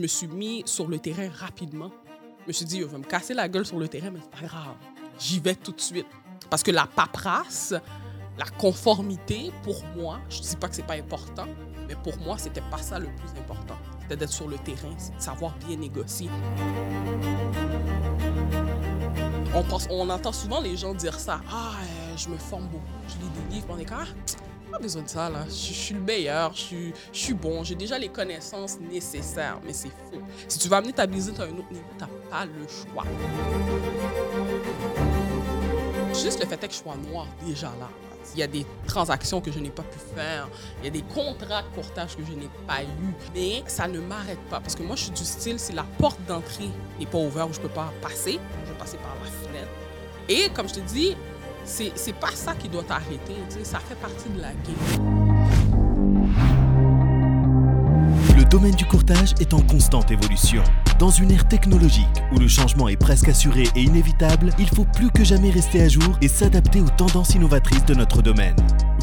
Je me suis mis sur le terrain rapidement. Je me suis dit, je vais me casser la gueule sur le terrain, mais c'est pas grave. J'y vais tout de suite. Parce que la paperasse, la conformité, pour moi, je ne dis pas que c'est pas important, mais pour moi, c'était pas ça le plus important. C'était d'être sur le terrain, de savoir bien négocier. On, pense, on entend souvent les gens dire ça. Ah, euh, je me forme beaucoup, je lis des livres. On est ah, pas besoin de ça, là. Je, suis le meilleur, je suis, bon, j'ai déjà les connaissances nécessaires. Mais c'est faux. Si tu veux amener ta business à un autre niveau, tu n'as pas le choix. Juste le fait est que je sois noir déjà là. Il y a des transactions que je n'ai pas pu faire. Il y a des contrats de courtage que je n'ai pas eu. Mais ça ne m'arrête pas. Parce que moi, je suis du style, si la porte d'entrée n'est pas ouverte ou je ne peux pas passer, je vais passer par la fenêtre. Et comme je te dis, c'est, pas ça qui doit t'arrêter. Ça fait partie de la game. Le domaine du courtage est en constante évolution. Dans une ère technologique où le changement est presque assuré et inévitable, il faut plus que jamais rester à jour et s'adapter aux tendances innovatrices de notre domaine.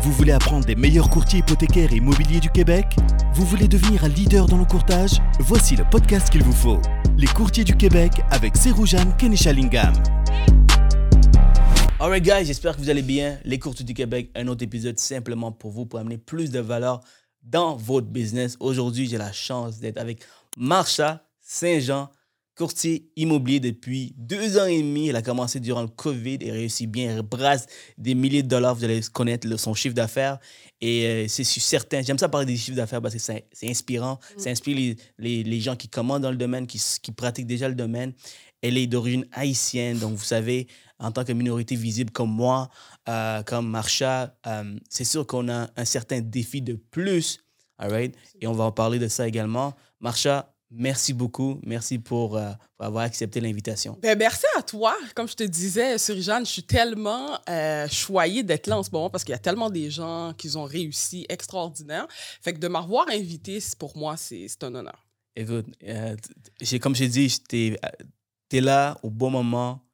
Vous voulez apprendre des meilleurs courtiers hypothécaires et immobiliers du Québec? Vous voulez devenir un leader dans le courtage? Voici le podcast qu'il vous faut. Les courtiers du Québec avec Seroujane Kenishalingam. Alright guys, j'espère que vous allez bien. Les courtiers du Québec, un autre épisode simplement pour vous, pour amener plus de valeur dans votre business. Aujourd'hui, j'ai la chance d'être avec Marsha Saint-Jean, courtier immobilier depuis deux ans et demi. Elle a commencé durant le COVID et réussit bien. Elle brasse des milliers de dollars. Vous allez connaître son chiffre d'affaires. Et euh, c'est certain. J'aime ça parler des chiffres d'affaires parce que c'est inspirant. Ça inspire les, les- les gens qui commandent dans le domaine, qui pratiquent déjà le domaine. Elle est d'origine haïtienne. Donc, vous savez, en tant que minorité visible comme moi, euh, comme Marsha, euh, c'est sûr qu'on a un certain défi de plus. All right? Et on va en parler de ça également. Marsha, merci beaucoup. Merci pour, euh, pour avoir accepté l'invitation. Ben, merci à toi. Comme je te disais, Jeanne, je suis tellement euh, choyée d'être là en ce moment parce qu'il y a tellement des gens qui ont réussi extraordinaire. Fait que de m'avoir invité, pour moi, c'est un honneur. Écoute, euh, comme j'ai dit, tu es, là au bon moment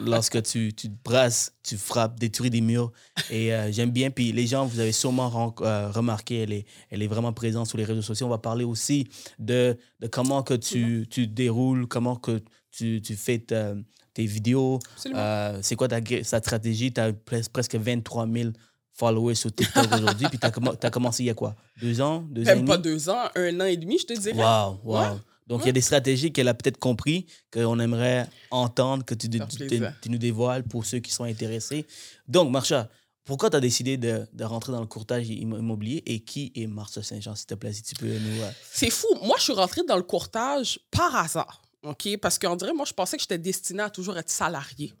lorsque tu, tu te brasses, tu frappes, détruis des murs. Et euh, j'aime bien. Puis les gens, vous avez sûrement euh, remarqué, elle est, elle est vraiment présente sur les réseaux sociaux. On va parler aussi de, de comment que tu, tu déroules, comment que tu, tu fais ta- tes vidéos. Euh, c'est quoi ta, sa stratégie? Tu as presque 23 000 followers sur TikTok aujourd'hui. Puis tu as, commencé il y a quoi? Deux ans? Deux ans Même pas deux ans, un an et demi, je te dirais. Wow, wow. Donc, il y a des stratégies qu'elle a peut-être compris, qu'on aimerait entendre, que tu, nous dévoiles pour ceux qui sont intéressés. Donc, Marsha, pourquoi tu as décidé de, de rentrer dans le courtage immo- immobilier et qui est Marsha Saint-Jean, s'il te plaît, si tu peux nous... euh, C'est fou. Moi, je suis rentrée dans le courtage par hasard. OK? Parce qu'en dirait, moi, je pensais que j'étais destinée à toujours être salariée.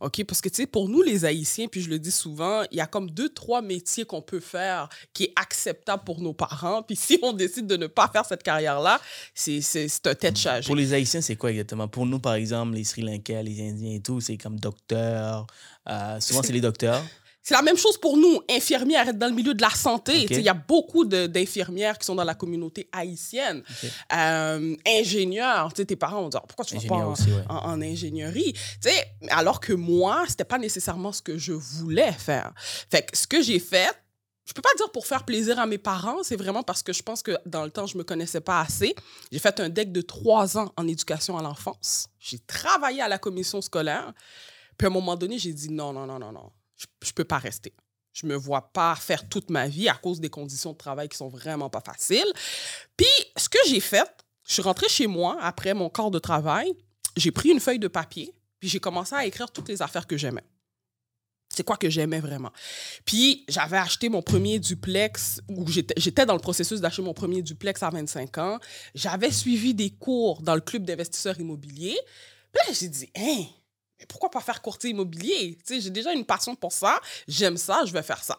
OK? Parce que, tu sais, pour nous, les Haïtiens, puis je le dis souvent, il y a comme deux, trois métiers qu'on peut faire qui est acceptable pour nos parents. Puis si on décide de ne pas faire cette carrière-là, c'est un tête chargé. Pour les Haïtiens, c'est quoi exactement? Pour nous, par exemple, les Sri Lankais, les Indiens et tout, c'est comme docteur. euh, souvent, c'est les docteurs. C'est la même chose pour nous, infirmières, être dans le milieu de la santé. Il y a beaucoup d'infirmières qui sont dans la communauté haïtienne. Ok. Euh, ingénieurs, tes parents vont dire pourquoi tu vas pas en, aussi, ouais. en- en ingénierie? Alors que moi, c'était pas nécessairement ce que je voulais faire. Fait que ce que j'ai fait, je peux pas dire pour faire plaisir à mes parents, c'est vraiment parce que je pense que dans le temps, je me connaissais pas assez. J'ai fait un deck de trois ans en éducation à l'enfance. J'ai travaillé à la commission scolaire. Puis à un moment donné, j'ai dit non, non, non, non, non. Je, je peux pas rester. Je me vois pas faire toute ma vie à cause des conditions de travail qui sont vraiment pas faciles. Puis ce que j'ai fait, je suis rentrée chez moi après mon corps de travail. J'ai pris une feuille de papier, puis j'ai commencé à écrire toutes les affaires que j'aimais. C'est quoi que j'aimais vraiment? Puis j'avais acheté mon premier duplex, ou j'étais dans le processus d'acheter mon premier duplex à 25 ans. J'avais suivi des cours dans le club d'investisseurs immobiliers. Puis là, j'ai dit, hein, pourquoi pas faire courtier immobilier? Tu j'ai déjà une passion pour ça, j'aime ça, je vais faire ça.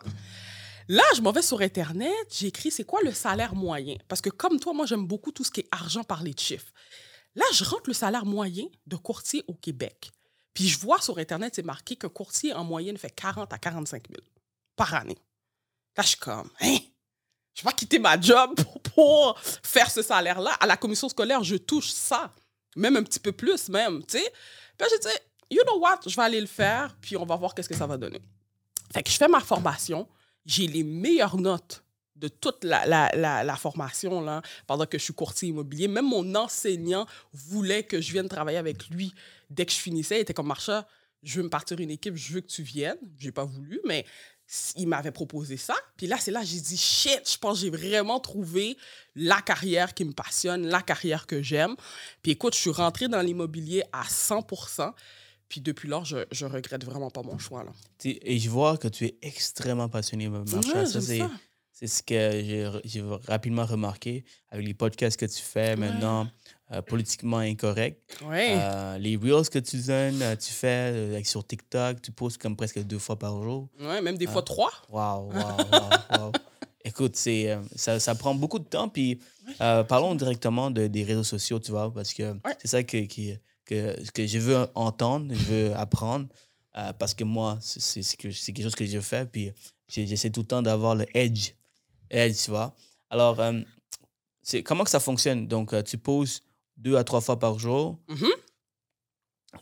Là, je m'en vais sur Internet, j'écris c'est quoi le salaire moyen? Parce que comme toi, moi, j'aime beaucoup tout ce qui est argent par les chiffres. Là, je rentre le salaire moyen de courtier au Québec. Puis je vois sur Internet, c'est marqué qu'un courtier en moyenne fait 40 à 45 000 par année. Là, je suis comme, hein? Je vais quitter ma job pour, faire ce salaire-là. À la commission scolaire, je touche ça. Même un petit peu plus, même, tu. Puis là, j'ai dit, you know what? Je vais aller le faire, puis on va voir qu'est-ce que ça va donner. Fait que je fais ma formation. J'ai les meilleures notes de toute la, la, la, formation là, pendant que je suis courtier immobilier. Même mon enseignant voulait que je vienne travailler avec lui dès que je finissais. Il était comme Marcha, je veux me partir une équipe, je veux que tu viennes. J'ai pas voulu, mais il m'avait proposé ça. Puis là, c'est là j'ai dit shit, je pense que j'ai vraiment trouvé la carrière qui me passionne, la carrière que j'aime. Puis écoute, je suis rentrée dans l'immobilier à 100 puis depuis lors, je, je regrette vraiment pas mon choix. Là. Et je vois que tu es extrêmement passionné, ça, j'aime c'est, ça. c'est ce que j'ai, rapidement remarqué avec les podcasts que tu fais maintenant, euh, politiquement incorrect. Ouais. Euh, les reels que tu donnes, euh, tu fais euh, sur TikTok, tu postes comme presque deux fois par jour. ouais, même des fois trois. Waouh, waouh, waouh, waouh. Écoute, c'est, ça, ça prend beaucoup de temps. Puis parlons directement de- des réseaux sociaux, tu vois, parce que c'est ça que, qui- que, que je veux entendre, je veux apprendre. euh, parce que moi, c'est, c'est, c'est que- c'est quelque chose que je fais. Puis j'essaie tout le temps d'avoir le edge. Edge, tu vois. Alors, euh, c'est, comment que ça fonctionne? Donc, euh, tu poses deux à trois fois par jour. Mhm.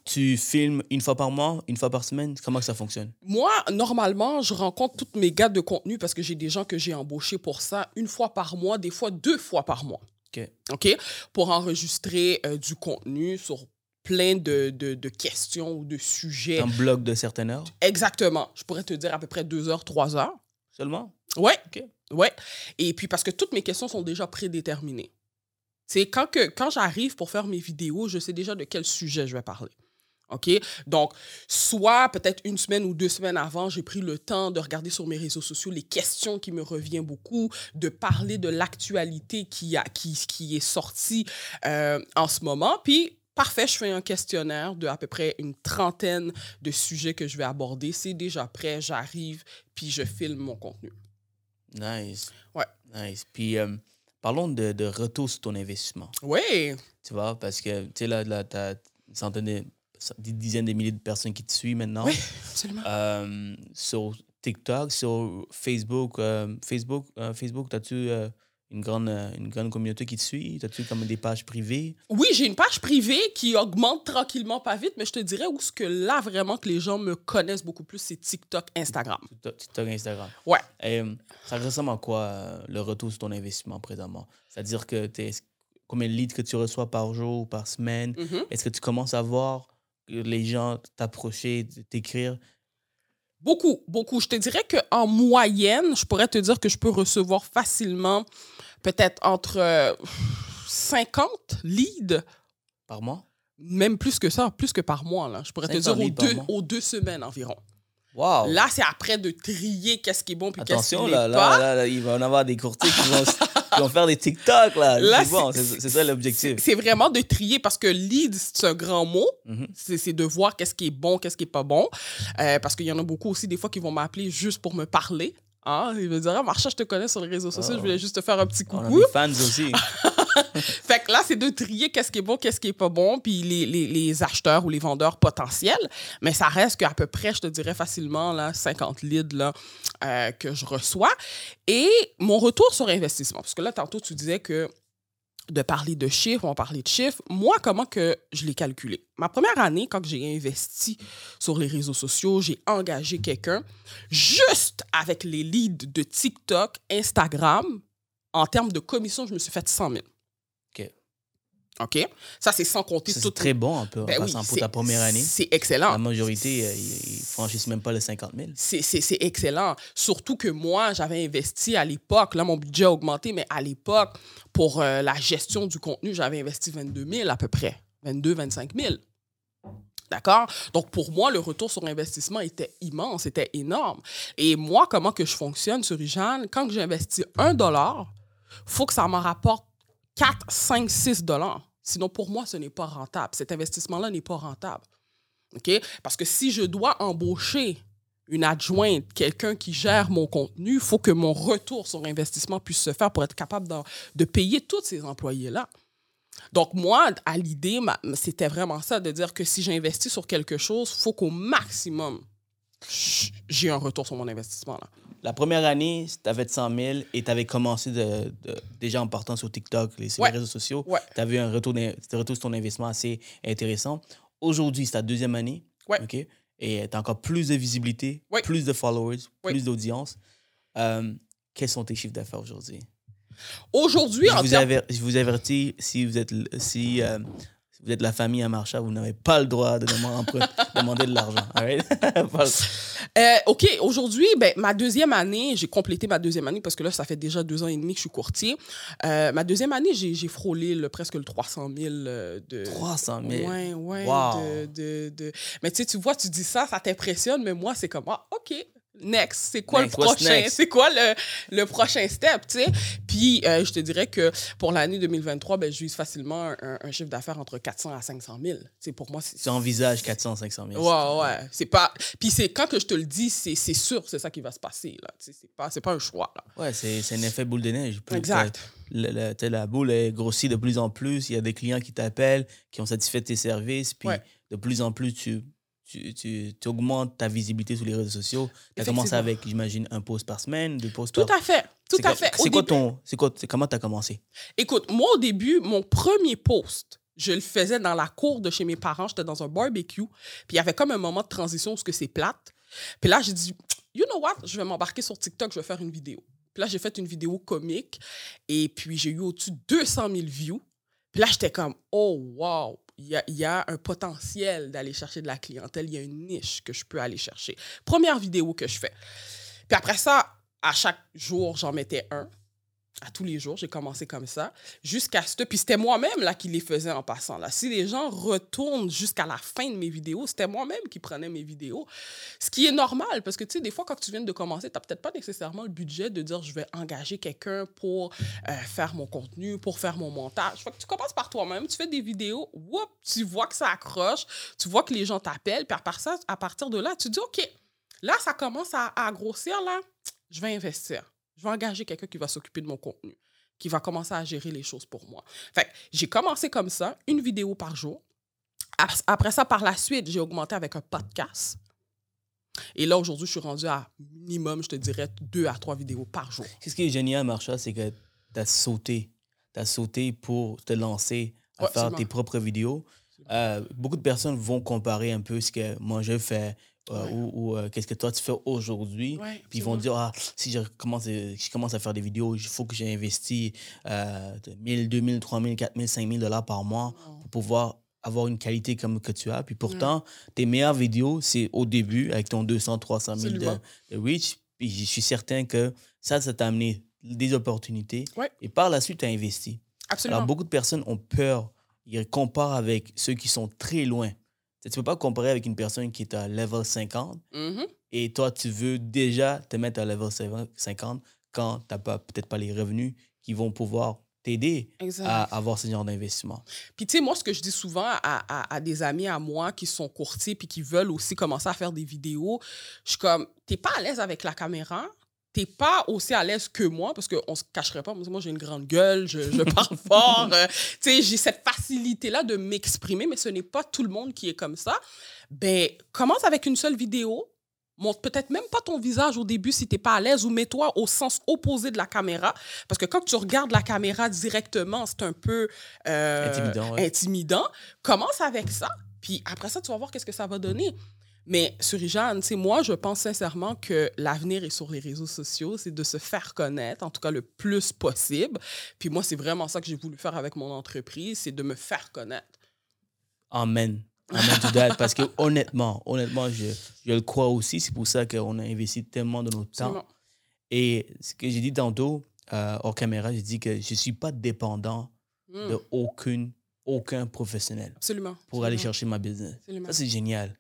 Tu filmes une fois par mois, une fois par semaine? Comment ça fonctionne? Moi, normalement, je rencontre toutes mes gars de contenu parce que j'ai des gens que j'ai embauchés pour ça une fois par mois, des fois deux fois par mois. OK. OK? Pour enregistrer euh, du contenu sur plein de, de, de questions ou de sujets. Un blog de certaines heures? Exactement. Je pourrais te dire à peu près deux heures, trois heures. seulement? Ouais. OK. Ouais. Et puis parce que toutes mes questions sont déjà prédéterminées. C'est quand, que, quand j'arrive pour faire mes vidéos, je sais déjà de quel sujet je vais parler. OK? Donc, soit peut-être une semaine ou deux semaines avant, j'ai pris le temps de regarder sur mes réseaux sociaux les questions qui me reviennent beaucoup, de parler de l'actualité qui, a, qui, qui est sortie euh, en ce moment. Puis, parfait, je fais un questionnaire de à peu près une trentaine de sujets que je vais aborder. C'est déjà prêt, j'arrive, puis je filme mon contenu. Nice. Ouais. Nice. Puis, euh, parlons de, de retour sur ton investissement. Oui, Tu vois, parce que, tu sais, là, là tu as une centaine de, des dizaines de milliers de personnes qui te suivent maintenant. Oui. absolument. Euh, sur TikTok, sur Facebook. euh, Facebook, Facebook as-tu une, grande, euh, une grande communauté qui te suit? As-tu comme des pages privées? Oui, j'ai une page privée qui augmente tranquillement, pas vite, mais je te dirais où ce que là, vraiment, que les gens me connaissent beaucoup plus, c'est TikTok, Instagram. TikTok, Instagram. Ouais. Et, euh, ça ressemble à quoi euh, le retour sur ton investissement présentement? C'est-à-dire que t'es- combien de leads que tu reçois par jour ou par semaine? Mhm. Est-ce que tu commences à voir les gens t'approcher, t'écrire? Beaucoup, beaucoup. Je te dirais qu'en moyenne, je pourrais te dire que je peux recevoir facilement peut-être entre euh, 50 leads, Par mois? même plus que ça, plus que par mois. Là. Je pourrais te 50 dire aux deux, aux deux semaines environ. Wow! Là, c'est après de trier qu'est-ce qui est bon puis qu'est-ce qui n'est là, pas. là, là, là, il va y en avoir des courtiers qui vont, qui vont faire des TikTok, là. Là, c'est bon, c'est- ça l'objectif. C'est vraiment de trier parce que lead, c'est un grand mot. C'est c'est de voir qu'est-ce qui est bon, qu'est-ce qui est pas bon. Euh, parce qu'il y en a beaucoup aussi, des fois, qui vont m'appeler juste pour me parler. Hein? Ils me diront, ah, Marcha, je te connais sur les réseaux sociaux, Oh. je voulais juste te faire un petit On a coucou. des fans aussi. Fait que là, c'est de trier qu'est-ce qui est bon, qu'est-ce qui est pas bon, puis les, les, les acheteurs ou les vendeurs potentiels. Mais ça reste qu'à peu près, je te dirais facilement, là, 50 leads là, euh, que je reçois. Et mon retour sur investissement, parce que là, tantôt, tu disais que de parler de chiffres, on parler de chiffres. Moi, comment que je l'ai calculé? Ma première année, quand j'ai investi sur les réseaux sociaux, j'ai engagé quelqu'un, juste avec les leads de TikTok, Instagram, en termes de commission, je me suis fait 100 000. OK? Ça, c'est sans compter C'est tout. très bon un peu, en Ben oui, pour c'est- ta première année. C'est excellent. La majorité, euh, ils, franchissent même pas le 50 000. C'est c'est- c'est excellent. Surtout que moi, j'avais investi à l'époque, là, mon budget a augmenté, mais à l'époque, pour euh, la gestion du contenu, j'avais investi 22 000 à peu près. 22 25 000. D'accord? Donc, pour moi, le retour sur investissement était immense, était énorme. Et moi, comment que je fonctionne sur Ijan, quand j'investis un dollar, faut que ça m'en rapporte 4, 5, 6 dollars. Sinon, pour moi, ce n'est pas rentable. Cet investissement-là n'est pas rentable. OK? Parce que si je dois embaucher une adjointe, quelqu'un qui gère mon contenu, il faut que mon retour sur investissement puisse se faire pour être capable de, de payer tous ces employés-là. Donc, moi, à l'idée, c'était vraiment ça, de dire que si j'investis sur quelque chose, il faut qu'au maximum, j'ai un retour sur mon investissement. Là. La première année, tu avais 100 000 et tu avais commencé de, de- déjà en partant sur TikTok, les, sur Ouais. les réseaux sociaux. Ouais. Tu avais un retour, retour sur ton investissement assez intéressant. Aujourd'hui, c'est ta deuxième année. Ouais. OK? Et tu as encore plus de visibilité, plus de followers, plus d'audience. Euh, quels sont tes chiffres d'affaires aujourd'hui? Aujourd'hui, Je en vous, aver- je vous avertis, si vous êtes, si, euh, si vous êtes la famille à Marcha, vous n'avez pas le droit de demander, de l'argent. right? Euh, OK, aujourd'hui, ben, ma deuxième année, j'ai complété ma deuxième année parce que là, ça fait déjà deux ans et demi que je suis courtier. Euh, ma deuxième année, j'ai frôlé le, presque le 300 000 euh, de... 300 000. Ouais, ouais. Wow. De, de, de- Mais tu sais, tu vois, tu dis ça, ça t'impressionne, mais moi, c'est comme, ah, OK, next. C'est quoi Next, le prochain? C'est quoi le, le prochain step, tu sais? Puis, euh, je te dirais que pour l'année 2023, ben, je vise facilement un, un chiffre d'affaires entre 400 à 500 000. Tu sais, pour moi, c'est... Tu envisages 400, 500 000. Ouais, ouais. C'est pas... Puis c'est quand que je te le dis, c'est c'est sûr, c'est ça qui va se passer, là. Tu sais, C'est pas, c'est pas un choix, là. Ouais, c'est c'est un effet boule de neige. Exact. le- le- la boule est grossit de plus en plus. Il y a des clients qui t'appellent, qui ont satisfait tes services. Puis Ouais. de plus en plus, tu, tu, tu, tu augmentes ta visibilité sur les réseaux sociaux. Tu as commencé avec, j'imagine, un post par semaine, deux posts Tout par... à fait. Tout à fait. C'est quoi ton... Quoi, comment tu as commencé? Écoute, moi, au début, mon premier post, je le faisais dans la cour de chez mes parents. J'étais dans un barbecue. Puis il y avait comme un moment de transition où c'est plate. Puis là, j'ai dit, you know what? Je vais m'embarquer sur TikTok, je vais faire une vidéo. Puis là, j'ai fait une vidéo comique. Et puis, j'ai eu au-dessus de 200 000 views. Puis là, j'étais comme, oh, wow! Il y a, un potentiel d'aller chercher de la clientèle. Il y a une niche que je peux aller chercher. Première vidéo que je fais. Puis après ça, à chaque jour, j'en mettais un. À tous les jours, j'ai commencé comme ça. Jusqu'à ce... Puis c'était moi-même là qui les faisais en passant. Là. Si les gens retournent jusqu'à la fin de mes vidéos, c'était moi-même qui prenais mes vidéos. Ce qui est normal, parce que tu sais, des fois, quand tu viens de commencer, tu n'as peut-être pas nécessairement le budget de dire je vais engager quelqu'un pour euh, faire mon contenu, pour faire mon montage. Tu commences par toi-même, tu fais des vidéos, tu vois que ça accroche, tu vois que les gens t'appellent, puis à, ça, à partir de là, tu dis OK, là, ça commence à grossir, là, je vais investir. Je vais engager quelqu'un qui va s'occuper de mon contenu, qui va commencer à gérer les choses pour moi. Fait j'ai commencé comme ça, une vidéo par jour. Ap- Après ça, par la suite, j'ai augmenté avec un podcast. Et là, aujourd'hui, je suis rendu à minimum, je te dirais, deux à trois vidéos par jour. Qu'est-ce qui est génial, Marcha, c'est que tu as sauté. Tu as sauté pour te lancer à Ouais, faire tes propres vidéos. Euh, beaucoup de personnes vont comparer un peu ce que moi je fais euh, Ouais. ou, ou, euh, qu'est-ce que toi tu fais aujourd'hui? Ouais, Puis ils vont dire, ah, si je commence, euh, je commence à faire des vidéos, il faut que j'ai investi euh, de 1000, 2000, 3000, 4000, 5000 dollars par mois pour pouvoir avoir une qualité comme que tu as. Puis pourtant, tes meilleures vidéos, c'est au début avec ton 200, 300 000 de, de reach. Puis je suis certain que ça, ça t'a amené des opportunités. Ouais. Et par la suite, tu as investi. Absolument. Alors, beaucoup de personnes ont peur. Ils comparent avec ceux qui sont très loin. Tu ne peux pas comparer avec une personne qui est à level 50 Mhm. et toi, tu veux déjà te mettre à level 50 quand tu n'as pas- peut-être pas les revenus qui vont pouvoir t'aider à avoir ce genre d'investissement. Puis, tu sais, moi, ce que je dis souvent à, à- à des amis à moi qui sont courtiers puis qui veulent aussi commencer à faire des vidéos, je suis comme, t'es pas à l'aise avec la caméra, t'es pas aussi à l'aise que moi, parce qu'on se cacherait pas. Moi, j'ai une grande gueule, je, je parle fort. euh, tu sais, j'ai cette facilité-là de m'exprimer, mais ce n'est pas tout le monde qui est comme ça. Ben, commence avec une seule vidéo. Montre peut-être même pas ton visage au début si t'es pas à l'aise ou mets-toi au sens opposé de la caméra. Parce que quand tu regardes la caméra directement, c'est un peu euh, Intimidant, ouais. intimidant. Commence avec ça, puis après ça, tu vas voir qu'est-ce que ça va donner. Mais sur Jeanne, tu sais, moi, je pense sincèrement que l'avenir est sur les réseaux sociaux, c'est de se faire connaître, en tout cas le plus possible. Puis moi, c'est vraiment ça que j'ai voulu faire avec mon entreprise, c'est de me faire connaître. Amen. Amen to that. Parce que honnêtement, honnêtement, je, je le crois aussi. C'est pour ça qu'on a investi tellement de notre temps. Absolument. Et ce que j'ai dit tantôt, euh, hors caméra, j'ai dit que je ne suis pas dépendant Mm. de aucune, aucun professionnel Absolument. pour aller chercher ma business. Absolument. Ça, c'est génial.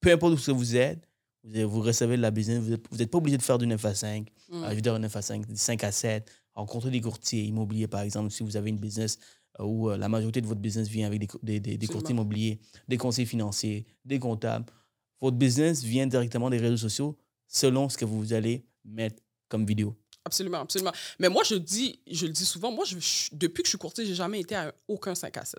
Peu importe où vous êtes, vous, recevez de la business, vous n'êtes pas obligé de faire du 9 à 5, Mm. euh, je veux dire 9 à 5, du 5 à 7, rencontrer des courtiers immobiliers, par exemple, si vous avez une business euh, où euh, la majorité de votre business vient avec des, courtiers immobiliers, des conseillers financiers, des comptables. Votre business vient directement des réseaux sociaux selon ce que vous allez mettre comme vidéo. Absolument, absolument. Mais moi, je dis, je le dis souvent, moi, je, je- depuis que je suis courtier, j'ai jamais été à aucun 5 à 7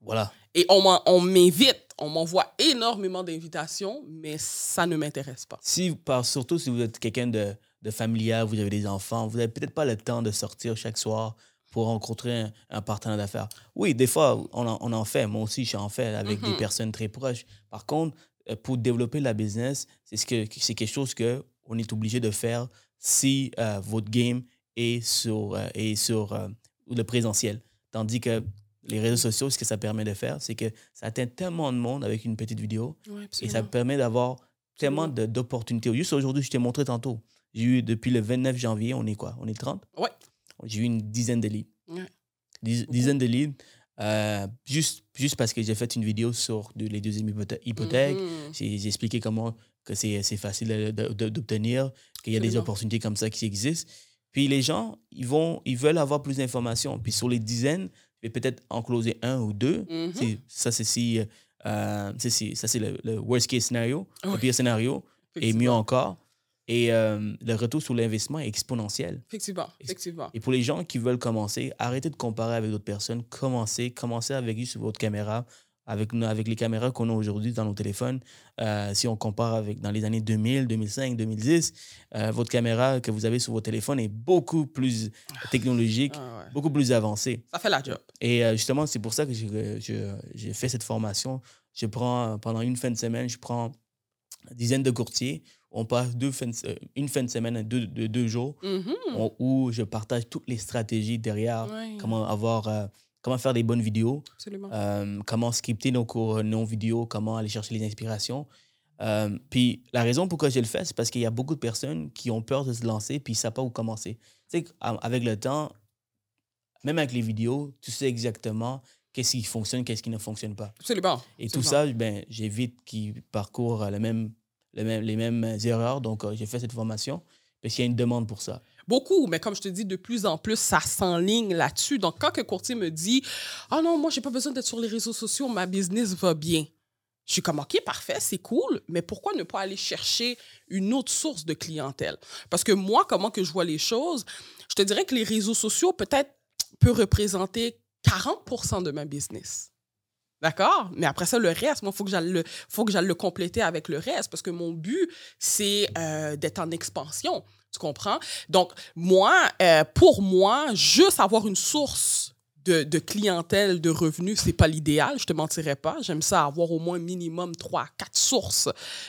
Voilà. Et on m'invite, on m'envoie énormément d'invitations, mais ça ne m'intéresse pas. Si, par, surtout si vous êtes quelqu'un de, de familial, vous avez des enfants, vous n'avez peut-être pas le temps de sortir chaque soir pour rencontrer un, un partenaire d'affaires. Oui, des fois, on en, on en fait. Moi aussi, j'en fais avec des Mhm. personnes très proches. Par contre, euh, pour développer la business, c'est ce que, quelque chose qu'on est obligé de faire si euh, votre game est sur, euh, est sur euh, le présentiel. Tandis que les réseaux sociaux, ce que ça permet de faire, c'est que ça atteint tellement de monde avec une petite vidéo Ouais, et ça permet d'avoir tellement d'opportunités. Juste aujourd'hui, je t'ai montré tantôt. J'ai eu depuis le 29 janvier, on est quoi? On est 30 Ouais. J'ai eu une dizaine de leads. Ouais. Dizaine de leads. euh, juste, juste parce que j'ai fait une vidéo sur de- les deuxièmes hypothè- hypothèques. Mhm. J'ai j'ai expliqué comment que c'est facile d'obtenir, qu'il y a des opportunités comme ça qui existent. Puis les gens, ils, vont, ils veulent avoir plus d'informations. Puis sur les dizaines, je vais peut-être en closer un ou deux. Mhm. Ça, c'est si, euh, si- ça, c'est le, le worst case scénario, le Ouais. pire scénario, et mieux encore. Et euh, le retour sur l'investissement est exponentiel. Effectivement, effectivement. Et pour les gens qui veulent commencer, arrêtez de comparer avec d'autres personnes. Commencez, commencez avec juste votre caméra, avec, les caméras qu'on a aujourd'hui dans nos téléphones. Euh, si on compare avec dans les années 2000, 2005, 2010, euh, votre caméra que vous avez sur votre téléphone est beaucoup plus technologique, Ah ouais. beaucoup plus avancée. Ça fait la job. Et euh, justement, c'est pour ça que j'ai j'ai fait cette formation. Je prends, pendant une fin de semaine, je prends une dizaine de courtiers. On passe deux fins de- euh, une fin de semaine, deux, de deux jours, Mhm. on- où je partage toutes les stratégies derrière, comment avoir, euh, comment faire des bonnes vidéos, absolument. euh, comment scripter nos cours non vidéo, comment aller chercher les inspirations. Euh, puis la raison pourquoi je le fais, c'est parce qu'il y a beaucoup de personnes qui ont peur de se lancer puis ils ne savent pas où commencer. Tu sais, avec le temps, même avec les vidéos, tu sais exactement qu'est-ce qui fonctionne, qu'est-ce qui ne fonctionne pas. Absolument. Et tout ça, ben, j'évite qu'ils parcourent le même, le même, les mêmes erreurs. Donc, euh, j'ai fait cette formation parce qu'il y a une demande pour ça. Beaucoup, mais comme je te dis, de plus en plus, ça s'enligne là-dessus. Donc, quand un courtier me dit Ah non, moi, j'ai pas besoin d'être sur les réseaux sociaux, ma business va bien. Je suis comme OK, parfait, c'est cool, mais pourquoi ne pas aller chercher une autre source de clientèle? Parce que moi, comment que je vois les choses, je te dirais que les réseaux sociaux, peut-être, peuvent représenter 40% de ma business. D'accord? Mais après ça, le reste, moi, il faut que j'aille le, le compléter avec le reste parce que mon but, c'est euh, d'être en expansion. Tu comprends? Donc, moi, euh, pour moi, juste avoir une source de, de clientèle, de revenus, c'est pas l'idéal, je te mentirais pas. J'aime ça avoir au moins minimum trois, quatre sources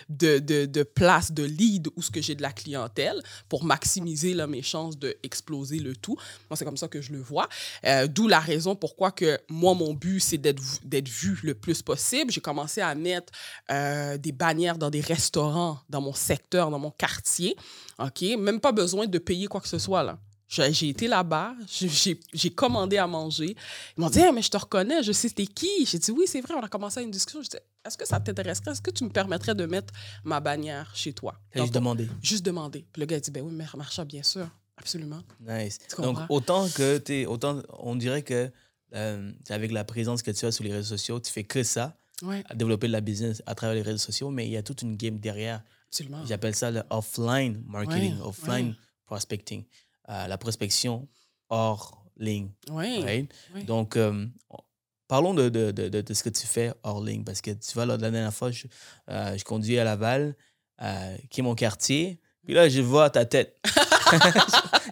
de, de, de places de lead où ce que j'ai de la clientèle pour maximiser mes chances d'exploser le tout. Moi, c'est comme ça que je le vois. Euh, D'où la raison pourquoi que moi, mon but, c'est d'être vu- d'être vu le plus possible. J'ai commencé à mettre euh, des bannières dans des restaurants dans mon secteur, dans mon quartier. OK? Même pas besoin de payer quoi que ce soit, là. J'ai été là-bas, j'ai- commandé à manger. Ils m'ont dit, Hey, mais je te reconnais, je sais c'était qui. J'ai dit, oui, c'est vrai, on a commencé une discussion. J'ai dit, est-ce que ça t'intéresserait? Est-ce que tu me permettrais de mettre ma bannière chez toi? J'ai juste demandé. juste demander. Puis le gars a dit, ben oui, mais Marcha, bien sûr, absolument. Nice. Donc, autant que tu autant on dirait que euh, avec la présence que tu as sur les réseaux sociaux, tu fais que ça, à développer de la business à travers les réseaux sociaux, mais il y a toute une game derrière. absolument. J'appelle ça le offline marketing, Ouais, offline ouais. prospecting, Euh, la prospection hors ligne. Oui, right? oui. Donc, euh, parlons de, de, de, de- ce que tu fais hors ligne, parce que tu vois, la dernière fois, je, euh, je conduis à Laval, euh, qui est mon quartier, puis là, je vois ta tête.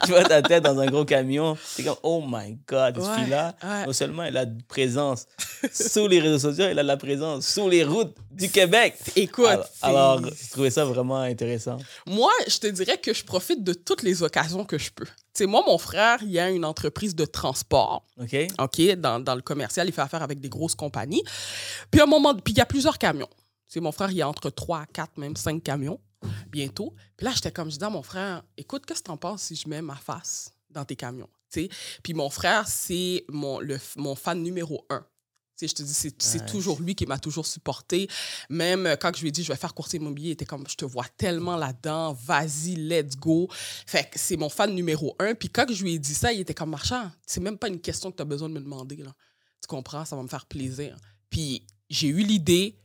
je vois ta tête dans un gros camion. C'est comme, oh my God, cette Ouais, fille-là, ouais. non seulement elle a de présence sur les réseaux sociaux, elle a de la présence sur les routes du Québec. Écoute, alors, alors, je trouvais ça vraiment intéressant. Moi, je te dirais que je profite de toutes les occasions que je peux. Tu sais, moi, mon frère, il a une entreprise de transport. OK? OK, dans, dans le commercial, il fait affaire avec des grosses compagnies. Puis à un moment, puis il y a plusieurs camions. C'est mon frère, il y a entre 3, 4, même 5 camions bientôt. Puis là, j'étais comme, je dis à mon frère, écoute, qu'est-ce que t'en penses si je mets ma face dans tes camions? Tu sais? Puis mon frère, c'est mon, le, mon fan numéro un. Tu sais, je te dis, c'est Nice. toujours lui qui m'a toujours supporté. Même euh, quand je lui ai dit, je vais faire courtier immobilier, il était comme, je te vois tellement là-dedans, vas-y, let's go. Fait que c'est mon fan numéro un. Puis quand je lui ai dit ça, il était comme, marchand, c'est même pas une question que tu as besoin de me demander. Là. Tu comprends? Ça va me faire plaisir. Puis j'ai eu l'idée.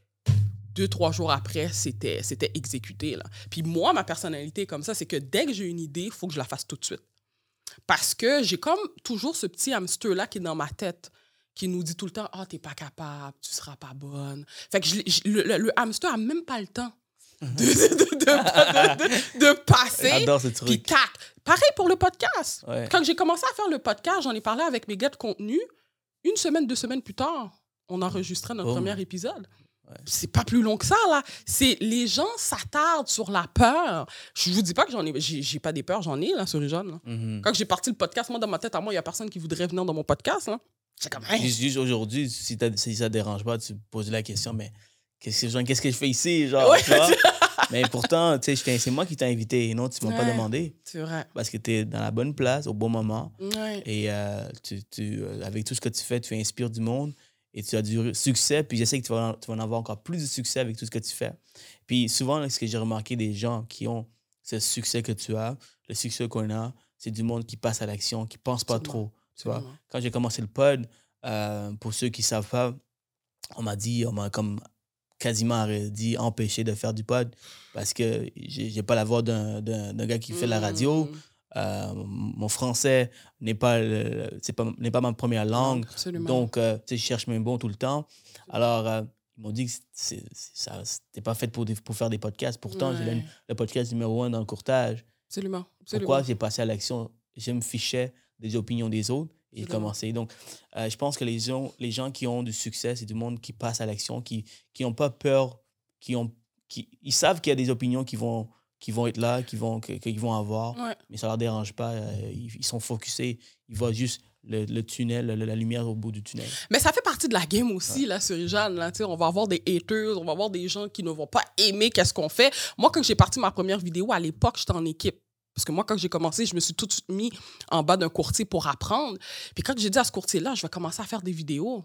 Deux, trois jours après, c'était c'était exécuté. Là. Puis moi, ma personnalité est comme ça, c'est que dès que j'ai une idée, il faut que je la fasse tout de suite. Parce que j'ai comme toujours ce petit hamster-là qui est dans ma tête, qui nous dit tout le temps Ah, t'es pas capable, tu seras pas bonne. Fait que je l'ai- je- le, hamster a même pas le temps de, de, passer. J'adore ce Puis truc. tac. Pareil pour le podcast. Ouais. Quand j'ai commencé à faire le podcast, j'en ai parlé avec mes gars de contenu. Une semaine, deux semaines plus tard, on enregistrait notre Boum. premier épisode. C'est pas plus long que ça, là. C'est les gens s'attardent sur la peur. Je vous dis pas que j'en ai. J'ai j'ai pas des peurs, j'en ai, là, sur les jeunes. là. Mhm. Quand j'ai parti le podcast, moi, dans ma tête, à moi, il y a personne qui voudrait venir dans mon podcast, là. C'est comme, hein? Juste, juste aujourd'hui, si, si ça te dérange pas, tu poses la question, mais qu'est-ce que, genre, qu'est-ce que je fais ici? Genre, Ouais. tu vois? mais pourtant, c'est moi qui t'ai invité et non, tu m'as pas Ouais. demandé. C'est vrai. Parce que tu es dans la bonne place, au bon moment. Ouais. Et euh, tu, tu, euh, avec tout ce que tu fais, tu inspires du monde et tu as du succès. Puis je sais que tu vas, en- tu vas en avoir encore plus de succès avec tout ce que tu fais. Puis souvent, là, ce que j'ai remarqué des gens qui ont ce succès que tu as, le succès qu'on a, c'est du monde qui passe à l'action, qui pense pas trop. Tu vois? Quand j'ai commencé le pod, euh, pour ceux qui savent pas, on m'a dit, on m'a comme quasiment dit empêcher de faire du pod parce que j'ai pas la voix d'un gars qui fait la radio. Euh, mon français n'est pas, c'est pas, n'est pas ma première langue. Absolument. Donc, euh, je cherche mes mots tout le temps. Alors, euh, ils m'ont dit que c'est, ça, c'était pas fait pour, des- pour faire des podcasts. Pourtant, j'ai le, Ouais. le podcast numéro un dans le courtage. Absolument. Absolument. Pourquoi j'ai passé à l'action? Je me fichais des opinions des autres et j'ai commencé. Donc, je pense que les gens, les gens qui ont du succès, c'est du monde qui passe à l'action, qui qui n'ont pas peur, qui ont, qui, ils savent qu'il y a des opinions qui vont, qui vont être là, qui vont, que- qu'ils vont avoir Ouais. mais ça leur dérange pas. euh, ils, ils sont focusés. Ils voient juste le, le tunnel, le- la lumière au bout du tunnel. Mais ça fait partie de la game aussi, là, sur Jeanne. Là, on va avoir des haters, on va avoir des gens qui ne vont pas aimer qu'est-ce qu'on fait. Moi, quand j'ai parti ma première vidéo, à l'époque, j'étais en équipe. Parce que moi, quand j'ai commencé, je me suis tout de suite mis en bas d'un courtier pour apprendre. Puis quand j'ai dit à ce courtier-là, je vais commencer à faire des vidéos,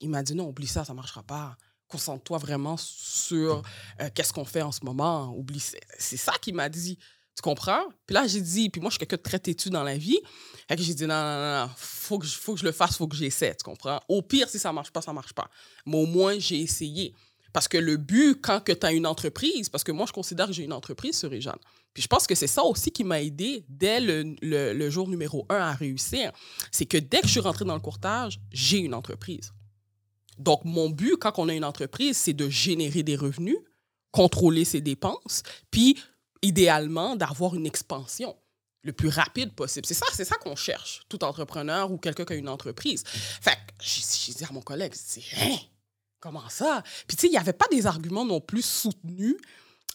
il m'a dit non, oublie ça, ça ne marchera pas. Concentre-toi vraiment sur euh, qu'est-ce qu'on fait en ce moment. Oublie. C'est ça qu'il m'a dit. Tu comprends? Puis là, j'ai dit, puis moi, je suis quelqu'un de très têtu dans la vie. Fait que j'ai dit, non, non, non, faut que, je, faut que je le fasse, faut que j'essaie, tu comprends? Au pire, si ça marche pas, ça marche pas. Mais au moins, j'ai essayé. Parce que le but, quand tu as une entreprise, parce que moi, je considère que j'ai une entreprise sur Réjeanne. Puis je pense que c'est ça aussi qui m'a aidé dès le, le- le jour numéro un à réussir. C'est que dès que je suis rentrée dans le courtage, j'ai une entreprise. Donc, mon but, quand on a une entreprise, c'est de générer des revenus, contrôler ses dépenses, puis idéalement d'avoir une expansion le plus rapide possible. C'est ça, c'est ça qu'on cherche, tout entrepreneur ou quelqu'un qui a une entreprise. Fait que j'ai dit à mon collègue, c'est hein, comment ça? Puis tu sais, il n'y avait pas des arguments non plus soutenus.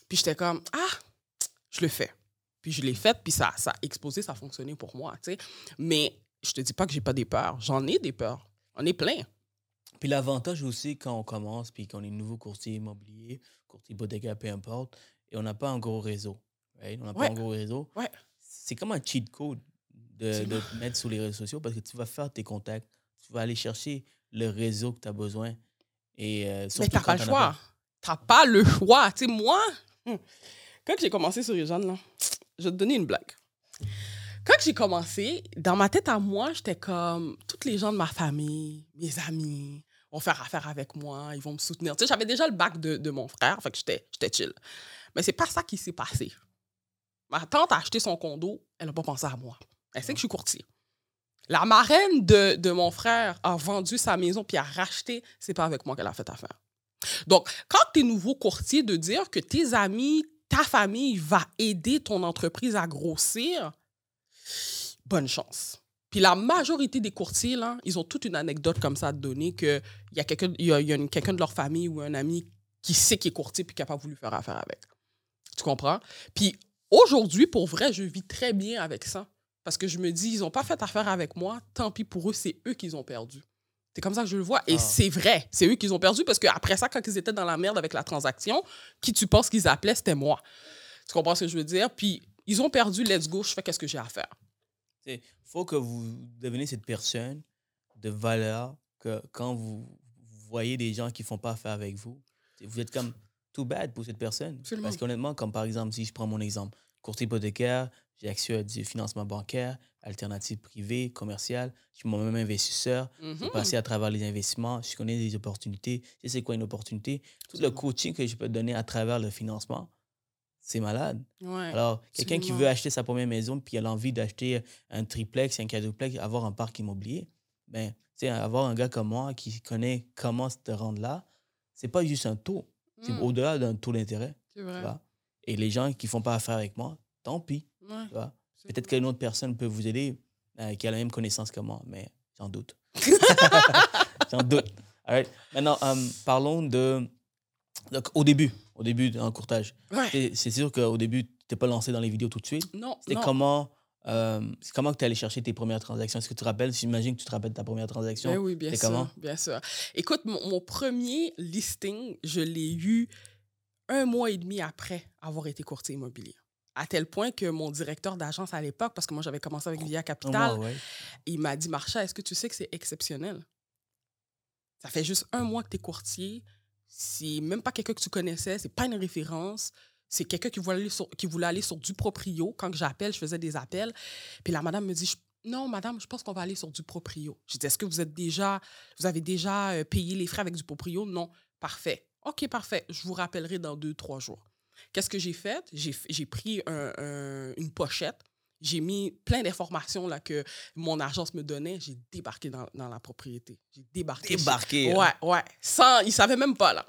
Puis j'étais comme, ah, je le fais. Puis je l'ai fait, puis ça, ça a explosé, ça a fonctionné pour moi, tu sais. Mais je te dis pas que j'ai pas des peurs. J'en ai des peurs. On est plein. Puis l'avantage aussi, quand on commence, puis qu'on est nouveau courtier immobilier, courtier hypothécaire, peu importe, et on n'a pas un gros réseau. right? On n'a Ouais. pas un gros réseau. Ouais. C'est comme un cheat code de, de te mettre sur les réseaux sociaux parce que tu vas faire tes contacts, tu vas aller chercher le réseau que tu as besoin. Et, euh, Mais t'as quand pas le choix. T'as pas le choix. Tu sais, moi, hum, quand j'ai commencé sur les jeunes, là, je vais te donner une blague. Quand j'ai commencé, dans ma tête à moi, j'étais comme toutes les gens de ma famille, mes amis, vont faire affaire avec moi, ils vont me soutenir. Tu sais, j'avais déjà le bac de, de mon frère, fait que j'étais chill. Mais c'est pas ça qui s'est passé. Ma tante a acheté son condo, elle n'a pas pensé à moi. Elle sait que je suis courtier. La marraine de, de mon frère a vendu sa maison puis a racheté, c'est pas avec moi qu'elle a fait affaire. Donc, quand tu es nouveau courtier, de dire que tes amis, ta famille va aider ton entreprise à grossir, bonne chance. Puis la majorité des courtiers, là, ils ont toute une anecdote comme ça à te donner qu'il y a quelqu'un y a, y de leur famille ou un ami qui sait qu'il est courtier puis qui n'a pas voulu faire affaire avec. Tu comprends? Puis aujourd'hui, pour vrai, je vis très bien avec ça. Parce que je me dis, ils n'ont pas fait affaire avec moi, tant pis pour eux, c'est eux qui ont perdu. C'est comme ça que je le vois. Et Ah. c'est vrai, c'est eux qui ont perdu parce qu'après ça, quand ils étaient dans la merde avec la transaction, qui tu penses qu'ils appelaient, c'était moi. Tu comprends ce que je veux dire? Puis ils ont perdu, let's go, je fais qu'est-ce que j'ai à faire. Il faut que vous deveniez cette personne de valeur que quand vous voyez des gens qui font pas affaire avec vous, vous êtes comme too bad pour cette personne. Absolument. Parce qu'honnêtement, comme par exemple, si je prends mon exemple, courtier hypothécaire, j'ai accès à du financement bancaire, alternative privée, commerciale, je suis moi-même investisseur, Mhm. j'ai passé à travers les investissements, je connais des opportunités, je sais c'est quoi une opportunité. Tout le coaching que je peux donner à travers le financement, c'est malade. Ouais. Alors, quelqu'un qui veut acheter sa première maison, puis il a l'envie d'acheter un triplex, un quadruplex, avoir un parc immobilier, ben, avoir un gars comme moi qui connaît comment se rendre là, c'est pas juste un taux. C'est Mm, au-delà d'un taux d'intérêt. Et les gens qui font pas affaire avec moi, tant pis. Ouais, Peut-être qu'une autre personne peut vous aider euh, qui a la même connaissance que moi, mais j'en doute. j'en doute. All right. Maintenant, euh, parlons de Donc, au début, au début d'un courtage, Ouais. c'est c'est sûr qu'au début, tu t'es pas lancé dans les vidéos tout de suite. Non, non. comment, euh, c'est comment que tu allé chercher tes premières transactions? Est-ce que tu te rappelles? J'imagine que tu te rappelles de ta première transaction. Ben oui, bien C'est sûr. comment? Bien sûr. Écoute, mon, mon premier listing, je l'ai eu un mois et demi après avoir été courtier immobilier. À tel point que mon directeur d'agence à l'époque, parce que moi j'avais commencé avec Via Capital, ouais. il m'a dit Marcha, est-ce que tu sais que c'est exceptionnel Ça fait juste un mois que tu es courtier. C'est même pas quelqu'un que tu connaissais, c'est pas une référence. C'est quelqu'un qui voulait aller sur, qui voulait aller sur du proprio. Quand j'appelle, je faisais des appels. Puis la madame me dit Non, madame, je pense qu'on va aller sur du proprio. Je dis Est-ce que vous êtes déjà, vous avez déjà euh, payé les frais avec du proprio? Non. Parfait. OK, parfait. Je vous rappellerai dans deux, trois jours. Qu'est-ce que j'ai fait? J'ai pris un- une pochette, j'ai mis plein d'informations là, que mon agence me donnait, j'ai débarqué dans, dans la propriété. J'ai débarqué. Débarqué. hein? Ouais, ouais. Sans, ils savaient même pas, là.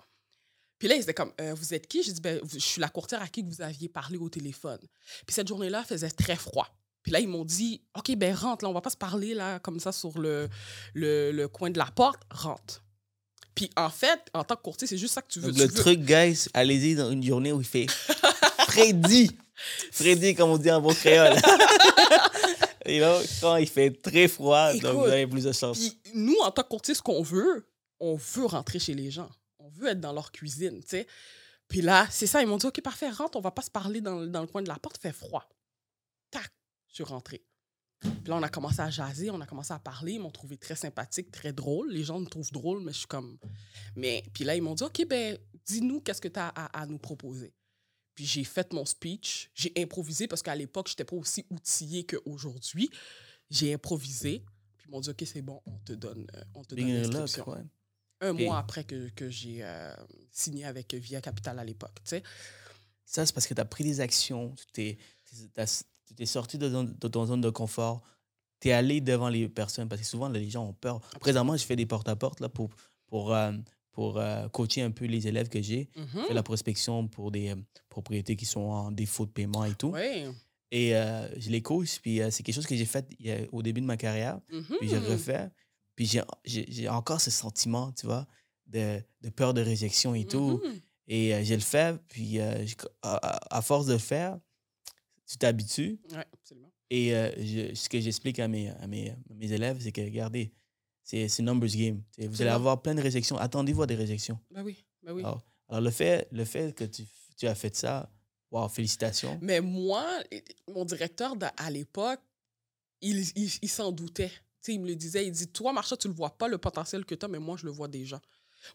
Puis là, ils étaient comme, Euh, vous êtes qui? J'ai dit, ben, je suis la courtière à qui vous aviez parlé au téléphone. Puis cette journée-là, il faisait très froid. Puis là, ils m'ont dit, OK, ben rentre, là, on va pas se parler là, comme ça sur le, le, le coin de la porte, rentre. Puis en fait, en tant que courtier, c'est juste ça que tu veux. Donc, tu le veux- truc, guys, allez-y dans une journée où il fait Freddy. Freddy, comme on dit en bon créole. you know, quand il fait très froid, donc vous avez plus de chance. Nous, en tant que courtier, ce qu'on veut, on veut rentrer chez les gens. On veut être dans leur cuisine, tu sais. Puis là, c'est ça, ils m'ont dit, OK, parfait, rentre, on va pas se parler dans, dans le coin de la porte, fait froid. Tac, je suis rentrée. Puis là, on a commencé à jaser, on a commencé à parler, ils m'ont trouvé très sympathique, très drôle. Les gens me trouvent drôle, mais je suis comme... Mais, puis là, ils m'ont dit, OK, ben, dis-nous qu'est-ce que tu as à, à nous proposer. Puis j'ai fait mon speech, j'ai improvisé parce qu'à l'époque, je n'étais pas aussi outillée qu'aujourd'hui. J'ai improvisé, puis ils m'ont dit, OK, c'est bon, on te donne, euh, on te donne l'inscription ouais. un mois après que, que j'ai euh, signé avec Via Capital à l'époque. Ça, c'est parce que tu as pris des actions, tu t'es, sorti de, ton- de ton zone de confort, tu es allé devant les personnes, parce que souvent, les gens ont peur. Présentement, je fais des porte-à-porte là, pour, pour, euh, pour euh, coacher un peu les élèves que j'ai. Je fais la prospection pour des euh, propriétés qui sont en défaut de paiement et tout. Oui. Et euh, je les coach, puis c'est quelque chose que j'ai fait au début de ma carrière, puis j'ai refait. Puis j'ai- encore ce sentiment, tu vois, de, de peur de réjection et tout. Mhm. Et j'ai le fait, puis à, force de le faire, tu t'habitues. Absolument. Et je- ce que j'explique à mes, à mes, à mes élèves, c'est que, regardez, c'est numbers game. Vous allez avoir plein de réjections. Attendez-vous à des réjections. Ben oui, ben oui. Alors, alors le, fait, le fait que tu, tu as fait ça, wow, félicitations. Mais moi, mon directeur à l'époque, il, il, il s'en doutait. Tu sais, il me le disait, il dit, toi, Marcha, tu le vois pas, le potentiel que tu as, mais moi, je le vois déjà.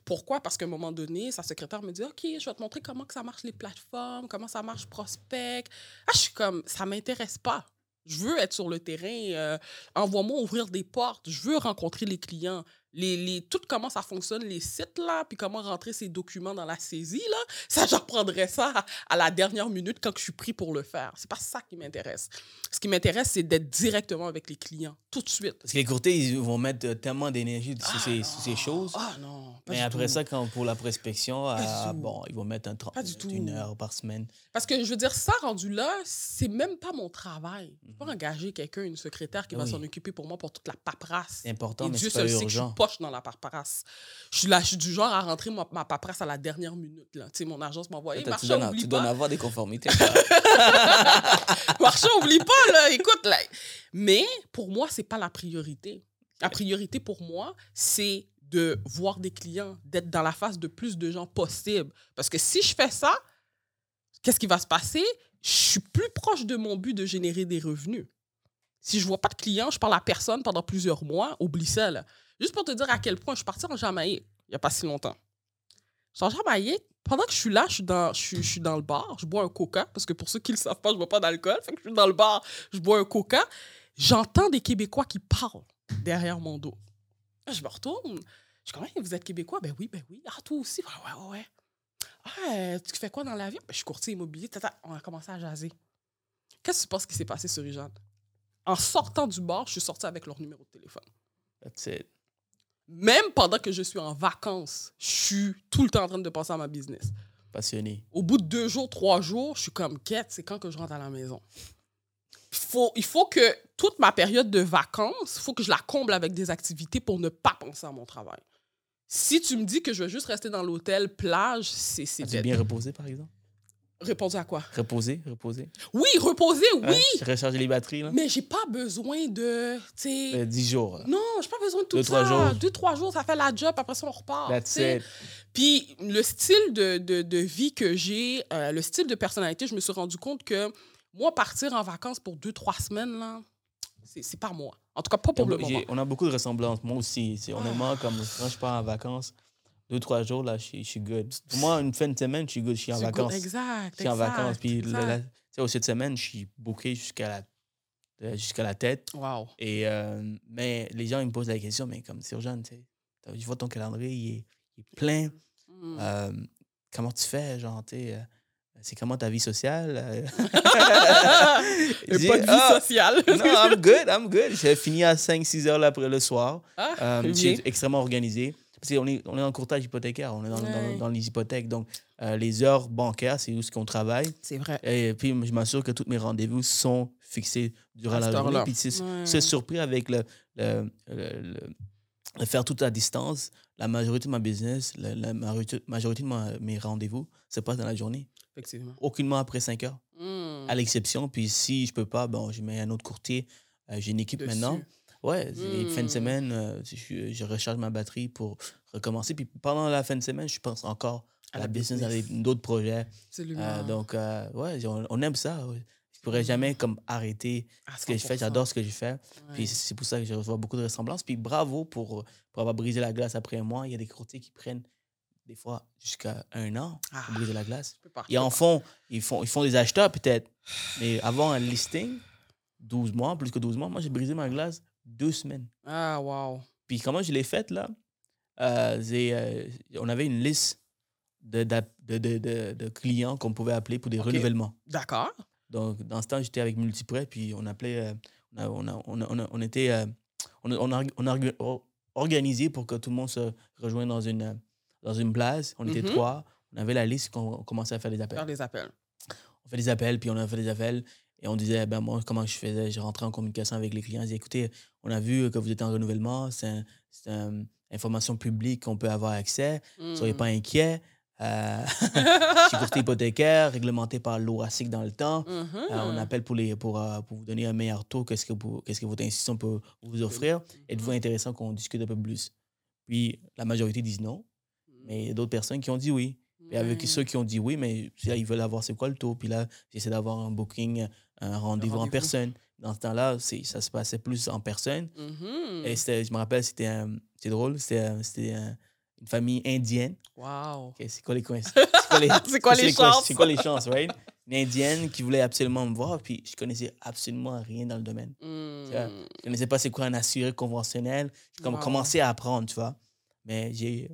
Pourquoi? Parce qu'à un moment donné, sa secrétaire me dit, OK, je vais te montrer comment que ça marche les plateformes, comment ça marche Prospect. Ah, je suis comme, ça m'intéresse pas. Je veux être sur le terrain. euh, Envoie-moi ouvrir des portes. Je veux rencontrer les clients. Les, les, tout comment ça fonctionne, les sites, là, puis comment rentrer ces documents dans la saisie, là. Ça, j'apprendrai ça à, à la dernière minute quand je suis pris pour le faire. C'est pas ça qui m'intéresse. Ce qui m'intéresse, c'est d'être directement avec les clients, tout de suite. Parce que les courtiers, ils vont mettre euh, tellement d'énergie sur, Ah ces, sur ces choses. Ah non, pas Mais du après tout. ça, quand pour la prospection, ah, bon, ils vont mettre un 30 Pas du minutes, une heure par semaine. Parce que je veux dire, ça rendu là, c'est même pas mon travail. Je peux pas Mhm. engager quelqu'un, une secrétaire qui va s'en occuper pour moi pour toute la paperasse. C'est important, Et mais Dieu c'est pas urgent. Poche dans la paperasse. Je suis là, je suis du genre à rentrer ma, ma paperasse à la dernière minute. Là. Mon agence m'envoie. Hey, tu oublie tu dois avoir des conformités. Marcha, oublie pas, là. Écoute, là. Mais pour moi, c'est pas la priorité. La priorité pour moi, c'est de voir des clients, d'être dans la face de plus de gens possible. Parce que si je fais ça, qu'est-ce qui va se passer? Je suis plus proche de mon but de générer des revenus. Si je vois pas de clients, je parle à personne pendant plusieurs mois, oublie ça, là. Juste pour te dire à quel point je suis partie en Jamaïque il n'y a pas si longtemps. Je suis en Jamaïque. Pendant que je suis là, je suis, dans, le bar, je bois un coca, parce que pour ceux qui ne le savent pas, je ne bois pas d'alcool. Que je suis dans le bar, je bois un coca. J'entends des Québécois qui parlent derrière mon dos. Je me retourne. Je suis comme, Hey, vous êtes Québécois? Ben oui, ben oui. Ah, toi aussi? Ouais, ouais, ouais. Ah, tu fais quoi dans la vie? Ben, je suis courtier immobilier. On a commencé à jaser. Qu'est-ce que tu penses qui s'est passé sur Jeanne? En sortant du bar, je suis sortie avec leur numéro de téléphone. That's it. Même pendant que je suis en vacances, je suis tout le temps en train de penser à ma business. Passionné. Au bout de deux jours, trois jours, je suis comme quête, c'est quand que je rentre à la maison? Il faut, il faut que toute ma période de vacances, il faut que je la comble avec des activités pour ne pas penser à mon travail. Si tu me dis que je vais juste rester dans l'hôtel plage, c'est c'est dead. bien reposé, par exemple? Répondu à quoi? Reposer, reposer. Oui, reposer, oui, Hein? Recharger les batteries, là? mais j'ai pas besoin de, tu sais... Euh, 10 jours. là. Non, j'ai pas besoin de tout Deux, ça. trois jours. Deux, trois jours, ça fait la job, après ça, on repart. That's it. Puis le style de, de, de vie que j'ai, euh, le style de personnalité, je me suis rendu compte que moi, partir en vacances pour deux, trois semaines, là, c'est pas moi. En tout cas, pas pour le moment. On a beaucoup de ressemblances. Moi aussi. Ah. honnêtement, comme quand je pars en vacances, deux, trois jours, là, je suis- je suis good. Pour moi, une fin de semaine, je suis good. Je suis en good. vacances. Exact. Je suis en exact, vacances. Puis, tu sais, au cette semaine, je suis booké jusqu'à la, euh, jusqu'à la tête. Wow. Et, euh, mais les gens, ils me posent la question, mais comme c'est urgent, tu sais, je vois ton calendrier, il est, il est plein. Mm. Euh, comment tu fais, genre, tu sais, c'est comment ta vie sociale? J'ai- pas de vie Ah, sociale. non, I'm good, I'm good. J'ai fini à 5-6 heures l'après le soir. Ah, bien. c'est extrêmement organisé. Parce qu'on est, on est en courtage hypothécaire, on est dans, dans- Ouais. dans les hypothèques. Donc, euh, les heures bancaires, c'est où ce qu'on travaille. C'est vrai. Et puis, je m'assure que tous mes rendez-vous sont fixés durant la journée. Puis, c'est Ouais. surpris avec le, le, le- le- le faire tout à distance. La majorité de ma business, la, la majorité, majorité de ma- mes rendez-vous se passe dans la journée. Effectivement. Aucunement après 5 heures, Mm. à l'exception. Puis, si je peux pas, bon, je mets un autre courtier. Euh, J'ai une équipe Dessus. maintenant. Ouais, c'est fin de Hmm. semaine, euh, je, je recharge ma batterie pour recommencer. Puis pendant la fin de semaine, je pense encore à, la business, à des- d'autres projets. Euh, donc, euh, ouais, on, on aime ça. Je pourrais jamais comme arrêter ce que je fais. 100%. J'adore ce que je fais. Puis Ouais. c'est c'est pour ça que je reçois beaucoup de ressemblances. Puis bravo pour, pour avoir brisé la glace après moi. Il y a des courtiers qui prennent des fois jusqu'à un an Ah, pour briser la glace. pas, peux en font, ils font, ils font des acheteurs peut-être. Mais avant un listing, 12 mois, plus que 12 mois, moi j'ai brisé ma glace deux semaines. Ah, wow. Puis comment je l'ai faite, là? Euh, euh, on avait une liste de, de, de, de- clients qu'on pouvait appeler pour des Ok. renouvellements. D'accord. Donc, dans ce temps, j'étais avec Multiprêt, puis on appelait... euh, on, a- on, a- on, a- on, a- on était... euh, on, a, on, organisé pour que tout le monde se rejoigne dans une, dans une place. On était Mhm. trois. On avait la liste, qu'on on commençait à faire des appels Faire des appels. on fait des appels, puis on a fait des appels. Et on disait, ben moi, comment je faisais? Je rentrais en communication avec les clients. Je disais, écoutez, on a vu que vous êtes en renouvellement. C'est un- c'est une information publique qu'on peut avoir accès. Soyez Mm. pas inquiets. Euh, courtier hypothécaire, réglementé par l'OASIC dans le temps. Mhm. Euh, on appelle pour, les, pour, euh, pour vous donner un meilleur taux. Qu'est-ce que, vous- qu'est-ce que votre institution peut vous offrir? Êtes-vous intéressant qu'on discute un peu plus? Puis la majorité disent non, mais il y a d'autres personnes qui ont dit oui. Et avec Ouais. ceux qui ont dit oui, mais là, ils veulent avoir c'est quoi le taux? Puis là, j'essaie d'avoir un booking, un rendez-vous en personne. Dans ce temps-là, ça se passait plus en personne. Mhm. Et je me rappelle, c'était c'est drôle, c'était un- c'était un- une famille indienne. Wow. C'est quoi les coïncidences? C'est quoi les, chances? C'est quoi les chances, right? Une indienne qui voulait absolument me voir, puis je connaissais absolument rien dans le domaine. Mm. vois, Je connaissais pas c'est quoi un assuré conventionnel. J'ai comme Wow. commencé à apprendre, tu vois. Mais j'ai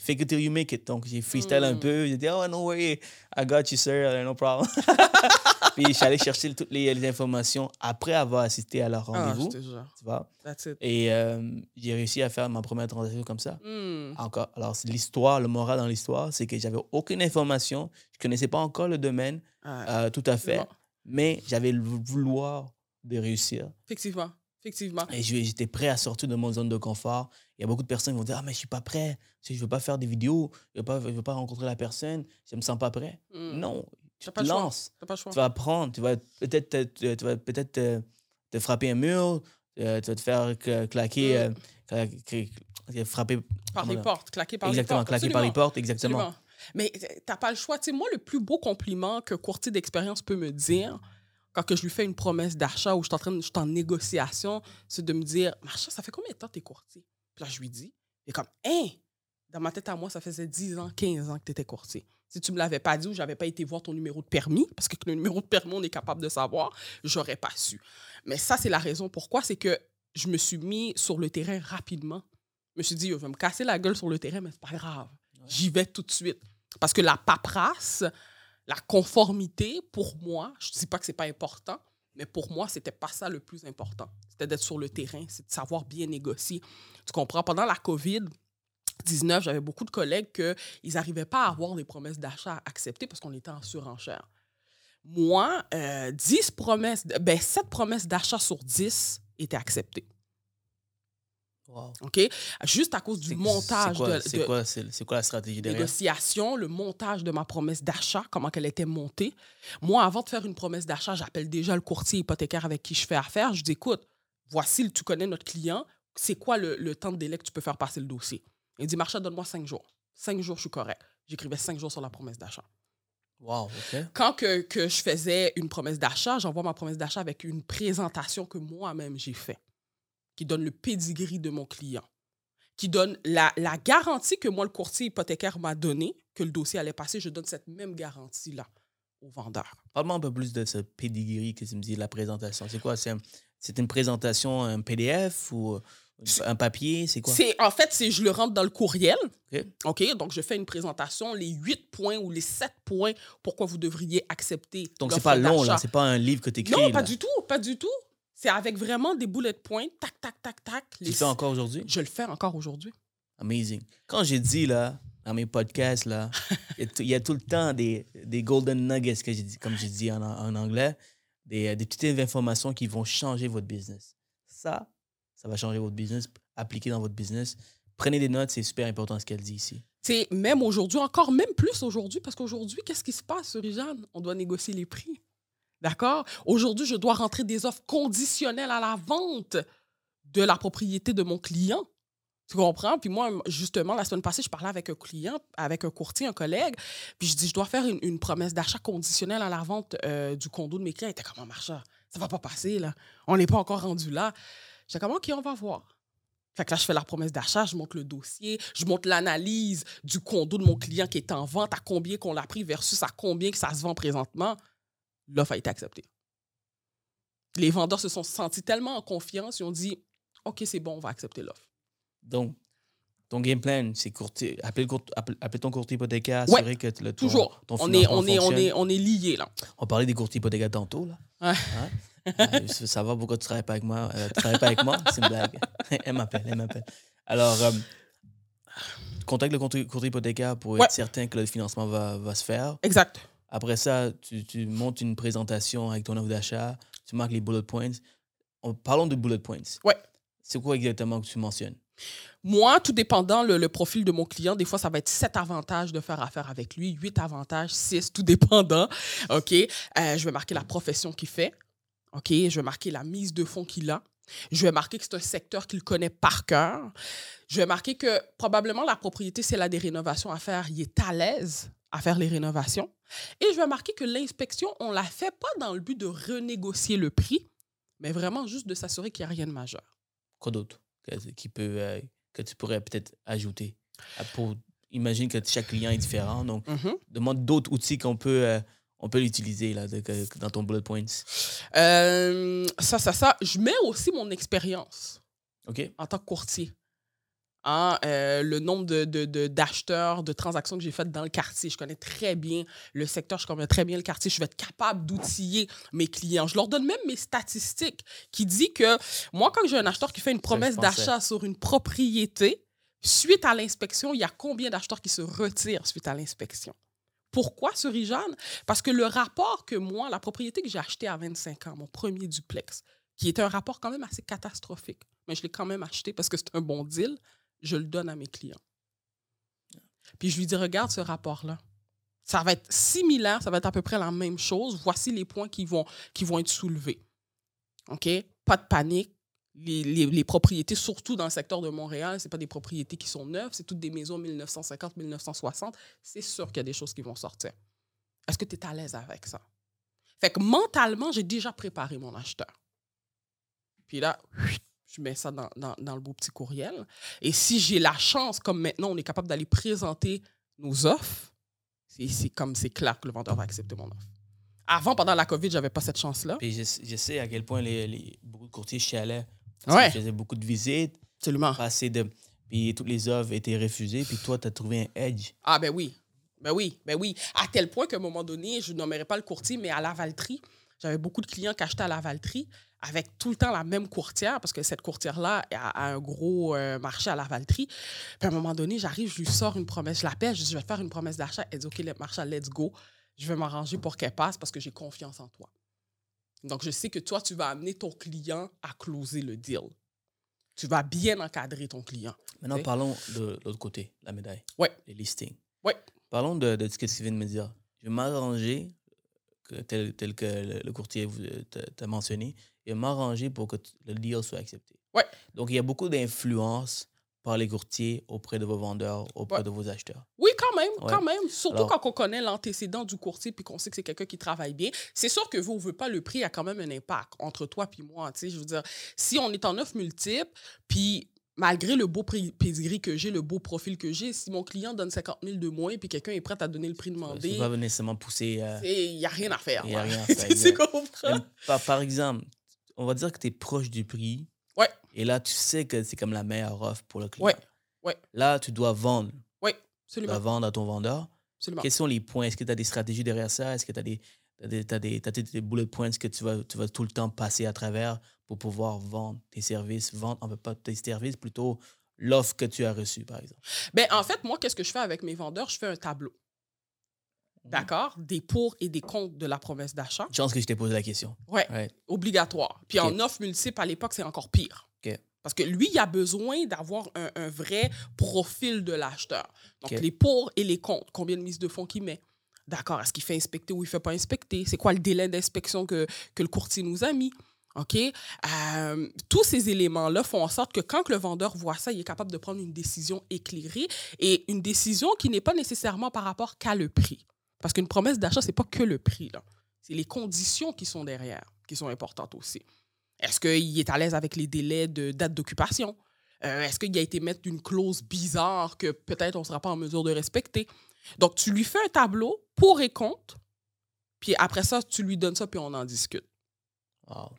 fake it till you make it. Donc, j'ai freestyle un Mm. peu. J'ai dit, oh, no way, I got you, sir, no problem. Puis, je suis allé chercher toutes les, les informations après avoir assisté à leur Ah, rendez-vous, jure. tu vois. That's it. Et euh, j'ai réussi à faire ma première transaction comme ça. Mm. Encore, alors, c'est l'histoire, le moral dans l'histoire, c'est que j'avais aucune information. Je connaissais pas encore le domaine Ouais. euh, tout à fait, Bon. mais j'avais le vouloir de réussir. Effectivement. Effectivement. Et j'étais prêt à sortir de mon zone de confort. Il y a beaucoup de personnes qui vont dire Ah, mais je suis pas prêt. Je ne veux pas faire des vidéos. Je ne veux, veux pas rencontrer la personne. Je me sens pas prêt. Mm. Non, tu pas te lances. Pas choix. Tu vas apprendre. Tu vas peut-être tu vas peut-être te, te frapper un mur. euh, tu vas te faire cla- claquer. Mm. euh, frapper. Par les portes. Claquer par Exactement, les portes. claquer par les absolument. portes. Exactement. Absolument. Mais euh, t'as pas le choix. Tu sais, moi, le plus beau compliment que courtier d'expérience peut me dire quand que je lui fais une promesse d'achat ou je suis en, train de- je suis en négociation, c'est de me dire Marcha, ça fait combien de temps t'es courtier Puis là, je lui dis Il est comme Hein? Dans ma tête à moi, ça faisait 10 ans, 15 ans que tu étais courtier. Si tu me l'avais pas dit ou j'avais pas été voir ton numéro de permis, parce que le numéro de permis, on est capable de savoir, j'aurais pas su. Mais ça, c'est la raison pourquoi, c'est que je me suis mis sur le terrain rapidement. Je me suis dit, je vais me casser la gueule sur le terrain, mais c'est pas grave. J'y vais tout de suite. Parce que la paperasse, la conformité, pour moi, je dis pas que c'est pas important, mais pour moi, c'était pas ça le plus important. C'était d'être sur le terrain, c'est de savoir bien négocier. Tu comprends? Pendant la COVID, 19, j'avais beaucoup de collègues qu'ils n'arrivaient pas à avoir des promesses d'achat acceptées parce qu'on était en surenchère. Moi, euh, 10 promesses, ben 7 promesses d'achat sur 10 étaient acceptées. Wow. OK? Juste à cause du montage quoi, de, c'est quoi, c'est c'est quoi la stratégie derrière? négociation, le montage de ma promesse d'achat, comment elle était montée. Moi, avant de faire une promesse d'achat, j'appelle déjà le courtier hypothécaire avec qui je fais affaire. Je dis, écoute, voici, tu connais notre client, c'est quoi le, le temps de délai que tu peux faire passer le dossier? Il dit, Marcha, donne-moi cinq jours. Cinq jours, je suis correct. J'écrivais cinq jours sur la promesse d'achat. Wow. Quand que, que je faisais une promesse d'achat, j'envoie ma promesse d'achat avec une présentation que moi-même j'ai fait, qui donne le pedigree de mon client, qui donne la, la garantie que moi, le courtier hypothécaire m'a donnée, que le dossier allait passer. Je donne cette même garantie-là au vendeur. Parle-moi un peu plus de ce pedigree que tu me dis, la présentation. C'est quoi? C'est un- c'est une présentation, un PDF ou un papier? C'est quoi? C'est, en fait, c'est je le rentre dans le courriel. OK. OK? Donc, je fais une présentation, les huit points ou les sept points pourquoi vous devriez accepter. Donc, c'est pas long, là. C'est pas un livre que tu écris. Non, pas du tout, pas du tout. C'est avec vraiment des bullet points, tac, tac, tac, tac. Tu les- le fais encore aujourd'hui? Je le fais encore aujourd'hui. Amazing. Quand j'ai dit, là, dans mes podcasts, là, il y, a tout- il y a tout le temps des, des golden nuggets, que j'ai dit, comme j'ai dit en, en anglais, des, des petites informations qui vont changer votre business. Ça, ça va changer votre business, appliquer dans votre business. Prenez des notes, c'est super important ce qu'elle dit ici. C'est même aujourd'hui, encore même plus aujourd'hui, parce qu'aujourd'hui, qu'est-ce qui se passe, Jeanne? On doit négocier les prix. D'accord? Aujourd'hui, je dois rentrer des offres conditionnelles à la vente de la propriété de mon client. Tu comprends? Puis moi, justement, la semaine passée, je parlais avec un client, avec un courtier, un collègue, puis je dis, je dois faire une, promesse d'achat conditionnelle à la vente euh, du condo de mes clients. Il était comme, marcha, ça va pas passer, là. On n'est pas encore rendu là. J'étais comme, OK, on va voir. Fait que là, je fais la promesse d'achat, je monte le dossier, je monte l'analyse du condo de mon client qui est en vente, à combien qu'on l'a pris versus à combien que ça se vend présentement. L'offre a été acceptée. Les vendeurs se sont sentis tellement en confiance, ils ont dit OK, c'est bon, on va accepter l'offre. Donc, ton game plan, c'est courtier, appeler, le court- appeler- appeler ton courtier hypothécaire, Ouais, assurer que le, ton, Toujours. ton on, est, on, est, on, est, on est liés, là. On parlait des courtiers hypothécaires tantôt, là. Ouais. Hein? Euh, je veux savoir pourquoi tu travailles pas avec moi. Euh, tu travailles pas avec moi, c'est une blague. elle m'appelle, elle m'appelle. Alors, euh, contacte le courtier courtier hypothécaire pour Ouais. être certain que le financement va, va se faire. Exact. Après ça, tu, tu montes une présentation avec ton offre d'achat, tu marques les bullet points. En- parlons de bullet points. Ouais. C'est quoi exactement que tu mentionnes? Moi, tout dépendant le, le profil de mon client, des fois, ça va être sept avantages de faire affaire avec lui, huit avantages, six, tout dépendant. OK? Euh, je vais marquer la profession qu'il fait. OK? Je vais marquer la mise de fonds qu'il a. Je vais marquer que c'est un secteur qu'il connaît par cœur. Je vais marquer que probablement la propriété, elle a des rénovations à faire, il est à l'aise à faire les rénovations. Et je vais marquer que l'inspection, on la fait pas dans le but de renégocier le prix, mais vraiment juste de s'assurer qu'il n'y a rien de majeur. Quoi d'autre que, qui peut, euh, que tu pourrais peut-être ajouter? Ah, Pour, imagine que chaque client est différent, donc Mhm. demande d'autres outils qu'on peut, euh, on peut l'utiliser là, de- dans ton bullet points. Euh, ça, ça, ça. Je mets aussi mon expérience OK? en tant que courtier. Hein, euh, le nombre de, de- de- d'acheteurs, de, transactions que j'ai faites dans le quartier. Je connais très bien le secteur, je connais très bien le quartier. Je vais être capable d'outiller mes clients. Je leur donne même mes statistiques qui dit que moi, quand j'ai un acheteur qui fait une promesse d'achat sur une propriété, suite à l'inspection, il y a combien d'acheteurs qui se retirent suite à l'inspection? Pourquoi sur Jeanne? Parce que le rapport que moi, la propriété que j'ai achetée à 25 ans, mon premier duplex, qui était un rapport quand même assez catastrophique, mais je l'ai quand même acheté parce que c'est un bon deal, je le donne à mes clients. Puis je lui dis, regarde ce rapport-là. Ça va être similaire, ça va être à peu près la même chose. Voici les points qui vont, qui vont être soulevés. OK? Pas de panique. Les, les- propriétés, surtout dans le secteur de Montréal, ce pas des propriétés qui sont neuves, c'est toutes des maisons 1950-1960. C'est sûr qu'il y a des choses qui vont sortir. Est-ce que tu es à l'aise avec ça? Fait que mentalement, j'ai déjà préparé mon acheteur. Puis là, je mets ça dans, dans- dans le beau petit courriel. Et si j'ai la chance, comme maintenant, on est capable d'aller présenter nos offres, c'est comme c'est clair que le vendeur va accepter mon offre. Avant, pendant la COVID, j'avais pas cette chance-là. Puis je, je sais à quel point les, les- beaucoup de courtiers chialaient. Ouais. qu'ils faisaient beaucoup de visites, Absolument. de. Puis toutes les offres étaient refusées, puis toi, tu as trouvé un edge. Ah ben oui. Ben oui, ben oui. À tel point qu'à un moment donné, je nommerai pas le courtier, mais à la Valtrie, j'avais beaucoup de clients qui achetaient à la Valtrie avec tout le temps la même courtière, parce que cette courtière-là a, a un gros euh, marché à la Valtrie. Puis à un moment donné, j'arrive, je lui sors une promesse, je l'appelle, je dis, je vais te faire une promesse d'achat. Elle dit, OK, le marché, let's go. Je vais m'arranger pour qu'elle passe parce que j'ai confiance en toi. Donc, je sais que toi, tu vas amener ton client à closer le deal. tu vas bien encadrer ton client. Maintenant, parlons de l'autre côté, la médaille. Ouais. Les listings. Ouais. Parlons de, de ce que tu viens de me dire. Je vais m'arranger, tel, tel que le, courtier euh, t'a mentionné, et m'arranger pour que le deal soit accepté. Ouais. Donc, il y a beaucoup d'influence par les courtiers auprès de vos vendeurs, auprès Ouais. de vos acheteurs. Oui, quand même, Ouais. quand même. Surtout Alors- quand on connaît l'antécédent du courtier puis qu'on sait que c'est quelqu'un qui travaille bien. C'est sûr que vous ne veut pas, le prix a quand même un impact entre toi puis moi. Tu sais, je veux dire, si on est en offre multiple, puis malgré le beau prix- pedigree que j'ai, le beau profil que j'ai, si mon client donne 50 000 de moins puis quelqu'un est prêt à donner le prix Ça demandé, va pas nécessairement pousser. euh, il n'y a rien à faire. Il y a rien à faire, comprends? par, par exemple, on va dire que tu es proche du prix. Ouais. Et là, tu sais que c'est comme la meilleure offre pour le client. Ouais, ouais. Là, tu dois vendre. Oui, Tu dois absolument. vendre à ton vendeur. absolument. Quels sont les points? Est-ce que tu as des stratégies derrière ça? Est-ce que tu as des- des bullet points que tu vas, tu vas tout le temps passer à travers pour pouvoir vendre tes services? Vendre, en fait, pas tes services, plutôt l'offre que tu as reçue, par exemple. Ben, en fait, moi, qu'est-ce que je fais avec mes vendeurs? Je fais un tableau. Mhm. D'accord? Des pour et des contre de la promesse d'achat. Chance que je t'ai posé la question. Ouais. Ouais. obligatoire. Puis en offre multiple, à l'époque, c'est encore pire. Ok. Parce que lui, il a besoin d'avoir un, un vrai profil de l'acheteur. Donc, les pour et les contre. Combien de mises de fonds qu'il met? D'accord. Est-ce qu'il fait inspecter ou il ne fait pas inspecter? C'est quoi le délai d'inspection que, que le courtier nous a mis? OK? Euh, tous ces éléments-là font en sorte que quand le vendeur voit ça, il est capable de prendre une décision éclairée et une décision qui n'est pas nécessairement par rapport qu'à le prix. Parce qu'une promesse d'achat, ce n'est pas que le prix. C'est les conditions qui sont derrière qui sont importantes aussi. Est-ce qu'il est à l'aise avec les délais de date d'occupation? Euh, Est-ce qu'il a été mettre une clause bizarre que peut-être on ne sera pas en mesure de respecter? Donc, tu lui fais un tableau pour et contre, puis après ça, tu lui donnes ça, puis on en discute. Wow.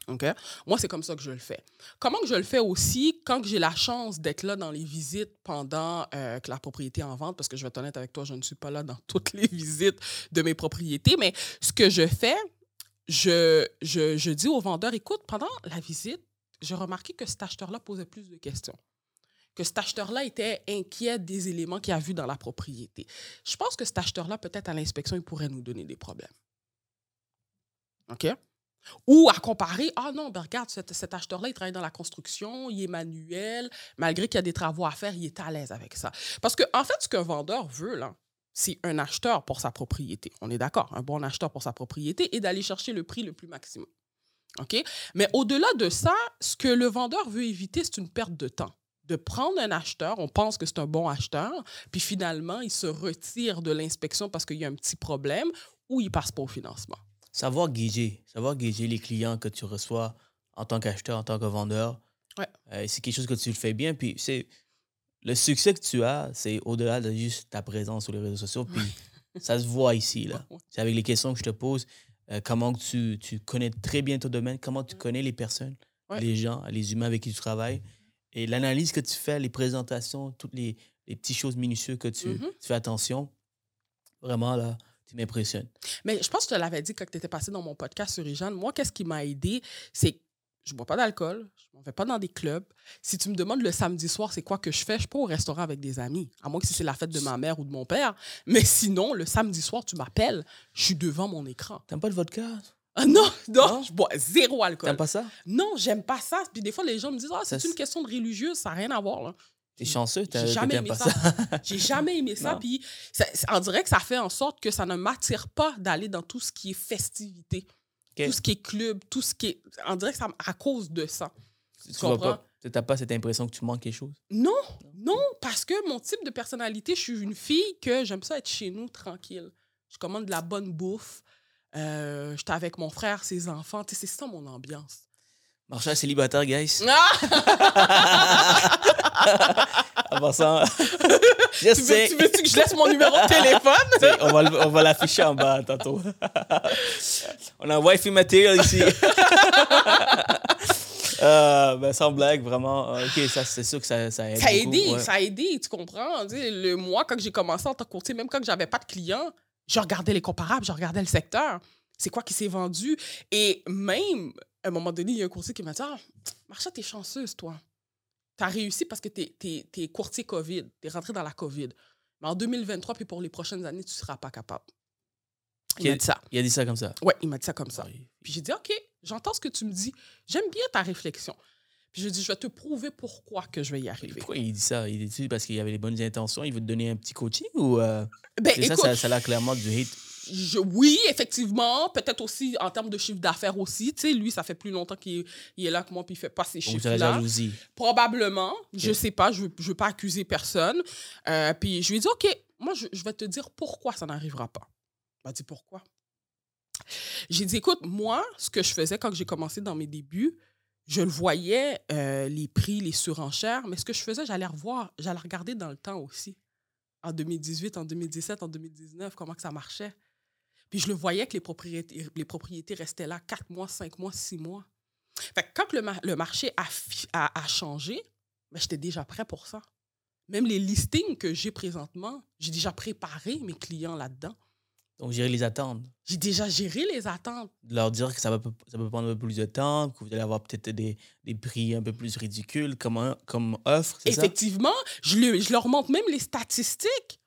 Moi, c'est comme ça que je le fais. Comment que je le fais aussi quand j'ai la chance d'être là dans les visites pendant euh, que la propriété est en vente, parce que je vais être honnête avec toi, je ne suis pas là dans toutes les visites de mes propriétés, mais ce que je fais, je, je, je dis au vendeur, écoute, pendant la visite, j'ai remarqué que cet acheteur-là posait plus de questions. Que cet acheteur-là était inquiet des éléments qu'il a vus dans la propriété. Je pense que cet acheteur-là, peut-être à l'inspection, il pourrait nous donner des problèmes. OK? Ou à comparer, ah non, ben regarde, cet, acheteur-là, il travaille dans la construction, il est manuel, malgré qu'il y a des travaux à faire, il est à l'aise avec ça. Parce que, en fait, ce qu'un vendeur veut, là, c'est un acheteur pour sa propriété. On est d'accord, un bon acheteur pour sa propriété et d'aller chercher le prix le plus maximum. OK? Mais au-delà de ça, ce que le vendeur veut éviter, c'est une perte de temps. De prendre un acheteur, on pense que c'est un bon acheteur, puis finalement, il se retire de l'inspection parce qu'il y a un petit problème ou il passe pas au financement. Savoir guider, savoir guider les clients que tu reçois en tant qu'acheteur, en tant que vendeur. Ouais. Euh, c'est quelque chose que tu fais bien. Puis c'est le succès que tu as, c'est au-delà de juste ta présence sur les réseaux sociaux. Puis ça se voit ici. là. C'est avec les questions que je te pose. euh, comment tu, tu connais très bien ton domaine, comment tu connais les personnes, Ouais. les gens, les humains avec qui tu travailles. Et l'analyse que tu fais, les présentations, toutes les, les petites choses minutieuses que tu, tu fais attention, vraiment, là, tu m'impressionnes. Mais je pense que je te l'avais dit quand tu étais passé dans mon podcast sur Jeanne. Moi, qu'est-ce qui m'a aidé, c'est que je bois pas d'alcool, je ne vais pas dans des clubs. Si tu me demandes le samedi soir, c'est quoi que je fais, je suis pas au restaurant avec des amis. À moins que si c'est la fête de ma mère ou de mon père. Mais sinon, le samedi soir, tu m'appelles, je suis devant mon écran. T'aimes pas le vodka? Ah non, non, Non? je bois zéro alcool. T'aimes pas ça? Non, j'aime pas ça. Puis des fois, les gens me disent, ah, c'est une question de religieuse, ça n'a rien à voir. Là. T'es chanceux, t'as- jamais aimé pas ça. ça. J'ai jamais aimé ça. Puis ça- on dirait que ça fait en sorte que ça ne m'attire pas d'aller dans tout ce qui est festivité, tout ce qui est club, tout ce qui est. On dirait que ça à cause de ça. Tu Tu comprends? pas, t'as pas cette impression que tu manques quelque chose? Non, non, parce que mon type de personnalité, je suis une fille que j'aime ça être chez nous tranquille. Je commande de la bonne bouffe. Euh, J'étais avec mon frère, ses enfants. C'est ça mon ambiance. Marchand célibataire, guys. Ah! En passant, je tu veux, sais. tu veux-tu que je laisse mon numéro de téléphone? T'sais, on va, le- on va l'afficher en bas tantôt. on a un Wi-Fi matériel ici. Euh, ben, sans blague, vraiment. euh, Ok, ça, c'est sûr que ça, ça aide. Ça a aidé, ouais. ça a aidé, tu comprends? Tu sais, le, moi, quand j'ai commencé en tant que courtier, même quand j'avais pas de clients, je regardais les comparables, je regardais le secteur. C'est quoi qui s'est vendu? Et même, à un moment donné, il y a un courtier qui m'a dit Ah, Marcha, t'es chanceuse, toi. T'as réussi parce que t'es es, courtier COVID. T'es rentré dans la COVID. Mais en 2023, puis pour les prochaines années, tu seras pas capable. Il m'a Quel- dit ça. Il a dit ça comme ça? Ouais, il m'a dit ça comme ça. Oui. Puis j'ai dit, OK, j'entends ce que tu me dis. J'aime bien ta réflexion. Puis je dis, je vais te prouver pourquoi que je vais y arriver. Pourquoi il dit ça? Il dit parce qu'il avait les bonnes intentions, il veut te donner un petit coaching ou euh, Ben, c'est ça, écoute, ça, ça a clairement du hate. Je- oui, effectivement, peut-être aussi en termes de chiffre d'affaires aussi. Tu sais, lui, ça fait plus longtemps qu'il il est là que moi, puis il fait pas la chiffres-là. jalousie. Probablement. Je Ok. sais pas, je ne veux pas accuser personne. Euh, puis je lui ai dit, OK, moi, je, je vais te dire pourquoi ça n'arrivera pas. Il m'a dit, pourquoi? J'ai dit, écoute, moi, ce que je faisais quand j'ai commencé dans mes débuts, je le voyais, euh, les prix, les surenchères, mais ce que je faisais, j'allais revoir, j'allais regarder dans le temps aussi. En 2018, en 2017, en 2019, comment que ça marchait. Puis je le voyais que les propriétés, les propriétés restaient là 4 mois, 5 mois, 6 mois. Fait que quand le, ma- le marché a, fi- a, a changé, ben, j'étais déjà prêt pour ça. Même les listings que j'ai présentement, j'ai déjà préparé mes clients là-dedans. Donc, gérer les attentes. J'ai déjà géré les attentes. Leur dire que ça, va, ça peut prendre un peu plus de temps, que vous allez avoir peut-être des, des prix un peu plus ridicules comme, un- comme offre, c'est ça? Effectivement, je, le- je leur montre même les statistiques.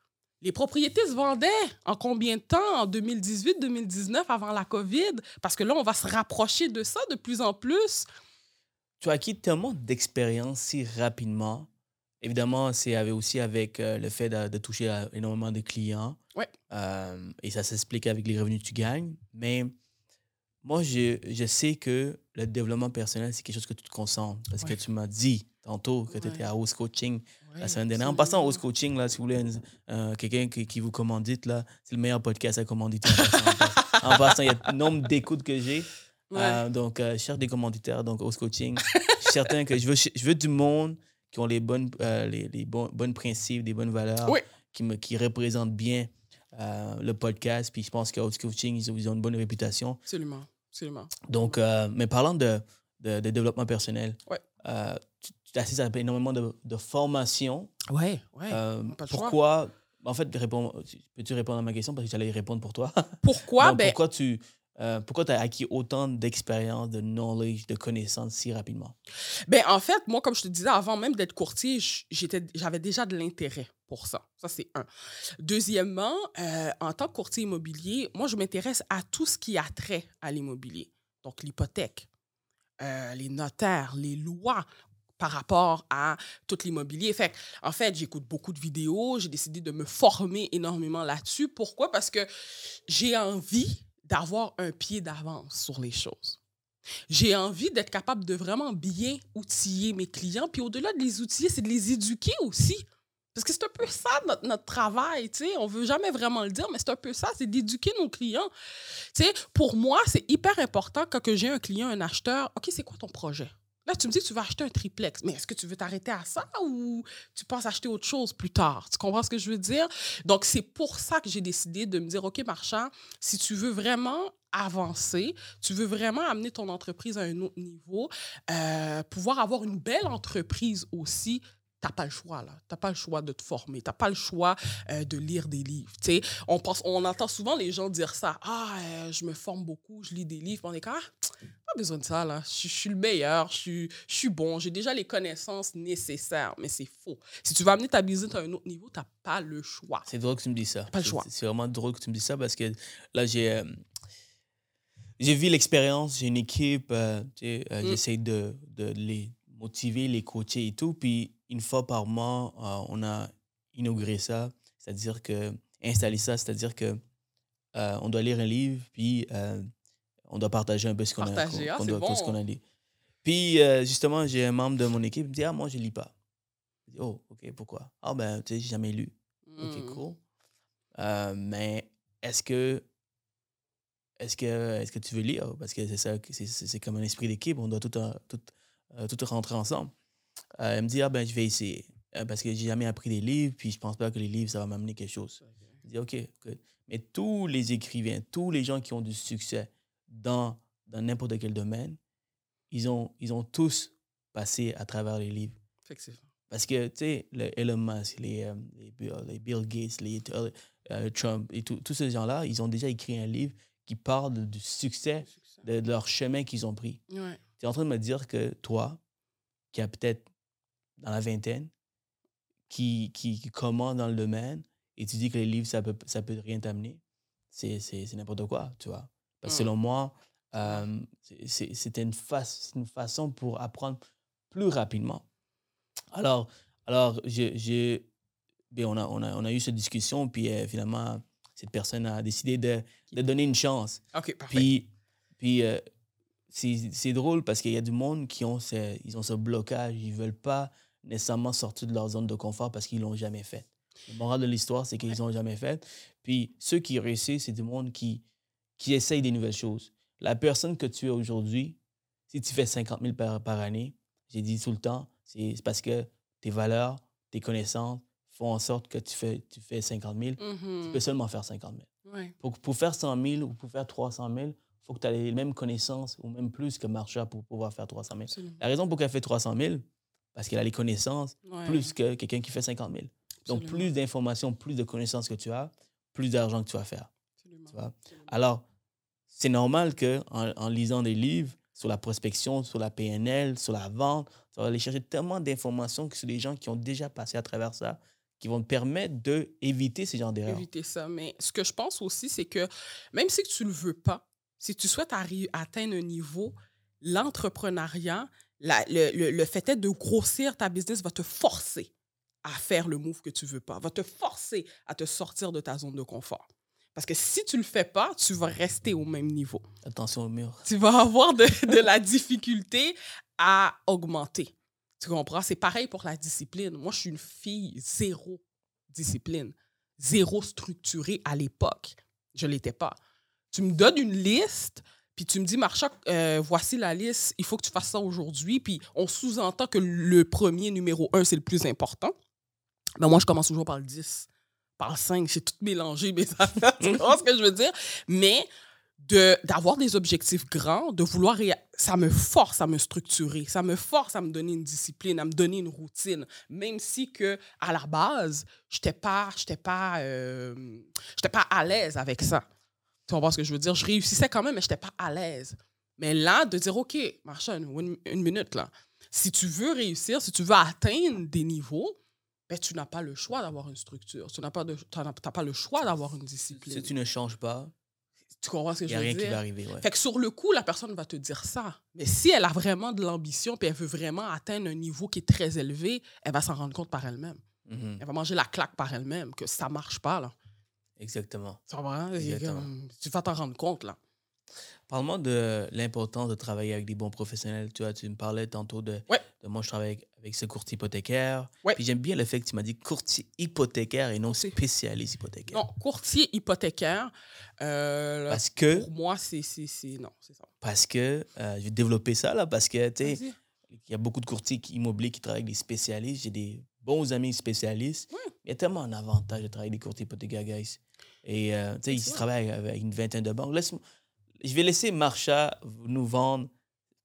Les propriétés se vendaient en combien de temps? En 2018-2019 avant la COVID? Parce que là, on va se rapprocher de ça de plus en plus. Tu as acquis tellement d'expérience si rapidement. Évidemment, c'est aussi avec euh, le fait de, de toucher à énormément de clients. Ouais. Euh, et ça s'explique avec les revenus que tu gagnes. Mais moi, je, je sais que le développement personnel, c'est quelque chose que tu te concentres. Parce Ouais. que tu m'as dit tantôt que tu étais Ouais. à House Coaching la semaine dernière. En passant House. Coaching, là, si vous voulez euh, quelqu'un qui, qui vous commandite, là, c'est le meilleur podcast à commanditer. En passant, il y a le nombre d'écoutes que j'ai. Ouais. Euh, donc, euh, cherche des commanditaires, donc House Coaching. je suis certain que je veux, je veux du monde qui ont les, bonnes, euh, les, les bonnes principes, des bonnes valeurs, Oui. qui, me, qui représentent bien le podcast. Puis je pense que House Coaching, ils ont, ils ont une bonne réputation. Absolument. Absolument. Donc, mais parlant de, de, de développement personnel, Ouais. T'assises à énormément de, de formations. Ouais, ouais. Euh, pourquoi En fait, réponds- peux-tu répondre à ma question? Parce que j'allais y répondre pour toi. Pourquoi? Ben, pourquoi tu euh, pourquoi as acquis autant d'expérience, de knowledge, de connaissances si rapidement? Ben, en fait, moi, comme je te disais, avant même d'être courtier, j'étais, j'avais déjà de l'intérêt pour ça. Ça, c'est un. Deuxièmement, euh, en tant que courtier immobilier, moi, je m'intéresse à tout ce qui a trait à l'immobilier. Donc, l'hypothèque, euh, les notaires, les lois par rapport à tout l'immobilier. En fait, j'écoute beaucoup de vidéos. J'ai décidé de me former énormément là-dessus. Pourquoi? Parce que j'ai envie d'avoir un pied d'avance sur les choses. J'ai envie d'être capable de vraiment bien outiller mes clients. Puis au-delà de les outiller, c'est de les éduquer aussi. Parce que c'est un peu ça notre, travail, tu sais. On veut jamais vraiment le dire, mais c'est un peu ça, c'est d'éduquer nos clients. Tu sais, pour moi, c'est hyper important quand j'ai un client, un acheteur, OK, c'est quoi ton projet? Là, tu me dis que tu vas acheter un triplex, mais est-ce que tu veux t'arrêter à ça ou tu penses acheter autre chose plus tard? Tu comprends ce que je veux dire? Donc, c'est pour ça que j'ai décidé de me dire, OK, Marchand, si tu veux vraiment avancer, tu veux vraiment amener ton entreprise à un autre niveau, euh, pouvoir avoir une belle entreprise aussi, t'as pas le choix, là. T'as pas le choix de te former. T'as pas le choix euh, de lire des livres. Tu sais, on, pense, on entend souvent les gens dire ça. Ah, euh, je me forme beaucoup, je lis des livres. On est comme, ah, pas besoin de ça, là. Je, je suis le meilleur, je suis, je suis bon, j'ai déjà les connaissances nécessaires. Mais c'est faux. Si tu veux amener ta business à un autre niveau, t'as pas le choix. C'est drôle que tu me dis ça. Pas le choix. C'est vraiment drôle que tu me dis ça parce que là, j'ai euh, j'ai vu l'expérience, j'ai une équipe, euh, tu sais, euh, Mm. j'essaie de, de les motiver, les coacher et tout. Puis une fois par mois, euh, on a inauguré ça, c'est-à-dire que, installé ça, c'est-à-dire que euh, on doit lire un livre, puis euh, on doit partager un peu ce qu'on a, Partager, ah, doit- bon. ce qu'on a lu. Puis euh, justement, j'ai un membre de mon équipe qui me dit Ah, moi, je lis pas. Je dis, oh, OK, pourquoi Ah, ben, tu sais, j'ai jamais lu. OK, Mm. cool. Euh, mais est-ce que est-ce que est-ce que tu veux lire? Parce que c'est ça c'est- comme un esprit d'équipe on doit tout en- tout euh, tout rentrer ensemble Euh, elle me dit ah ben je vais essayer Euh, parce que j'ai jamais appris des livres puis je pense pas que les livres ça va m'amener quelque chose je dis ok good. mais tous les écrivains tous les gens qui ont du succès dans dans n'importe quel domaine ils ont ils ont tous passé à travers les livres Effectivement. parce que, tu sais, le Elon Musk, les, euh, les, Bill, les Bill Gates, les euh, Trump et tous ces gens-là, ils ont déjà écrit un livre qui parle du succès de, de leur chemin qu'ils ont pris. Ouais. Tu es en train de me dire que toi, qui as peut-être dans la vingtaine, qui, qui, qui commence dans le domaine, et tu dis que les livres, ça peut, ça peut rien t'amener, c'est c'est- c'est n'importe quoi, tu vois. Parce que Mm. selon moi, euh, c'est- c'est c'était une, fa- une façon pour apprendre plus rapidement. Alors, alors je, je- ben, on, a, on, a, on a eu cette discussion, puis euh, finalement, cette personne a décidé de, de donner une chance. OK, parfait. Puis, puis euh, c'est drôle parce qu'il y a du monde qui ont ce, ils ont ce blocage. Ils ne veulent pas nécessairement sortir de leur zone de confort parce qu'ils ne l'ont jamais fait. Le moral de l'histoire, c'est qu'ils ne l'ont jamais fait. Puis ceux qui réussissent, c'est du monde qui, qui essaye des nouvelles choses. La personne que tu es aujourd'hui, si tu fais 50 000 par, par année, j'ai dit tout le temps, c'est parce que tes valeurs, tes connaissances font en sorte que tu fais, tu fais 50 000. Tu Mhm. peux seulement faire 50 000. Ouais. Pour, pour faire 100 000 ou pour faire 300 000, il faut que tu aies les mêmes connaissances ou même plus que Marsha pour pouvoir faire 300 000. Absolument. La raison pour qu'elle fait 300 000, parce qu'elle a les connaissances Ouais. plus que quelqu'un qui fait 50 000. Donc, plus d'informations, plus de connaissances que tu as, plus d'argent que tu vas faire. Absolument. Tu vois? Alors, c'est normal que en, en lisant des livres sur la prospection, sur la PNL, sur la vente, tu vas aller chercher tellement d'informations que c'est des gens qui ont déjà passé à travers ça, qui vont te permettre d'éviter ces genres d'erreurs. éviter ça. Mais ce que je pense aussi, c'est que même si tu ne le veux pas, si tu souhaites atteindre un niveau, l'entrepreneuriat, le, le- le fait est de grossir ta business va te forcer à faire le move que tu veux pas, va te forcer à te sortir de ta zone de confort. Parce que si tu le fais pas, tu vas rester au même niveau. Attention au mur. Tu vas avoir de, de la difficulté à augmenter. Tu comprends? C'est pareil pour la discipline. Moi, je suis une fille zéro discipline, zéro structurée à l'époque. Je ne l'étais pas. Tu me donnes une liste, puis tu me dis, Marcha, euh, voici la liste, il faut que tu fasses ça aujourd'hui. Puis on sous-entend que le premier, numéro un, c'est le plus important. Mais moi, je commence toujours par le 10, par le 5. J'ai tout mélangé mes affaires. tu comprends ce que je veux dire? Mais de d'avoir des objectifs grands, de vouloir ça me force à me structurer, ça me force à me donner une discipline, à me donner une routine, même si que à la base, j'étais pas pas euh, pas à l'aise avec ça. Tu comprends ce que je veux dire? Je réussissais quand même mais j'étais pas à l'aise. Mais là de dire OK, Marcha, une, une- minute là. Si tu veux réussir, si tu veux atteindre des niveaux, ben, tu n'as pas le choix d'avoir une structure. Tu n'as pas, de, as- pas le choix d'avoir une discipline. Si tu ne changes pas, Tu comprends ce que il n'y je a veux rien dire? qui va arriver. ouais. Fait que sur le coup, la personne va te dire ça. Mais si elle a vraiment de l'ambition puis elle veut vraiment atteindre un niveau qui est très élevé, elle va s'en rendre compte par elle-même. Mhm, Elle va manger la claque par elle-même que ça marche pas, là. Exactement. Exactement. comme- Tu vas t'en rendre compte, là. Parle-moi de l'importance de travailler avec des bons professionnels. Tu vois, tu me parlais tantôt de, Ouais. de moi, je travaille avec, avec ce courtier hypothécaire. Ouais. Puis j'aime bien le fait que tu m'as dit courtier hypothécaire et non spécialiste hypothécaire. Non, courtier hypothécaire, euh, Parce que, pour moi, c'est... Non, c'est ça. parce que euh, je vais développer ça, là, parce que, tu sais, il y a beaucoup de courtiers immobiliers qui travaillent avec des spécialistes. J'ai des bons amis spécialistes. Ouais. Il y a tellement un avantage de travailler avec des courtiers hypothécaires, guys. Et, euh, tu sais, ils travaillent avec une vingtaine de banques. Laisse je vais laisser Marsha nous vendre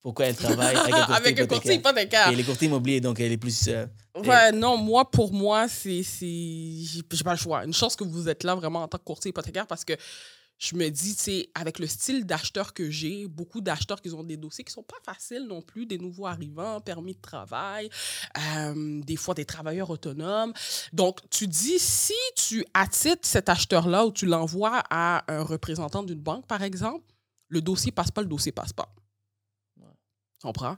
pourquoi elle travaille avec un courtier Avec un courtier hypothécaire. Et les courtiers immobiliers, donc elle est plus. euh, Ouais, non, moi, pour moi, c'est. j'ai pas le choix. Une chance que vous êtes là vraiment en tant que courtier hypothécaire parce que je me dis, tu sais, avec le style d'acheteur que j'ai, beaucoup d'acheteurs qui ont des dossiers qui sont pas faciles non plus, des nouveaux arrivants, permis de travail, euh, des fois des travailleurs autonomes. Donc, tu dis, si tu attites cet acheteur-là ou tu l'envoies à un représentant d'une banque, par exemple, le dossier passe pas, le dossier passe pas. Ouais. Tu comprends?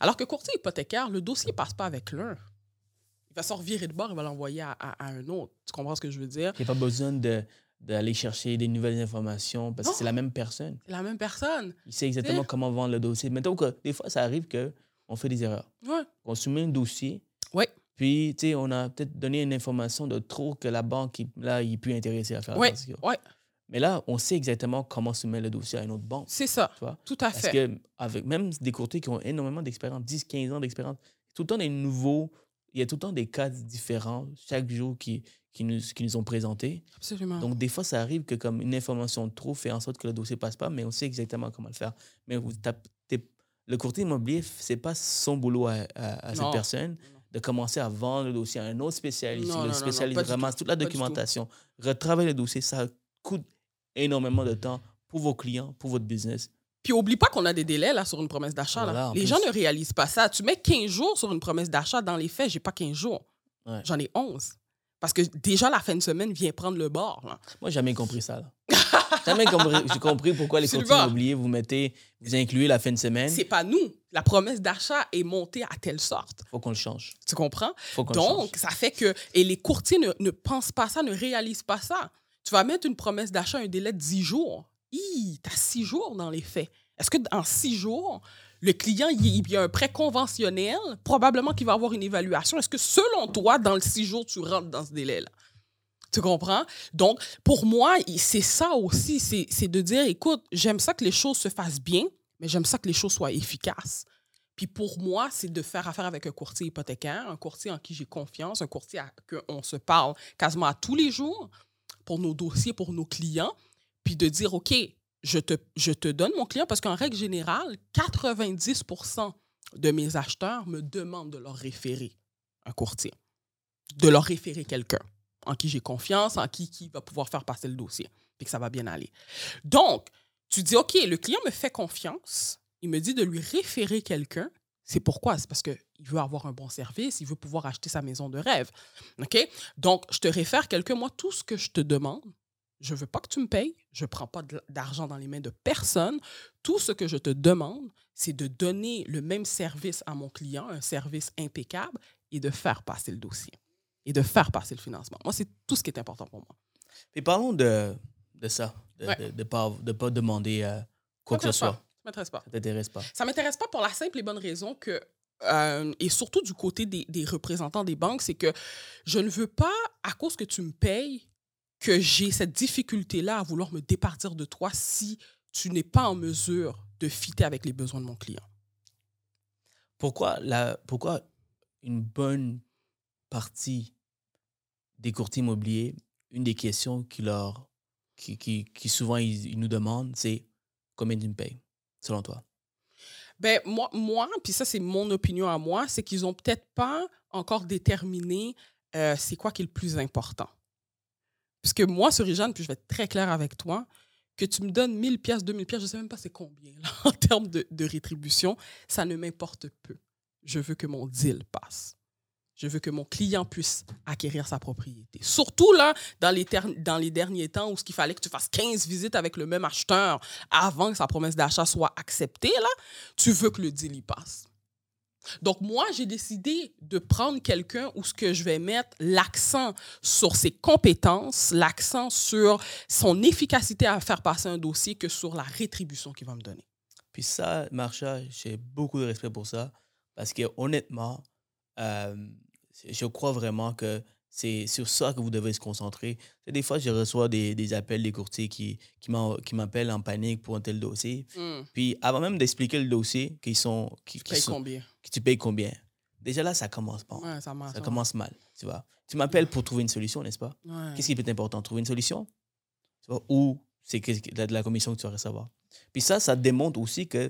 Alors que courtier hypothécaire, le dossier passe pas avec l'un. Il va se revirer de bord, il va l'envoyer à, à- à un autre. Tu comprends ce que je veux dire? Il n'y a pas besoin de d'aller chercher des nouvelles informations parce que c'est la même personne. La même personne. Il sait exactement comment vendre le dossier. Maintenant que des fois, ça arrive qu'on fait des erreurs. Ouais. On soumet un dossier. Ouais. Puis, tu sais, on a peut-être donné une information de trop que la banque, là, il est plus intéressé à faire Ouais. attention. Ouais. Mais là, on sait exactement comment soumettre le dossier à une autre banque. C'est ça. Tu vois? Tout à Parce fait. que avec même des courtiers qui ont énormément d'expérience, 10, 15 ans d'expérience, tout le temps des nouveaux, il y a tout le temps des cas différents chaque jour qui, qui, nous, qui nous ont présentés. Absolument. Donc, des fois, ça arrive que comme une information de trop fait en sorte que le dossier passe pas, mais on sait exactement comment le faire. Mais vous tapez- t'es- le courtier immobilier, c'est pas son boulot à, à- à cette personne Non. de commencer à vendre le dossier à un autre spécialiste. Non, le non, spécialiste ramasse tout, toute la pas du tout. documentation, retravaille le dossier. Ça coûte énormément de temps pour vos clients, pour votre business. Puis oublie pas qu'on a des délais là, sur une promesse d'achat. là. Voilà, Les plus. gens ne réalisent pas ça. Tu mets 15 jours sur une promesse d'achat. Dans les faits, j'ai pas 15 jours. Ouais. J'en ai 11. Parce que déjà, la fin de semaine vient prendre le bord. là. Moi, j'ai jamais compris ça. jamais compris, j'ai compris pourquoi les courtiers immobiliers, vous mettez, vous incluez la fin de semaine. C'est pas nous. La promesse d'achat est montée à telle sorte. Faut qu'on le change. Tu comprends? Faut qu'on le change. Donc, ça fait que. Et les courtiers ne, ne pensent pas ça, ne réalisent pas ça. Tu vas mettre une promesse d'achat un délai de 10 jours. Tu as 6 jours dans les faits. Est-ce que dans 6 jours, le client, il y a un prêt conventionnel, probablement qu'il va avoir une évaluation. Est-ce que selon toi, dans le 6 jours, tu rentres dans ce délai-là? Tu comprends? Donc, pour moi, c'est ça aussi, c'est c'est de dire, écoute, j'aime ça que les choses se fassent bien, mais j'aime ça que les choses soient efficaces. Puis pour moi, c'est de faire affaire avec un courtier hypothécaire, un courtier en qui j'ai confiance, un courtier à, qu'on se parle quasiment à tous les jours pour nos dossiers, pour nos clients, puis de dire, OK, je te, je te donne mon client parce qu'en règle générale, 90% de mes acheteurs me demandent de leur référer un courtier, de leur référer quelqu'un en qui j'ai confiance, en qui, qui va pouvoir faire passer le dossier, puis que ça va bien aller. Donc, tu dis, OK, le client me fait confiance, il me dit de lui référer quelqu'un. C'est pourquoi? C'est parce qu'il veut avoir un bon service, il veut pouvoir acheter sa maison de rêve. OK? Donc, je te réfère quelqu'un. Moi, tout ce que je te demande, je ne veux pas que tu me payes, je ne prends pas d'argent dans les mains de personne. Tout ce que je te demande, c'est de donner le même service à mon client, un service impeccable, et de faire passer le dossier et de faire passer le financement. Moi, c'est tout ce qui est important pour moi. Puis parlons de, de ça, de ne Ouais. de, pas, de pas demander euh, quoi que ce m'intéresse pas. soit. Ça m'intéresse pas. Ça t'intéresse pas. Ça m'intéresse pas pour la simple et bonne raison que, euh, et surtout du côté des, des représentants des banques, c'est que je ne veux pas, à cause que tu me payes, que j'ai cette difficulté-là à vouloir me départir de toi si tu n'es pas en mesure de fitter avec les besoins de mon client. Pourquoi, la, pourquoi une bonne partie des courtiers immobiliers, une des questions qui, leur, qui, qui, qui souvent ils, ils nous demandent, c'est combien tu me payes, selon toi? Ben, moi, moi puis ça, c'est mon opinion à moi, c'est qu'ils ont peut-être pas encore déterminé euh, c'est quoi qui est le plus important. Puisque moi, sur puis je vais être très clair avec toi, que tu me donnes 1000 pièces, 2000 pièces, je sais même pas c'est combien en termes de, rétribution, ça ne m'importe peu. Je veux que mon deal passe. Je veux que mon client puisse acquérir sa propriété. Surtout là, dans les, ter- dans les derniers temps où ce qu'il fallait que tu fasses 15 visites avec le même acheteur avant que sa promesse d'achat soit acceptée, là, tu veux que le deal y passe. Donc, moi, j'ai décidé de prendre quelqu'un où ce que je vais mettre l'accent sur ses compétences, l'accent sur son efficacité à faire passer un dossier que sur la rétribution qu'il va me donner. Puis ça, Marsha, j'ai beaucoup de respect pour ça parce que honnêtement, euh, je crois vraiment que c'est sur ça que vous devez se concentrer. Tu Des fois, je reçois des, des appels des courtiers qui, qui m'appellent en panique pour un tel dossier. Puis avant même d'expliquer le dossier, qu'ils sont, qui, qui Paye sont- combien? tu payes combien, déjà là, ça commence pas. Ouais, ça marche. Ça commence mal, tu vois. Tu m'appelles pour trouver une solution, n'est-ce pas? Ouais. Qu'est-ce qui peut être important? Trouver une solution? Tu vois? Ou c'est que- de la, commission que tu vas recevoir. Puis ça, ça démontre aussi que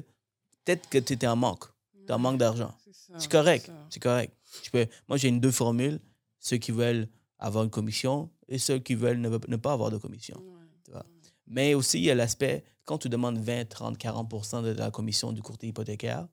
peut-être que tu étais en manque. Tu en manque d'argent. C'est correct. C'est correct. Je peux, moi, j'ai une deux formules. Ceux qui veulent avoir une commission et ceux qui veulent ne, ne pas avoir de commission. Ouais. Mais aussi, il y a l'aspect, quand tu demandes 20, 30, 40% de la commission du courtier hypothécaire,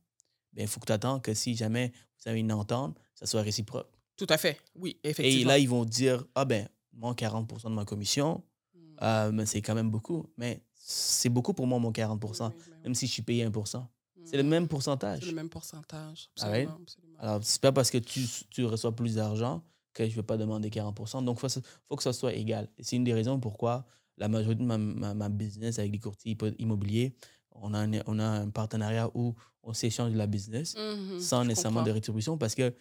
ben, il faut que tu attends que si jamais vous avez une entente, ça soit réciproque. Tout à fait. Oui, Et effectivement. là, ils vont dire, ah ben, moi, 40% de ma commission, Mm. euh, c'est quand même beaucoup. Mais c'est beaucoup pour moi, mon 40 Oui, oui, oui, même si je suis payé 1% C'est Mm. le même C'est pourcentage. le même pourcentage. Ah ouais? Absolument, absolument. Alors, c'est pas parce que tu, tu reçois plus d'argent que je ne vais pas demander 40 Donc, il faut, faut que ça soit égal. C'est une des raisons pourquoi la majorité de ma, ma, ma business avec les courtiers immobiliers, on a, un, on a un partenariat où on s'échange de la business Mhm, sans nécessairement de rétribution parce que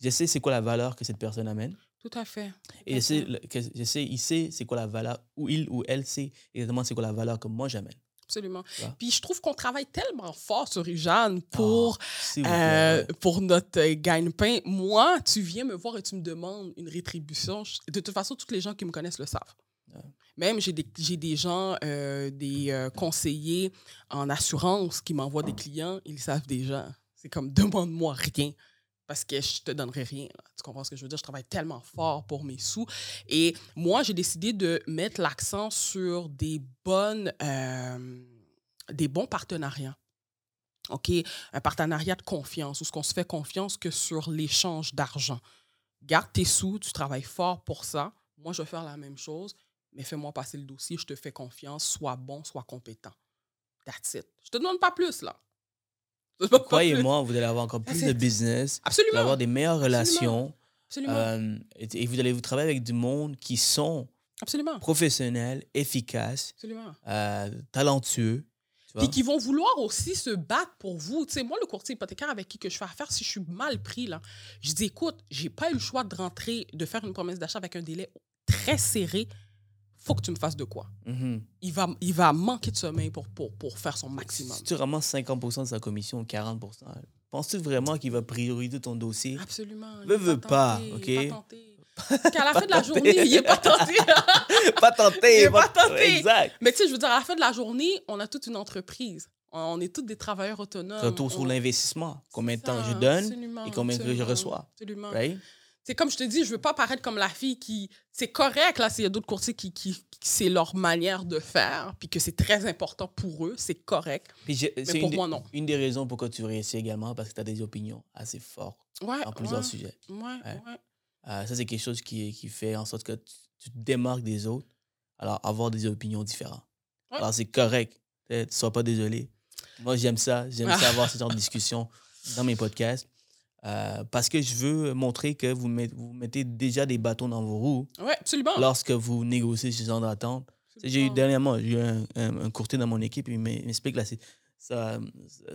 je sais c'est quoi la valeur que cette personne amène. Tout à fait. Et sais, je sais, il sait c'est quoi la valeur, ou il ou elle sait exactement c'est quoi la valeur que moi j'amène. Absolument. Vois? Puis je trouve qu'on travaille tellement fort sur Jeanne pour, Ah, plaît, euh, pour notre euh, gagne-pain. Moi, tu viens me voir et tu me demandes une rétribution. De toute façon, tous les gens qui me connaissent le savent. Ouais. Même, j'ai des, des gens, euh, des euh, conseillers en assurance qui m'envoient des clients, ils savent déjà. C'est comme, demande-moi rien parce que je te donnerai rien. Tu comprends ce que je veux dire? Je travaille tellement fort pour mes sous. Et moi, j'ai décidé de mettre l'accent sur des bonnes, euh, des bons partenariats. OK? Un partenariat de confiance où ce qu'on se fait confiance que sur l'échange d'argent. Garde tes sous, tu travailles fort pour ça. Moi, je vais faire la même chose, mais fais-moi passer le dossier, je te fais confiance, sois bon, sois compétent. That's it. Je te demande pas plus, là. Je sais pas quoi plus. Croyez-moi, vous allez avoir encore plus de business, vous allez Absolument. avoir des meilleures relations, Absolument. euh, et, vous allez vous travailler avec du monde qui sont Absolument. professionnels, efficaces, Absolument. euh, talentueux. Puis qui vont vouloir aussi se battre pour vous. Tu sais, moi, le courtier hypothécaire avec qui que je fais affaire, si je suis mal pris, là, je dis, écoute, j'ai pas eu le choix de rentrer, de faire une promesse d'achat avec un délai très serré. Faut que tu me fasses de quoi? Mhm. Il va, il va manquer de sommeil pour, pour, pour faire son maximum. Si tu ramasses 50 de sa commission, 40 penses-tu vraiment qu'il va prioriser ton dossier? Absolument. Veux, est veux pas, tenté, OK? il pas. Qu'à la fin de la journée, il est pas tenté. pas tenté! Il est pas tenté. Exact. Mais tu sais, je veux dire, à la fin de la journée, on a toute une entreprise. On est tous des travailleurs autonomes. Retour sur l'investissement. Combien de temps je donne absolument, et combien que je reçois. Absolument. right? C'est comme je te dis, je veux pas paraître comme la fille qui. C'est correct, là, s'il y a d'autres courtiers qui, qui, qui- c'est leur manière de faire, puis que c'est très important pour eux, c'est correct. Puis j'ai- Mais c'est pour moi, non. une des raisons pourquoi tu réussis également, parce que tu as des opinions assez fortes Ouais. en plusieurs ouais, sujets. Ouais. Euh, ça, c'est quelque chose qui, qui fait en sorte que tu, tu te démarques des autres. Alors, avoir des opinions différentes. Alors, c'est correct. Ne sois pas désolé. Moi, j'aime ça. J'aime ça avoir ce genre de discussion dans mes podcasts. Euh, parce que je veux montrer que vous, met- vous mettez déjà des bâtons dans vos roues Ouais, absolument. lorsque vous négociez ce genre d'attente. J'ai eu dernièrement j'ai eu un, un- un courtier dans mon équipe, il m'e- m'explique là, c'est- sa-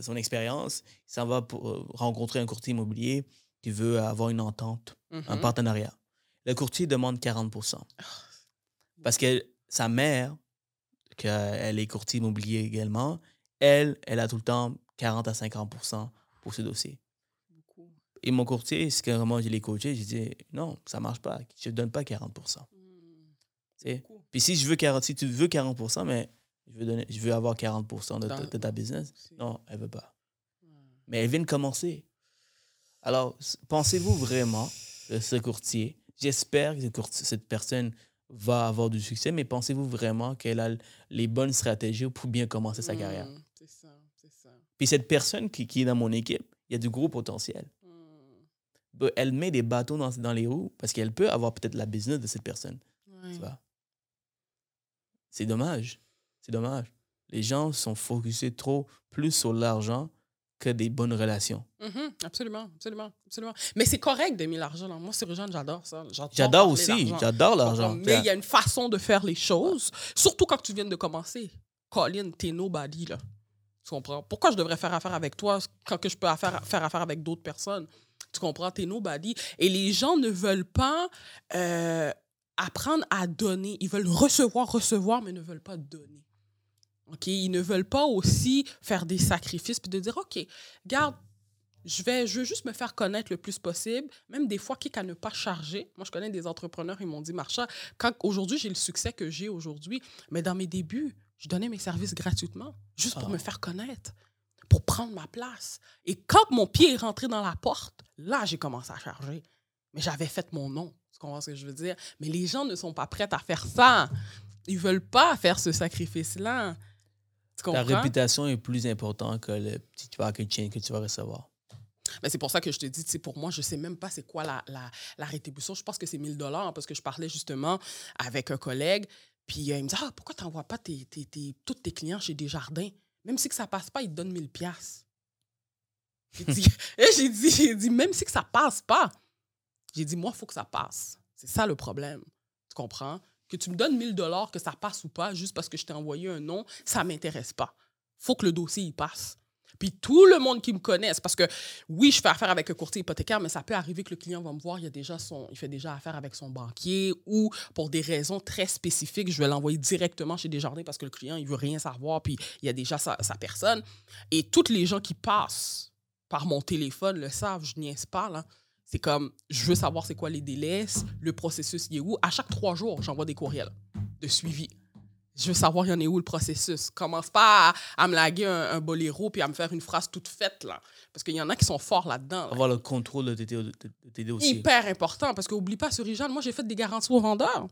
son expérience. Il s'en va pour euh, rencontrer un courtier immobilier qui veut avoir une entente, un Mhm. partenariat. Le courtier demande 40% Parce que sa mère, qu'elle est courtier immobilier également, elle, elle a tout le temps 40 à 50% pour ce dossier. Et mon courtier, c'est que moi je l'ai coaché, j'ai dit non, ça marche pas, je ne donne pas 40 Mm. tu sais? Beaucoup. Puis si je veux 40, si tu veux 40% mais je veux, donner, je veux avoir 40 de, ta- Dans- de ta business, non, elle veut pas. Mais elle vient de commencer. Alors, pensez-vous vraiment que ce courtier, j'espère que ce cette personne va avoir du succès, mais pensez-vous vraiment qu'elle a les bonnes stratégies pour bien commencer sa carrière? Mm, C'est ça, c'est ça. Puis cette personne qui, qui est dans mon équipe, il y a du gros potentiel. Elle met des bâtons dans, dans les roues parce qu'elle peut avoir peut-être la business de cette personne. Ouais. C'est dommage. C'est dommage. Les gens sont focusés trop plus sur l'argent que des bonnes relations. Mhm, absolument, absolument, absolument. Mais c'est correct d'aimer l'argent. Moi, c'est Jeanne, j'adore ça. J'adore aussi, j'adore l'argent. Mais il y a une façon de faire les choses, surtout quand tu viens de commencer. Colin, t'es nobody, là. Tu comprends? Pourquoi je devrais faire affaire avec toi quand que je peux affaire- faire affaire avec d'autres personnes? Tu comprends? T'es nobody. Et les gens ne veulent pas euh, apprendre à donner. Ils veulent recevoir, recevoir, mais ne veulent pas donner. OK? Ils ne veulent pas aussi faire des sacrifices puis de dire, OK, garde, je, vais, je veux juste me faire connaître le plus possible, même des fois, quitte à ne pas charger. Moi, je connais des entrepreneurs, ils m'ont dit, Marcha, quand aujourd'hui, j'ai le succès que j'ai aujourd'hui, mais dans mes débuts, je donnais mes services gratuitement, juste pour Ah. me faire connaître, pour prendre ma place. Et quand mon pied est rentré dans la porte, là, j'ai commencé à charger. Mais j'avais fait mon nom. Tu comprends ce que je veux dire? Mais les gens ne sont pas prêts à faire ça. Ils veulent pas faire ce sacrifice-là. Tu Ta comprends? réputation est plus importante que le petit packaging que tu vas recevoir. Mais c'est pour ça que je te dis, tu pour moi, je sais même pas c'est quoi la, la, la rétribution. Je pense que c'est 1000 dollars parce que je parlais justement avec un collègue. Puis euh, il me dit, ah, pourquoi tu n'envoies pas tes, tes, tes- tous tes clients chez Desjardins? Même si que ça passe pas, ils te donnent 1000 pièces. J'ai dit, et j'ai dit, j'ai dit, même si que ça passe pas, j'ai dit, moi, il faut que ça passe. C'est ça le problème. Tu comprends? Que tu me donnes 1000 dollars, que ça passe ou pas, juste parce que je t'ai envoyé un nom, ça m'intéresse pas. faut que le dossier y passe. Puis tout le monde qui me connaisse, parce que oui, je fais affaire avec un courtier hypothécaire, mais ça peut arriver que le client va me voir, il, a déjà son, il fait déjà affaire avec son banquier ou pour des raisons très spécifiques, je vais l'envoyer directement chez Desjardins parce que le client, il veut rien savoir, puis il y a déjà sa, sa personne. Et toutes les gens qui passent par mon téléphone le savent, je niaise pas, là. C'est comme, je veux savoir c'est quoi les délais, le processus, il est où. À chaque trois jours, j'envoie des courriels de suivi. Je veux savoir, il y en est où le processus? Commence pas à, à me laguer un, un boléro puis à me faire une phrase toute faite, là. Parce qu'il y en a qui sont forts là-dedans. là. Avoir le contrôle de tes dossiers. Hyper important. Parce qu'oublie pas, sur Rijal, moi, j'ai fait des garanties aux vendeurs.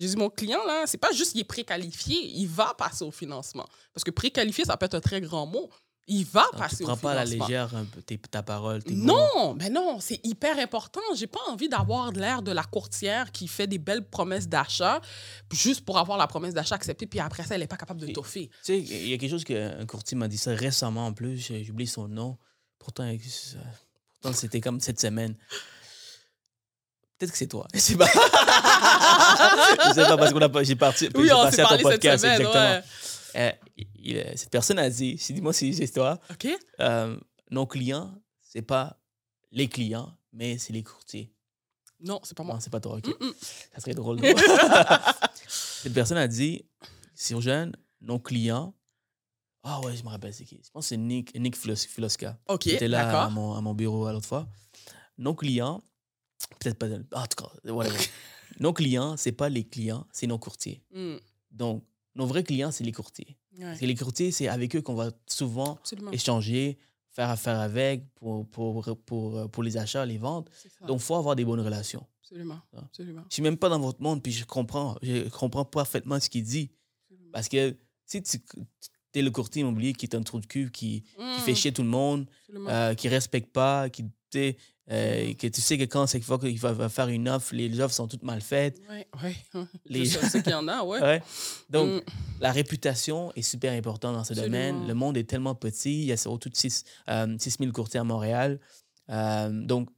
J'ai dit, mon client, là, c'est pas juste qu'il est préqualifié, il va passer au financement. Parce que préqualifié, ça peut être un très grand mot. Il va Donc, passer tu au prends pas à la légère un peu ta parole. tes. Non, mais non, c'est hyper important. J'ai pas envie d'avoir l'air de la courtière qui fait des belles promesses d'achat juste pour avoir la promesse d'achat acceptée, puis après ça, elle n'est pas capable de toffer. Tu sais, il y a quelque chose qu'un courtier m'a dit ça récemment en plus. J'oublie son nom. Pourtant, euh, pourtant c'était comme cette semaine. Peut-être que c'est toi. Je sais pas. je sais pas parce qu'on a pas. J'ai parti. Oui, s'est à ton podcast, semaine, exactement. ouais. Euh, il- cette personne a dit, si dis-moi si c'est toi, OK? euh, nos clients, c'est pas les clients, mais c'est les courtiers. Non, c'est pas moi. Non, c'est pas toi, ok. Ça serait drôle. non? Cette personne a dit, sur jeune, nos clients. Ah ouais, je me rappelle c'est qui. Je pense que c'est Nick, Nick Filos- Filoska. OK, qui était là à d'accord. mon, à mon bureau à l'autre fois. Nos clients, peut-être pas. En tout cas, whatever. nos clients, c'est pas les clients, c'est nos courtiers. Mm, Donc, nos vrais clients, c'est les courtiers. ouais, que les courtiers, c'est avec eux qu'on va souvent Absolument. échanger, faire affaire avec pour, pour, pour, pour les achats, les ventes. C'est. Donc, il faut avoir des bonnes relations. absolument. Ah. Absolument. Je suis même pas dans votre monde, puis je comprends, je comprends parfaitement ce qu'il dit. absolument. Parce que si tu es le courtier immobilier qui est un trou de cul, qui, qui fait Mm, chier tout le monde, euh, qui respecte pas, qui euh, que tu sais que quand c'est qu'il va, va faire une offre, les offres sont toutes mal faites. Ouais. Les- Je sais qu'il y en a, ouais. Ouais. Donc, Mm, la réputation est super importante dans ce Absolument. domaine. Le monde est tellement petit. Il y a autour de 6, 000 courtiers à Montréal. Euh, donc,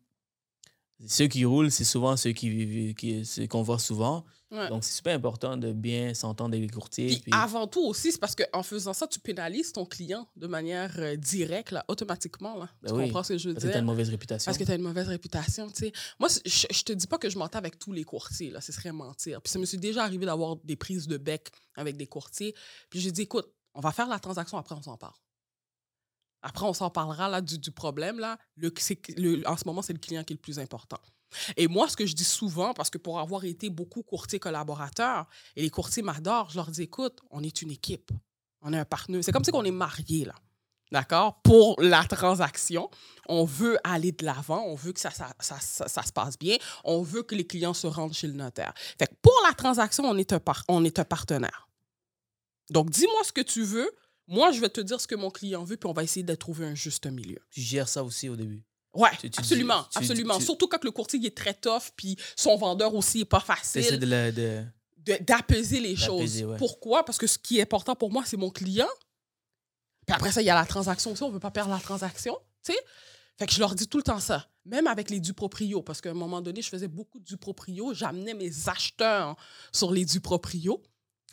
ceux qui roulent, c'est souvent ceux qui, vivent- qui, ceux qu'on voit souvent. Ouais. Donc, c'est super important de bien s'entendre avec les courtiers. Puis puis- avant tout aussi, c'est parce qu'en faisant ça, tu pénalises ton client de manière euh, directe, là, automatiquement. Là. Ben tu oui, comprends ce que je veux parce que tu as dire? une mauvaise réputation. Parce que tu as une mauvaise réputation, tu sais. Moi, je, je te dis pas que je m'entends avec tous les courtiers, là. Ce serait mentir. Puis ça me suis déjà arrivé d'avoir des prises de bec avec des courtiers. Puis j'ai dit, écoute, on va faire la transaction, après on s'en parle. Après, on s'en parlera là, du, du problème. Là. En ce moment, c'est le client qui est le plus important. Et moi, ce que je dis souvent, parce que pour avoir été beaucoup courtier collaborateur, et les courtiers m'adorent, je leur dis, écoute, on est une équipe. On est un partenaire. C'est comme si on est mariés, là. D'accord? Pour la transaction, on veut aller de l'avant, on veut que ça, se passe bien, on veut que les clients se rendent chez le notaire. Fait que pour la transaction, on est un partenaire. Donc, dis-moi ce que tu veux. Moi, je vais te dire ce que mon client veut, puis on va essayer de trouver un juste milieu. Tu gères ça aussi au début. Ouais, Tu- tu absolument, dis- absolument. tu- Surtout quand le courtier est très tough, puis son vendeur aussi n'est pas facile de, la- de- de- d'apaiser les choses. ouais. Pourquoi? Parce que ce qui est important pour moi, c'est mon client. Puis après ça, il y a la transaction aussi. On ne veut pas perdre la transaction. tu sais. Fait que je leur dis tout le temps ça. Même avec les duproprio, parce qu'à un moment donné, je faisais beaucoup de duproprio. J'amenais mes acheteurs sur les duproprio.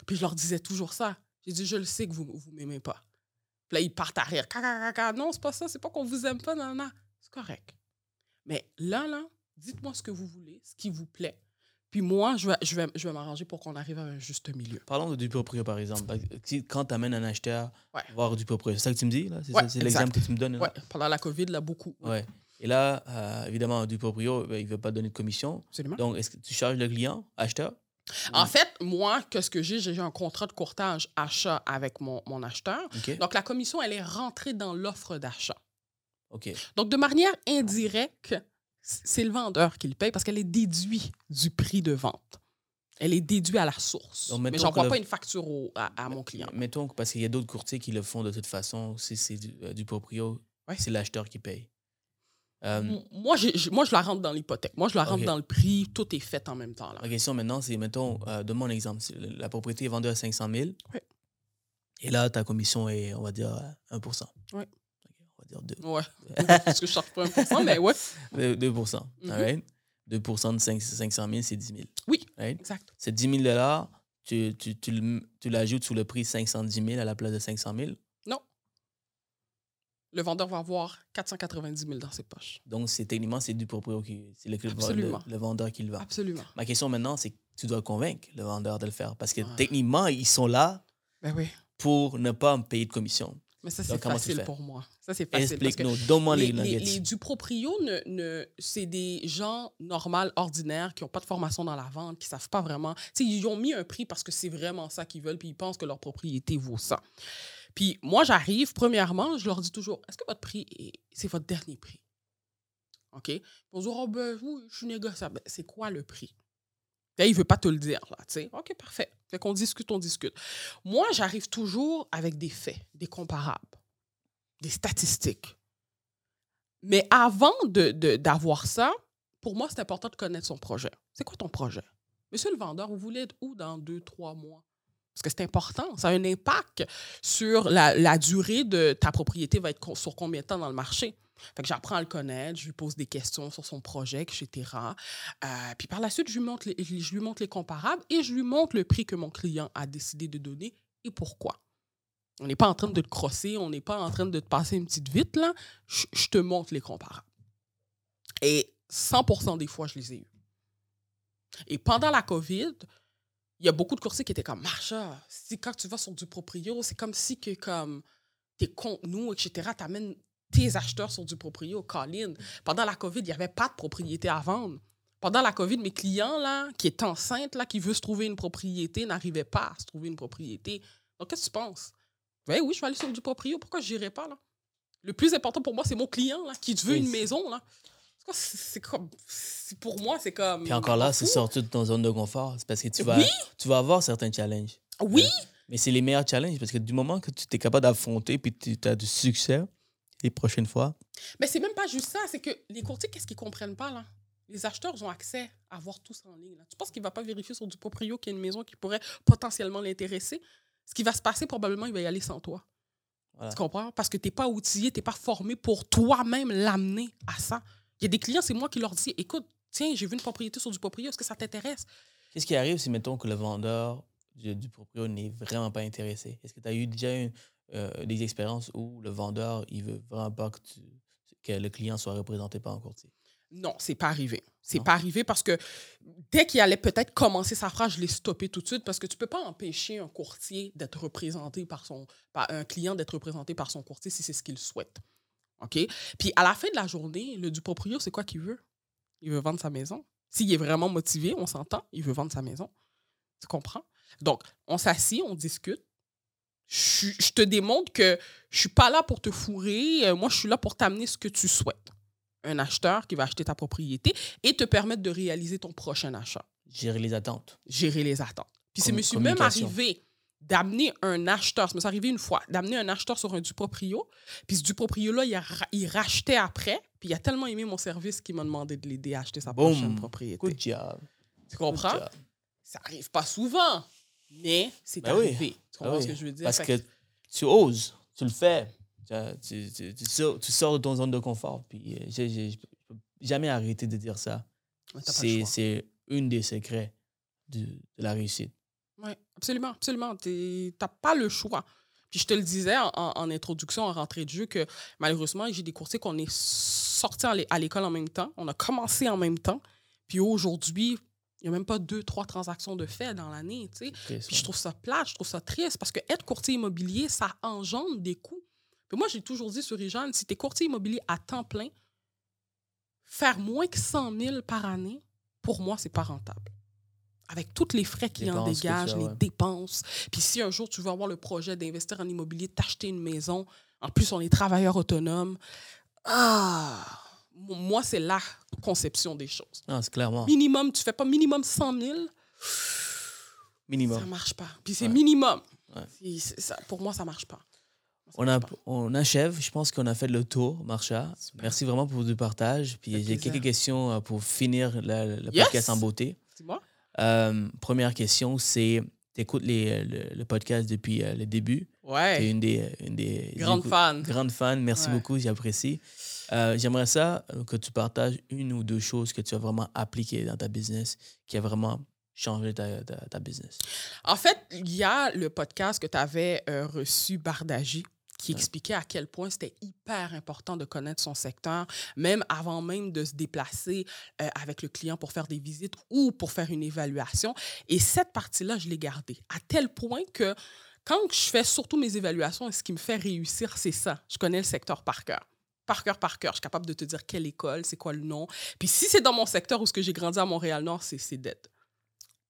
Puis je leur disais toujours ça. J'ai dit, je le sais que vous ne m'aimez pas. Puis là, ils partent à rire. Non, c'est pas ça. C'est pas qu'on vous aime pas. Non. C'est correct. Mais là, là, dites-moi ce que vous voulez, ce qui vous plaît. Puis moi, je vais, je vais, je vais m'arranger pour qu'on arrive à un juste milieu. Parlons de du proprio, par exemple. Quand tu amènes un acheteur Ouais. voir du proprio, c'est ça que tu me dis? là? C'est Ouais, l'exemple que tu me donnes? pendant la COVID, là, beaucoup. Ouais. Et là, euh, évidemment, du proprio, ben, il ne veut pas donner de commission. Absolument. Donc, est-ce que tu charges le client, acheteur? En fait, moi, qu'est-ce que j'ai? J'ai un contrat de courtage achat avec mon, mon acheteur. Donc, la commission, elle est rentrée dans l'offre d'achat. Donc, de manière indirecte, c'est le vendeur qui le paye parce qu'elle est déduite du prix de vente. Elle est déduite à la source. Donc, Mais que le- pas une facture au- à, à mon client. Mettons, que- parce qu'il y a d'autres courtiers qui le font de toute façon, si c'est du, euh, du proprio, Ouais. c'est l'acheteur qui paye. Euh, Moi, j'ai- moi, je la rentre dans l'hypothèque. Moi, je la rentre dans le prix. Tout est fait en même temps. Là. La question maintenant, c'est, mettons, euh, donne-moi un exemple. La propriété est vendue à 500 000. Ouais. Et là, ta commission est, on va dire, euh, 1 Ouais. Ok, On va dire 2. Ouais. Parce que je charge pas 1%, mais ouais. 2, 2 Mhm. all right? 2 de 5 500 000, c'est 10 000. Oui. right? Exact. C'est 10 000 tu, tu, tu l'ajoutes sous le prix 510 000 à la place de 500 000. Le vendeur va avoir 490 000 dans ses poches. Donc, c'est techniquement, c'est du proprio qui. C'est le, le- Absolument. le vendeur qui le vend. Absolument. Ma question maintenant, c'est que tu dois convaincre le vendeur de le faire. Parce que Ouais. techniquement, ils sont là Ben oui. pour ne pas me payer de commission. Mais ça, c'est facile pour moi. Ça, c'est facile. Explique-nous, donne-moi les, les, les, du proprio, ne, ne, c'est des gens normaux, ordinaires, qui n'ont pas de formation dans la vente, qui ne savent pas vraiment. Tu sais, ils ont mis un prix parce que c'est vraiment ça qu'ils veulent, puis ils pensent que leur propriété vaut ça. Puis moi, j'arrive, premièrement, je leur dis toujours est-ce que votre prix, est- c'est votre dernier prix? OK? Ils dire oh, ben, oui, je suis négociable. Ben, C'est quoi le prix? Là, il ne veut pas te le dire, là, tu sais. OK, parfait. Fait qu'on discute, on discute. Moi, j'arrive toujours avec des faits, des comparables. des statistiques. Mais avant de, de- d'avoir ça, pour moi, c'est important de connaître son projet. C'est quoi ton projet? Monsieur le vendeur, vous voulez être où dans deux, trois mois? Parce que c'est important. Ça a un impact sur la, durée de ta propriété va être sur combien de temps dans le marché. Fait que j'apprends à le connaître, je lui pose des questions sur son projet, etc. Euh, puis par la suite, je lui, montre les, je lui montre les comparables et je lui montre le prix que mon client a décidé de donner et pourquoi. On n'est pas en train de te crosser, on n'est pas en train de te passer une petite vite, là. Je, je te montre les comparables. Et 100 des fois, je les ai eus. Et pendant la COVID, il y a beaucoup de coursiers qui étaient comme Marcha, si quand tu vas sur du proprio, c'est comme si que comme tes contenus, etc., t'amènes tes acheteurs sur du proprio, Colin. Pendant la COVID, il n'y avait pas de propriété à vendre. Pendant la COVID, mes clients, là, qui est enceinte, là, qui veut se trouver une propriété, n'arrivaient pas à se trouver une propriété. Donc, qu'est-ce que tu penses? Ouais, oui, je vais aller sur du proprio. Pourquoi je n'irai pas, là? Le plus important pour moi, c'est mon client, là, qui veut Oui, une maison, là. C'est comme... Pour moi, c'est comme... Puis encore là, c'est sorti de ton zone de confort. C'est parce que tu vas, Oui. tu vas avoir certains challenges. Oui, Mais c'est les meilleurs challenges parce que du moment que tu es capable d'affronter puis tu as du succès, les prochaines fois, Mais c'est même pas juste ça, c'est que les courtiers, qu'est-ce qu'ils comprennent pas, là? Les acheteurs ont accès à voir tout ça en ligne. Là. Tu penses qu'il va pas vérifier sur du proprio qu'il y a une maison qui pourrait potentiellement l'intéresser? Ce qui va se passer, probablement, il va y aller sans toi. Voilà. Tu comprends? Parce que tu n'es pas outillé, tu n'es pas formé pour toi-même l'amener à ça. Il y a des clients, c'est moi qui leur dis écoute, tiens, j'ai vu une propriété sur du proprio, est-ce que ça t'intéresse? qu'est-ce qui arrive si, mettons, que le vendeur du, du proprio n'est vraiment pas intéressé? Est-ce que tu as eu déjà une- euh, des expériences où le vendeur, il veut vraiment pas que, tu- que le client soit représenté par un courtier? Non, c'est pas arrivé. C'est pas arrivé parce que dès qu'il allait peut-être commencer sa phrase, je l'ai stoppé tout de suite parce que tu peux pas empêcher un courtier d'être représenté par son par un client d'être représenté par son courtier si c'est ce qu'il souhaite. OK? Puis à la fin de la journée, le du proprio, c'est quoi qu'il veut? Il veut vendre sa maison. S'il est vraiment motivé, on s'entend, il veut vendre sa maison. Tu comprends? Donc, on s'assied, on discute. Je, je te démontre que je suis pas là pour te fourrer, euh, moi je suis là pour t'amener ce que tu souhaites un acheteur qui va acheter ta propriété et te permettre de réaliser ton prochain achat. Gérer les attentes. Gérer les attentes. Puis c'est suis même arrivé d'amener un acheteur, ça m'est arrivé une fois, d'amener un acheteur sur un Duproprio, puis ce Duproprio-là, il, rachetait après, puis il a tellement aimé mon service qu'il m'a demandé de l'aider à acheter sa Boum. prochaine propriété. Good job. tu comprends? job. Ça arrive pas souvent, mais c'est Ben oui. arrivé. Tu Ah comprends oui, ce que je veux dire? Parce que tu oses, tu le fais. Tu, tu- tu sors, tu sors de ton zone de confort. Puis euh, je peux jamais arrêter de dire ça. C'est une des secrets de la réussite. Oui, absolument, absolument. Tu n'as pas le choix. Puis je te le disais en, introduction, en rentrée de jeu, que malheureusement, j'ai des courtiers qu'on est sortis à l'é- à l'école en même temps. On a commencé en même temps. Puis aujourd'hui, il n'y a même pas deux, trois transactions de fait dans l'année. tu sais. Triste, Puis je trouve ça plate, je trouve ça triste parce que être courtier immobilier, ça engendre des coûts. Puis moi, j'ai toujours dit sur Réjeanne, si tu es courtier immobilier à temps plein, faire moins que 100 000 par année, pour moi, c'est pas rentable. Avec tous les frais qui en Dépenses dégagent, les dépenses. Puis si un jour tu veux avoir le projet d'investir en immobilier, t'acheter une maison, en plus on est travailleur autonome, ah, moi c'est la conception des choses. Non, c'est clairement. Minimum, tu fais pas minimum 100 000, Minimum. ça marche pas. Puis c'est Ouais. minimum. Ouais. C'est- ça- pour moi, ça marche pas. Ça On, a, marche pas. on achève. Je pense qu'on a fait le tour, Marcha. Super. Merci vraiment pour le partage. Puis j'ai quelques questions euh, pour finir le, le Yes! podcast en beauté. Dis-moi. Euh, première question, c'est tu écoutes les, le, le podcast depuis euh, le début? Tu es Ouais. une des, une des Grande écoute- fan. Grande fan. Merci Ouais. beaucoup, j'apprécie. Euh, J'aimerais ça que tu partages une ou deux choses que tu as vraiment appliquées dans ta business qui a vraiment changé ta, ta, ta business. En fait, il y a le podcast que tu avais euh, reçu, Bardagie, qui expliquait à quel point c'était hyper important de connaître son secteur, même avant même de se déplacer euh, avec le client pour faire des visites ou pour faire une évaluation. Et cette partie-là, je l'ai gardée. À tel point que quand je fais surtout mes évaluations, ce qui me fait réussir, c'est ça. Je connais le secteur par cœur. Par cœur, par cœur. Je suis capable de te dire quelle école, c'est quoi le nom. Puis si c'est dans mon secteur où ce que j'ai grandi à Montréal-Nord, c'est c'est dead.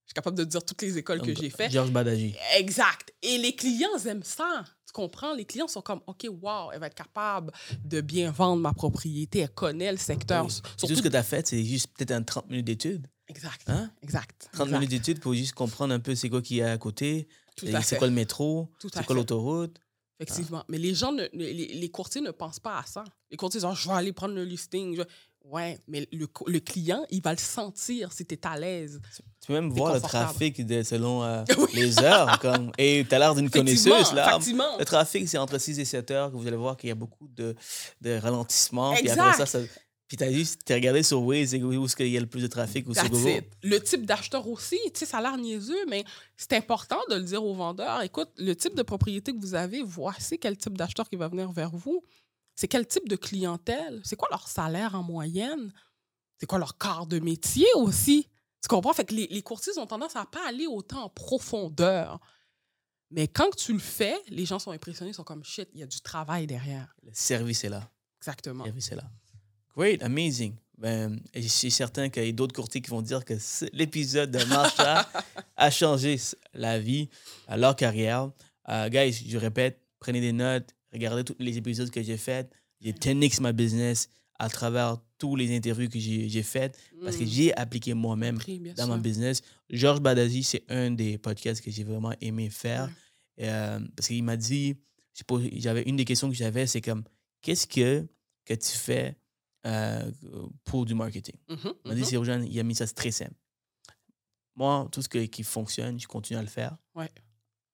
Je suis capable de dire toutes les écoles que j'ai fait. Georges Badaji. Exact. Et les clients aiment ça. Tu comprends? Les clients sont comme, OK, wow, elle va être capable de bien vendre ma propriété. Elle connaît le secteur. Oui. Surtout- Tout ce que tu as fait, c'est juste peut-être un 30 minutes d'études. Exact. Hein? Exact. 30 exact. minutes d'études pour juste comprendre un peu c'est quoi qui est à côté, c'est quoi le métro, c'est quoi l'autoroute. Effectivement. Mais les gens, ne, les, les courtiers ne pensent pas à ça. Les courtiers disent, Ah, je vais aller prendre le listing. je- Ouais, mais le, le client, il va le sentir si tu es à l'aise. Tu peux même voir le trafic de, selon euh, Oui. les heures. Comme, et tu as l'air d'une connaisseuse. Là. effectivement. Le trafic, c'est entre 6 et 7 heures que vous allez voir qu'il y a beaucoup de, de ralentissement. Puis après ça, ça puis t'as juste t'as regardé sur Waze et où est-ce qu'il y a le plus de trafic ou sur Google. Le type d'acheteur aussi, tu sais, ça a l'air niaiseux, mais c'est important de le dire aux vendeurs. Écoute, le type de propriété que vous avez, voici quel type d'acheteur qui va venir vers vous. C'est quel type de clientèle? C'est quoi leur salaire en moyenne? C'est quoi leur quart de métier aussi? Tu comprends? Fait que les, les courtiers ont tendance à pas aller autant en profondeur. Mais quand tu le fais, les gens sont impressionnés, ils sont comme shit, il y a du travail derrière. Le service est là. Exactement. Le service est là. Great, amazing. Ben, et je suis certain qu'il y a d'autres courtiers qui vont dire que l'épisode de Marsha a changé la vie, leur carrière. Euh, guys, je répète, prenez des notes, regardez tous les épisodes que j'ai faits. J'ai 10x ma business à travers tous les interviews que j'ai faites parce que Mm. j'ai appliqué moi-même dans sûr. ma business. Georges Badazi, c'est un des podcasts que j'ai vraiment aimé faire. Euh, parce qu'il m'a dit, j'avais une des questions que j'avais, c'est comme, qu'est-ce que, que tu fais euh, pour du marketing? Mhm, Il m'a dit, c'est urgent, il a mis ça très simple. Moi, tout ce que- qui fonctionne, je continue à le faire. Ouais.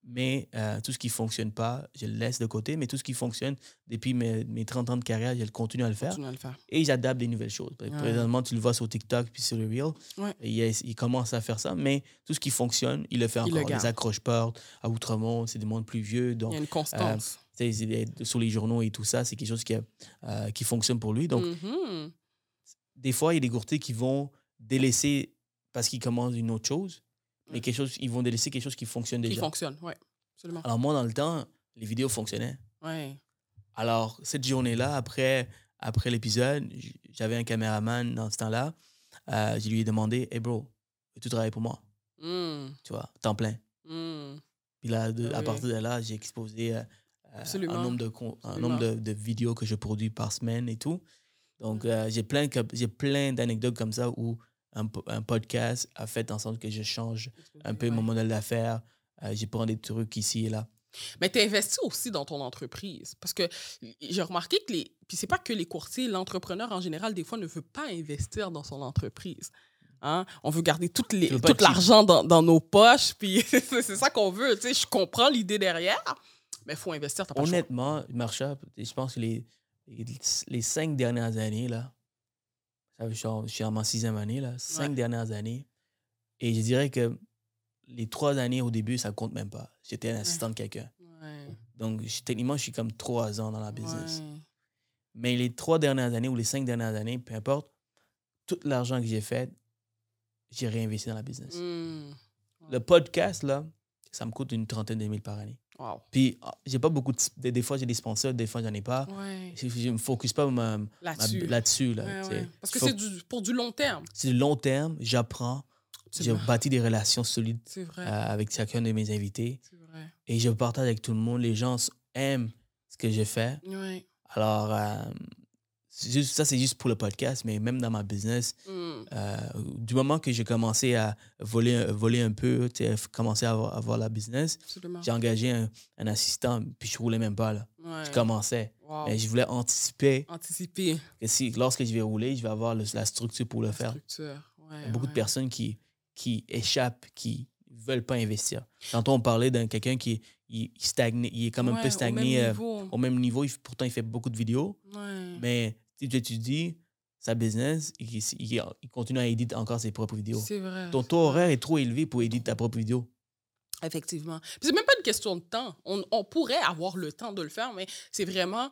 Mais euh, tout ce qui ne fonctionne pas, je le laisse de côté. Mais tout ce qui fonctionne, depuis mes, mes 30 ans de carrière, je le continue à le faire. Continue à le faire. Et j'adapte des nouvelles choses. Ouais. Présentement, tu le vois sur TikTok puis sur le Reel. Ouais. Il, il commence à faire ça. Mais tout ce qui fonctionne, il le fait Il le encore. garde. Les accroche-portes à Outremont, c'est des mondes plus vieux. Il Donc, y a une constance. c'est des- sur les journaux et tout ça, c'est quelque chose qui, euh, qui fonctionne pour lui. Donc, Mhm. des fois, il y a des courtiers qui vont délaisser parce qu'ils commencent une autre chose, mais Ouais. quelque chose, ils vont délaisser quelque chose qui fonctionne Qui déjà. fonctionne, oui. Absolument. Alors, moi, dans le temps, les vidéos fonctionnaient. Ouais. Alors, cette journée-là, après, après l'épisode, j'avais un caméraman dans ce temps-là. Euh, je lui ai demandé Hey bro, tu travailles pour moi? Mm, Tu vois, temps plein. mm. Puis là, de- à partir de là, j'ai exposé euh, euh, un nombre, de, un nombre de, de vidéos que je produis par semaine et tout. Donc, euh, j'ai plein, j'ai plein d'anecdotes comme ça où un, un podcast a fait en sorte que je change un peu Ouais. mon modèle d'affaires. Euh, j'ai pris des trucs ici et là. Mais tu investis aussi dans ton entreprise. Parce que j'ai remarqué que les. Puis c'est pas que les courtiers, l'entrepreneur en général, des fois, ne veut pas investir dans son entreprise. Hein? On veut garder toutes les, tout l'argent dans, dans nos poches. Puis c'est ça qu'on veut. Tu sais, je comprends l'idée derrière, mais il faut investir. Pas. Honnêtement, Marsha, je pense que les, les, cinq dernières années, là, je, suis en, je suis en ma sixième année, là, cinq Ouais. dernières années, et je dirais que les trois années au début, ça compte même pas. J'étais un assistant de quelqu'un. Ouais. Donc, techniquement, je suis comme trois ans dans la business. Ouais. Mais les trois dernières années ou les cinq dernières années, peu importe, tout l'argent que j'ai fait, j'ai réinvesti dans la business. Mm. Le podcast, là, ça me coûte une trentaine de mille par année. Wow. Puis, ah, j'ai pas beaucoup de. Des, fois, j'ai des sponsors, des fois, j'en ai pas. Ouais. Je, je me focus pas Là-dessus. Là, Ouais, ouais. Parce que c'est du- pour du long terme. c'est du long terme, j'apprends, je Absolument. bâtis des relations solides vrai. euh, avec chacun de mes invités vrai. et je partage avec tout le monde. Les gens aiment ce que je fais. Alors, euh, juste- ça, c'est juste pour le podcast, mais même dans ma business, Mm. euh, du moment que j'ai commencé à voler, voler un peu, commencer à avoir, avoir la business, j'ai engagé un, un assistant, puis je roulais même pas. Là. Ouais. Je commençais. Wow. Mais je voulais anticiper Anticiper. que si, lorsque je vais rouler, je vais avoir le- la structure pour le la faire. structure. Ouais, Il y a beaucoup de personnes qui, qui échappent, qui veulent pas investir. Tantôt, on parlait d'un quelqu'un qui il, stagne, il est comme un Ouais, peu au stagné même euh, au même niveau. Il pourtant, il fait beaucoup de vidéos. Mais si tu étudies sa business, il, il- il continue à éditer encore ses propres vidéos. C'est vrai. Ton taux horaire est trop élevé pour éditer ta propre vidéo. Effectivement. C'est même pas une question de temps. On, on pourrait avoir le temps de le faire, mais c'est vraiment,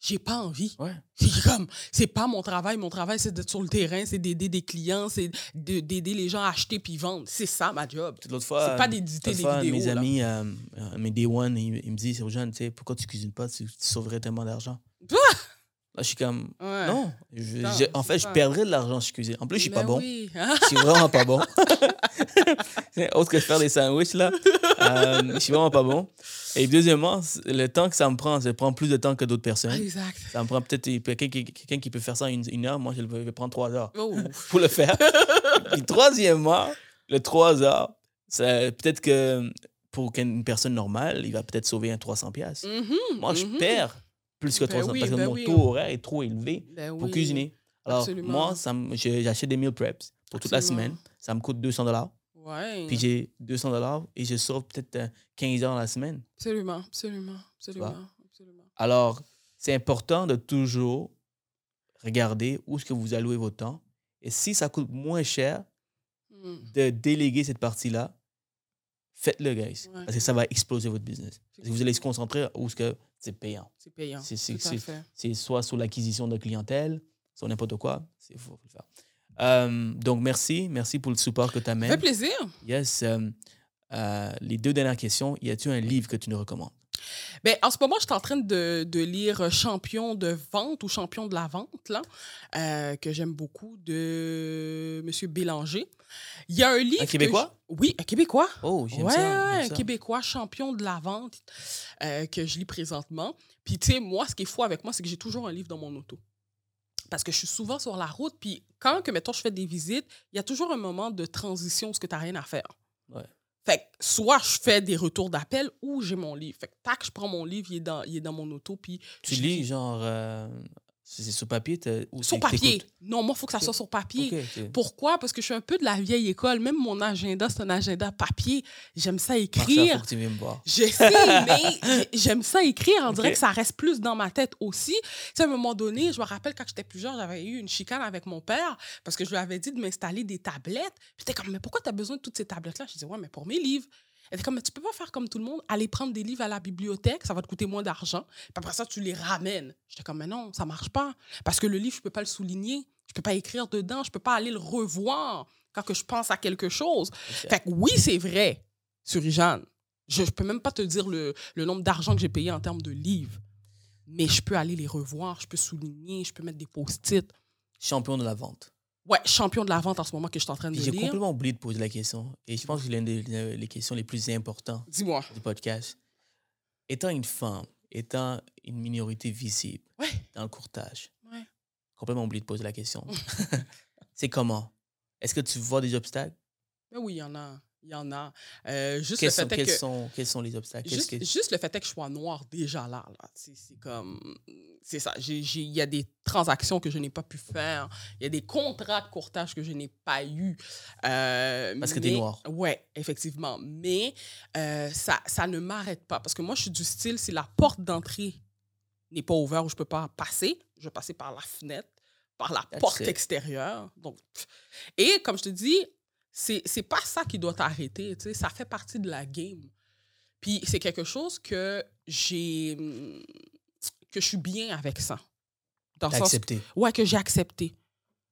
j'ai pas envie. Ouais. C'est comme, c'est pas mon travail. Mon travail, c'est d'être sur le terrain, c'est d'aider des clients, c'est de- d'aider les gens à acheter puis vendre. C'est ça, ma job. L'autre fois, C'est pas euh, d'éditer des fois, vidéos. mes amis, euh, euh, mes Day One, ils, ils me disent, Jeanne, tu sais, pourquoi tu cuisines pas? Tu, tu sauverais tellement d'argent. Ah! Là, je suis comme, Ouais. non. Je- Non, je- en c'est fait, je perdrais de l'argent cuisine. En plus, je suis pas bon. Je suis vraiment pas bon. Autre que faire des sandwichs, là. Euh, je suis vraiment pas bon. Et deuxièmement, le temps que ça me prend, ça prend plus de temps que d'autres personnes. exact. Ça me prend peut-être quelqu'un qui, peut faire ça en une, une heure. Moi, je vais prendre trois heures Oh. pour le faire. Puis troisièmement, le trois heures, ça- peut-être que pour qu'une personne normale, il va peut-être sauver un 300 pièces. Mhm, Moi, je mhm. perds plus que Ben 300 oui, parce que ben mon oui. taux horaire est trop élevé Ben pour oui. cuisiner. Alors, absolument. moi, ça j'achète des meal preps pour toute la semaine. Ça me coûte 200 dollars. Ouais. Puis j'ai 200 dollars et je sauve peut-être euh, 15 heures dans la semaine. Absolument, absolument, absolument, absolument. Alors, c'est important de toujours regarder où est-ce que vous allouez votre temps. Et si ça coûte moins cher Mm. de déléguer cette partie-là, faites-le, guys. Ouais. Parce que ça va exploser votre business. Parce que vous allez se concentrer où est-ce que c'est payant. C'est payant. C'est- soit sur l'acquisition de clientèle, sur n'importe quoi. C'est faut le faire. Euh, donc, merci. Merci pour le support que tu Ça fait amènes. plaisir. Yes. euh, euh, les deux dernières questions. Y a-t-il un livre que tu nous recommandes? En ce moment, je suis en train de, de lire Champion de vente ou Champion de la vente, là, euh, que j'aime beaucoup, de M. Bélanger. Il y a un livre. Un que Québécois? je- Oui, un Québécois. Oh, j'aime Ouais, ça. ouais, un. Québécois champion de la vente euh, que je lis présentement. Puis, tu sais, moi, ce qui est fou avec moi, c'est que j'ai toujours un livre dans mon auto. Parce que je suis souvent sur la route. Puis, quand, que, mettons, je fais des visites, il y a toujours un moment de transition où tu n'as rien à faire. Ouais. Fait que soit je fais des retours d'appel ou j'ai mon livre. Fait que, tac, je prends mon livre, il est dans, il est dans mon auto. Puis, Tu je lis genre. euh, c'est sur papier ou Sur papier. Non, moi, il faut que ça soit sur papier. Pourquoi? Parce que je suis un peu de la vieille école. Même mon agenda, c'est un agenda papier. J'aime ça Marcia, écrire. faut que tu viennes me voir. Je sais, mais j'ai- j'aime ça écrire. On dirait que ça reste plus dans ma tête aussi. Tu sais, à un moment donné, je me rappelle quand j'étais plus jeune, j'avais eu une chicane avec mon père parce que je lui avais dit de m'installer des tablettes. Puis j'étais comme, mais pourquoi tu as besoin de toutes ces tablettes-là? Je disais, ouais, mais pour mes livres. Elle était comme, mais tu peux pas faire comme tout le monde, aller prendre des livres à la bibliothèque, ça va te coûter moins d'argent. Puis après ça, tu les ramènes. J'étais comme, mais non, ça marche pas. Parce que le livre, je peux pas le souligner. Je peux pas écrire dedans. Je peux pas aller le revoir quand que je pense à quelque chose. Fait que oui, c'est vrai, sur Jeanne. Je, je peux même pas te dire le, le nombre d'argent que j'ai payé en termes de livres. Mais je peux aller les revoir, je peux souligner, je peux mettre des post-it. Champion de la vente. Ouais, champion de la vente en ce moment que je suis en train de J'ai lire. complètement oublié de poser la question. Et je pense que c'est l'une des des- les questions les plus importantes Dis-moi. du podcast. Étant une femme, étant une minorité visible Ouais. dans le courtage, Ouais. complètement oublié de poser la question. c'est comment? Est-ce que tu vois des obstacles? Mais oui, il y en a. Il y en a. Euh, juste, Quels le fait sont, est quels, que, sont, quels sont les obstacles? Qu'est-ce juste, que- juste le fait est que je sois noire déjà là. là. C'est comme. C'est ça. Il y a des transactions que je n'ai pas pu faire. Il y a des contrats de courtage que je n'ai pas eu. Euh, Parce que t'es mais- noire. Ouais, effectivement. Mais euh, ça, ça ne m'arrête pas. Parce que moi, je suis du style, si la porte d'entrée n'est pas ouverte ou je peux pas passer, je vais passer par la fenêtre, par la That's porte it. extérieure. Donc, et comme je te dis, c'est c'est pas ça qui doit t'arrêter. tu sais, Ça fait partie de la game. Puis c'est quelque chose que j'ai. que je suis bien avec ça. Dans le sens accepté. Ouais, que j'ai accepté.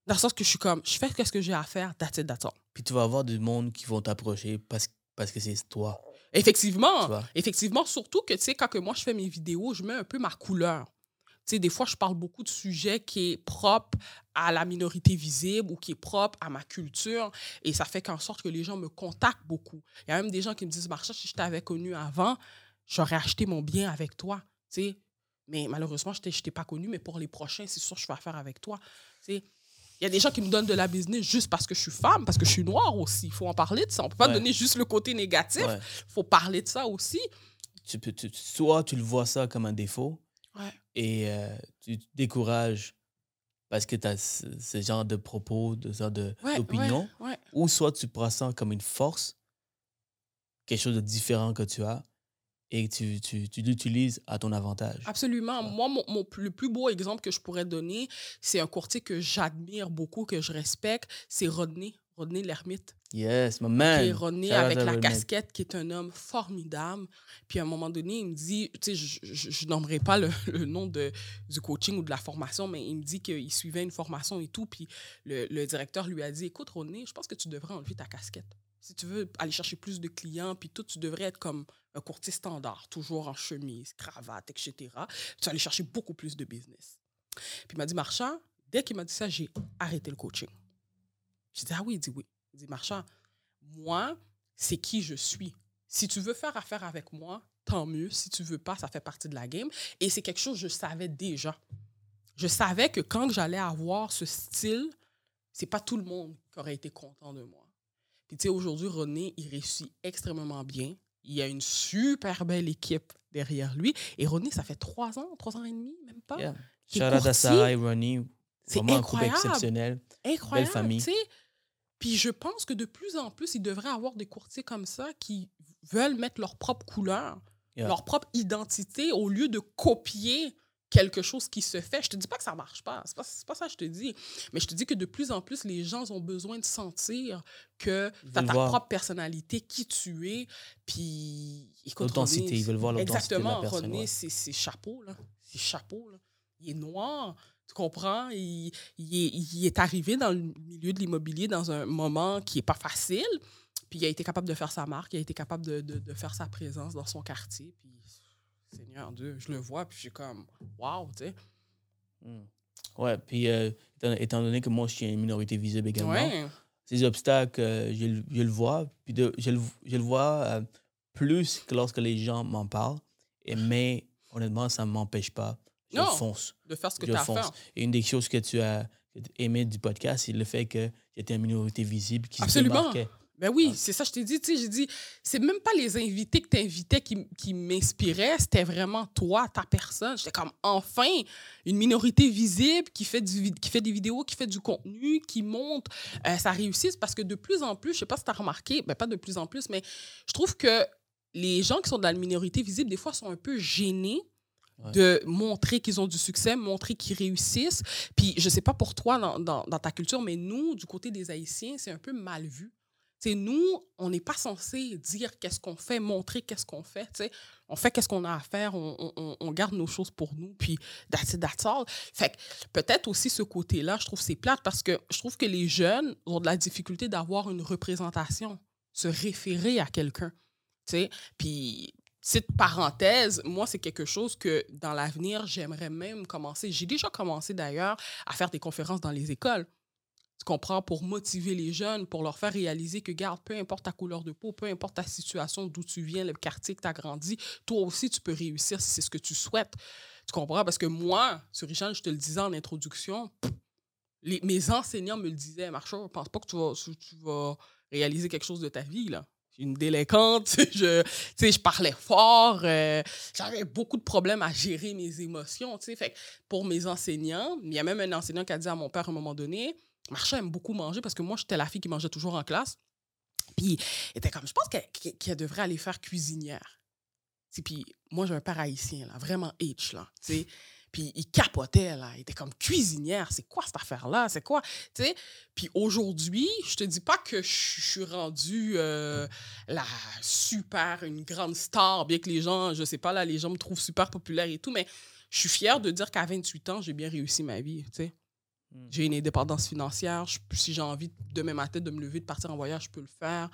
Dans le sens que je suis comme, je fais ce que j'ai à faire, that's it, that's all. Puis tu vas avoir du monde qui vont t'approcher parce, parce que c'est toi. Effectivement, effectivement, surtout que, tu sais, quand que moi je fais mes vidéos, je mets un peu ma couleur. Tu sais, des fois, je parle beaucoup de sujets qui est propre à la minorité visible ou qui est propre à ma culture. Et ça fait qu'en sorte que les gens me contactent beaucoup. Il y a même des gens qui me disent, Marcha, si je t'avais connu avant, j'aurais acheté mon bien avec toi. Tu sais, mais malheureusement, je ne t'ai pas connu, mais pour les prochains, c'est sûr, je fais affaire avec toi. Tu sais, il y a des gens qui me donnent de la business juste parce que je suis femme, parce que je suis noire aussi. Il faut en parler de ça. On ne peut pas Ouais. donner juste le côté négatif. Ouais. Il faut parler de ça aussi. Tu peux, tu- soit tu le vois ça comme un défaut? Ouais. et euh, tu te décourages parce que tu as ce, ce genre de propos, de genre d'opinion, ouais, ouais. ou soit tu prends ça comme une force, quelque chose de différent que tu as et tu, tu, tu l'utilises à ton avantage. Absolument. Moi, mon, le plus beau exemple que je pourrais donner, c'est un courtier que j'admire beaucoup, que je respecte, c'est Rodney, Rodney l'ermite. Yes, my Qui man. est Rodney Shout out avec la casquette, qui est un homme formidable. Puis à un moment donné, il me dit, tu sais, je- je je nommerai pas le, le nom de, du coaching ou de la formation, mais il me dit qu'il suivait une formation et tout. Puis le, le directeur lui a dit, écoute, Rodney, je pense que tu devrais enlever ta casquette. Si tu veux aller chercher plus de clients, puis tout, tu devrais être comme un courtier standard, toujours en chemise, cravate, etc. Tu vas aller chercher beaucoup plus de business. Puis il m'a dit, Marchand, dès qu'il m'a dit ça, j'ai arrêté le coaching. J'ai dit, ah oui, il dit oui. Dit, Marchand, moi, c'est qui je suis. Si tu veux faire affaire avec moi, tant mieux. Si tu veux pas, ça fait partie de la game. Et c'est quelque chose que je savais déjà. Je savais que quand j'allais avoir ce style, c'est pas tout le monde qui aurait été content de moi. Puis tu sais, aujourd'hui, René, il réussit extrêmement bien. il y a une super belle équipe derrière lui. Et Ronnie, ça fait trois ans, trois ans et demi, même pas. Yeah. Shout out à. Sarah et Ronnie. C'est incroyable. exceptionnel. Incroyable, famille. Puis je pense que de plus en plus, il devrait avoir des courtiers comme ça qui veulent mettre leur propre couleur, Yeah. leur propre identité au lieu de copier quelque chose qui se fait. Je te dis pas que ça marche pas, c'est pas, pas ça que je te dis. Mais je te dis que de plus en plus, les gens ont besoin de sentir que tu as ta voir. propre personnalité, qui tu es, puis... L'authenticité, ils veulent voir l'authenticité Exactement, René, ouais. c'est chapeau, là. C'est chapeau, là. Il est noir, tu comprends? Il, il est, il est arrivé dans le milieu de l'immobilier dans un moment qui n'est pas facile, puis il a été capable de faire sa marque, il a été capable de, de- de faire sa présence dans son quartier, puis Seigneur Dieu, je le vois, puis je suis comme, waouh, tu sais. Mm. Ouais, puis euh, étant, étant donné que moi, je suis une minorité visible également, Ouais. ces obstacles, euh, je, le- je le vois, puis de- je, le, je le vois euh, plus que lorsque les gens m'en parlent. Et, mais honnêtement, ça ne m'empêche pas. Je Non. fonce. De faire ce que tu as à faire. Et une des choses que tu as aimé du podcast, c'est le fait que j'étais une minorité visible qui Absolument. se démarquait. Ben oui, Ah. c'est ça, je t'ai dit, tu sais, j'ai dit, c'est même pas les invités que tu invitais qui, qui m'inspiraient, c'était vraiment toi, ta personne. J'étais comme, enfin, une minorité visible qui fait, du, qui fait des vidéos, qui fait du contenu, qui montre euh, sa réussite, parce que de plus en plus, je sais pas si tu as remarqué, ben pas de plus en plus, mais je trouve que les gens qui sont dans la minorité visible, des fois, sont un peu gênés De montrer qu'ils ont du succès, montrer qu'ils réussissent. Puis, je sais pas pour toi dans, dans- ta culture, mais nous, du côté des Haïtiens, c'est un peu mal vu. C'est nous, on n'est pas censé dire qu'est-ce qu'on fait, montrer qu'est-ce qu'on fait. tu sais. On fait qu'est-ce qu'on a à faire, on, on- garde nos choses pour nous, puis that's it, that's all. Peut-être aussi ce côté-là, je trouve c'est plate parce que je trouve que les jeunes ont de la difficulté d'avoir une représentation, se référer à quelqu'un. Puis, petite parenthèse, moi, c'est quelque chose que dans l'avenir, j'aimerais même commencer. J'ai déjà commencé d'ailleurs à faire des conférences dans les écoles. Tu comprends? Pour motiver les jeunes, pour leur faire réaliser que, garde, peu importe ta couleur de peau, peu importe ta situation, d'où tu viens, le quartier que tu as grandi, toi aussi, tu peux réussir si c'est ce que tu souhaites. Tu comprends? Parce que moi, sur Richard, je te le disais en introduction, mes enseignants me le disaient, Marchand, je pense pas que tu vas, tu vas réaliser quelque chose de ta vie, là. Une délinquante, je, je parlais fort, euh, j'avais beaucoup de problèmes à gérer mes émotions. Fait que pour mes enseignants, il y a même un enseignant qui a dit à mon père à un moment donné, Marcha aime beaucoup manger parce que moi, j'étais la fille qui mangeait toujours en classe. Puis, était comme, je pense qu'elle devrait aller faire cuisinière. Puis, moi, j'ai un père là, vraiment H, là. Puis, il capotait, là. Il était comme, cuisinière, c'est quoi cette affaire-là? C'est quoi? Puis, aujourd'hui, je te dis pas que je suis rendue euh, la super, une grande star, bien que les gens, je sais pas, là, les gens me trouvent super populaire et tout, mais je suis fière de dire qu'à 28 ans, j'ai bien réussi ma vie. Mm. J'ai une indépendance financière. Je- si j'ai envie demain matin de me lever, de partir en voyage, je peux le faire.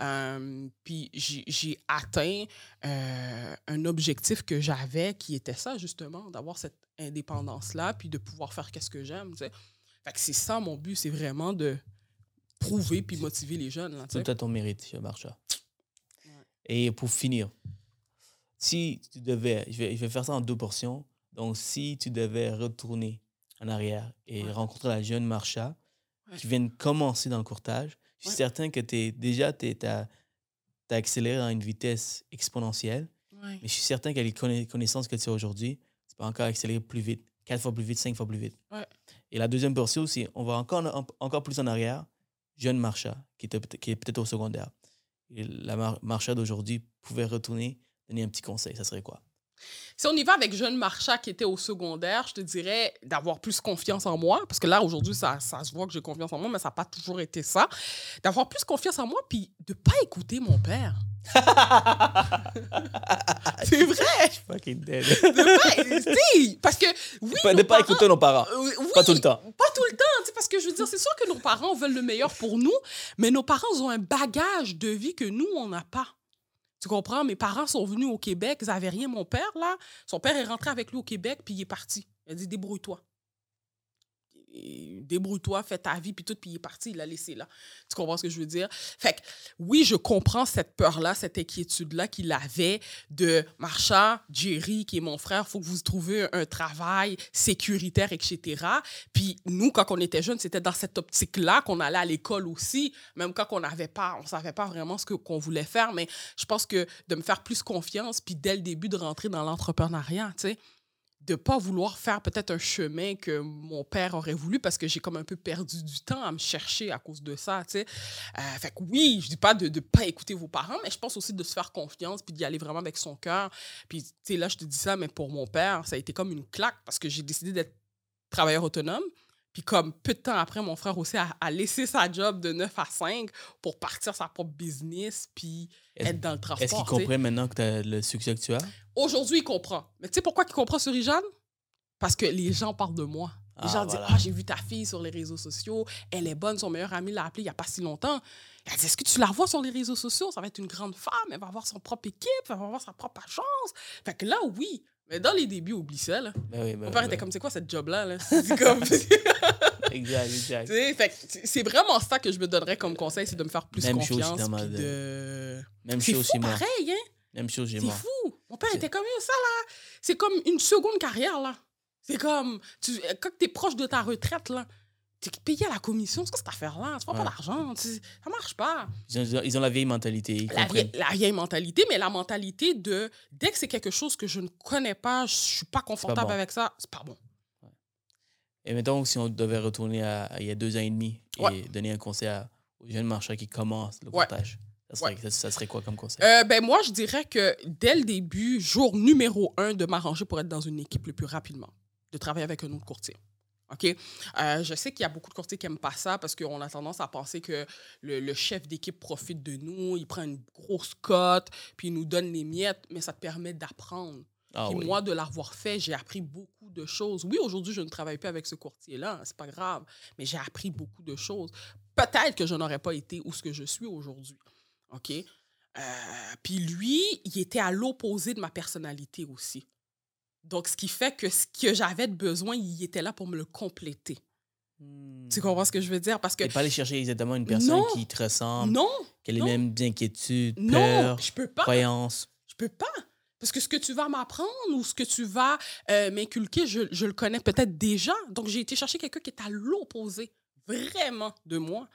Euh, puis j'ai atteint euh, un objectif que j'avais qui était ça, justement, d'avoir cette indépendance-là, puis de pouvoir faire qu'est-ce que j'aime. c'est ça mon but, c'est vraiment de prouver puis motiver les jeunes. Là. Tout à ton mérite. Marcha. Ouais. Et pour finir, si tu devais, je vais, je vais faire ça en deux portions. Donc, si tu devais retourner en arrière et Ouais. rencontrer la jeune Marcha Ouais. qui vient de commencer dans le courtage, je suis certain que es, déjà, tu as, accéléré à une vitesse exponentielle. Mais je suis certain qu'avec les conna- connaissances que tu as aujourd'hui, tu peux encore accélérer plus vite, quatre fois plus vite, cinq fois plus vite. Ouais. Et la deuxième portion aussi, on va encore, en- encore plus en arrière, jeune Marcha, qui, était qui est peut-être au secondaire. Et la mar- Marcha d'aujourd'hui pouvait retourner, donner un petit conseil, ça serait quoi? Si on y va avec jeune Marcha qui était au secondaire, je te dirais d'avoir plus confiance en moi, parce que là, aujourd'hui, ça, ça se voit que j'ai confiance en moi, mais ça n'a pas toujours été ça. D'avoir plus confiance en moi, puis de ne pas écouter mon père. C'est vrai! Fucking dead. De pas, sais, parce que, oui, de pas parents- écouter nos parents. Euh, oui, Pas tout le temps. Pas tout le temps, parce que je veux dire, c'est sûr que nos parents veulent le meilleur pour nous, mais nos parents ont un bagage de vie que nous, on n'a pas. Tu comprends? Mes parents sont venus au Québec, ils n'avaient rien. Mon père, là, son père est rentré avec lui au Québec, puis il est parti. Il a dit débrouille-toi. Débrouille-toi, fais ta vie, puis tout, puis il est parti, il l'a laissé là. Tu comprends ce que je veux dire? Fait que, oui, je comprends cette peur-là, cette inquiétude-là qu'il avait de Marcha, Jerry, qui est mon frère, faut que vous trouviez un travail sécuritaire, etc. Puis nous, quand on était jeunes, c'était dans cette optique-là qu'on allait à l'école aussi, même quand on n'avait pas, on savait pas vraiment ce que, qu'on voulait faire, mais je pense que de me faire plus confiance, puis dès le début de rentrer dans l'entrepreneuriat, tu sais, de pas vouloir faire peut-être un chemin que mon père aurait voulu parce que j'ai comme un peu perdu du temps à me chercher à cause de ça, tu sais. Euh, fait que oui, je dis pas de ne pas écouter vos parents, mais je pense aussi de se faire confiance puis d'y aller vraiment avec son cœur. Puis, tu sais, là, je te dis ça, mais pour mon père, ça a été comme une claque parce que j'ai décidé d'être travailleur autonome. Puis comme peu de temps après, mon frère aussi a, laissé sa job de 9 à 5 pour partir sa propre business puis être dans le transport. Est-ce qu'il comprend maintenant que tu as le succès que tu as? Aujourd'hui, il comprend. Mais tu sais pourquoi il comprend sur Ijane? Parce que les gens parlent de moi. Les ah, gens disent Ah, j'ai vu ta fille sur les réseaux sociaux, elle est bonne, son meilleur ami l'a appelée il n'y a pas si longtemps. Elle dit Est-ce que tu la vois sur les réseaux sociaux? Ça va être une grande femme, elle va avoir son propre équipe, elle va avoir sa propre agence. Fait que là, oui, mais dans les débuts, oublie ça. Là. Ben oui, ben Mon père était ben comme, c'est quoi cette job-là? Là? comme... exact, exact. C'est vraiment ça que je me donnerais comme conseil, c'est de me faire plus Même confiance. Chose de... Même chose fou, moi. pareil, hein? Même chose C'est fou. Mon père était comme ça, là. C'est comme une seconde carrière, là. C'est comme, tu, quand tu es proche de ta retraite, là, tu es payé à la commission. C'est quoi cette affaire-là? Tu prends pas d'argent. Ça marche pas. Ils ont, la vieille mentalité. la, vieille, la, vieille, mentalité, mais la mentalité de dès que c'est quelque chose que je ne connais pas, je suis pas confortable avec ça, c'est pas bon. Et mettons, si on devait retourner à, il y a deux ans et demi et donner un conseil aux jeunes marchands qui commencent le portage, ça, serait, quoi comme conseil? Euh, ben moi, je dirais que dès le début, jour numéro un, de m'arranger pour être dans une équipe le plus rapidement, de travailler avec un autre courtier. OK? Euh, je sais qu'il y a beaucoup de courtiers qui n'aiment pas ça parce qu'on a tendance à penser que le, chef d'équipe profite de nous, il prend une grosse cote, puis il nous donne les miettes, mais ça te permet d'apprendre. Ah, moi, de l'avoir fait, j'ai appris beaucoup de choses. Oui, aujourd'hui, je ne travaille pas avec ce courtier-là, c'est pas grave, mais j'ai appris beaucoup de choses. Peut-être que je n'aurais pas été où ce que je suis aujourd'hui. OK? Euh, puis lui, il était à l'opposé de ma personnalité aussi. Donc, ce qui fait que ce que j'avais de besoin, il était là pour me le compléter. Tu comprends ce que je veux dire? Parce que. pas aller chercher exactement une personne qui te ressemble. Non. Qui a les mêmes inquiétudes, peurs, je peux pas. croyances. Je peux pas. Parce que ce que tu vas m'apprendre ou ce que tu vas euh, m'inculquer, je, je, le connais peut-être déjà. Donc, j'ai été chercher quelqu'un qui est à l'opposé, vraiment, de moi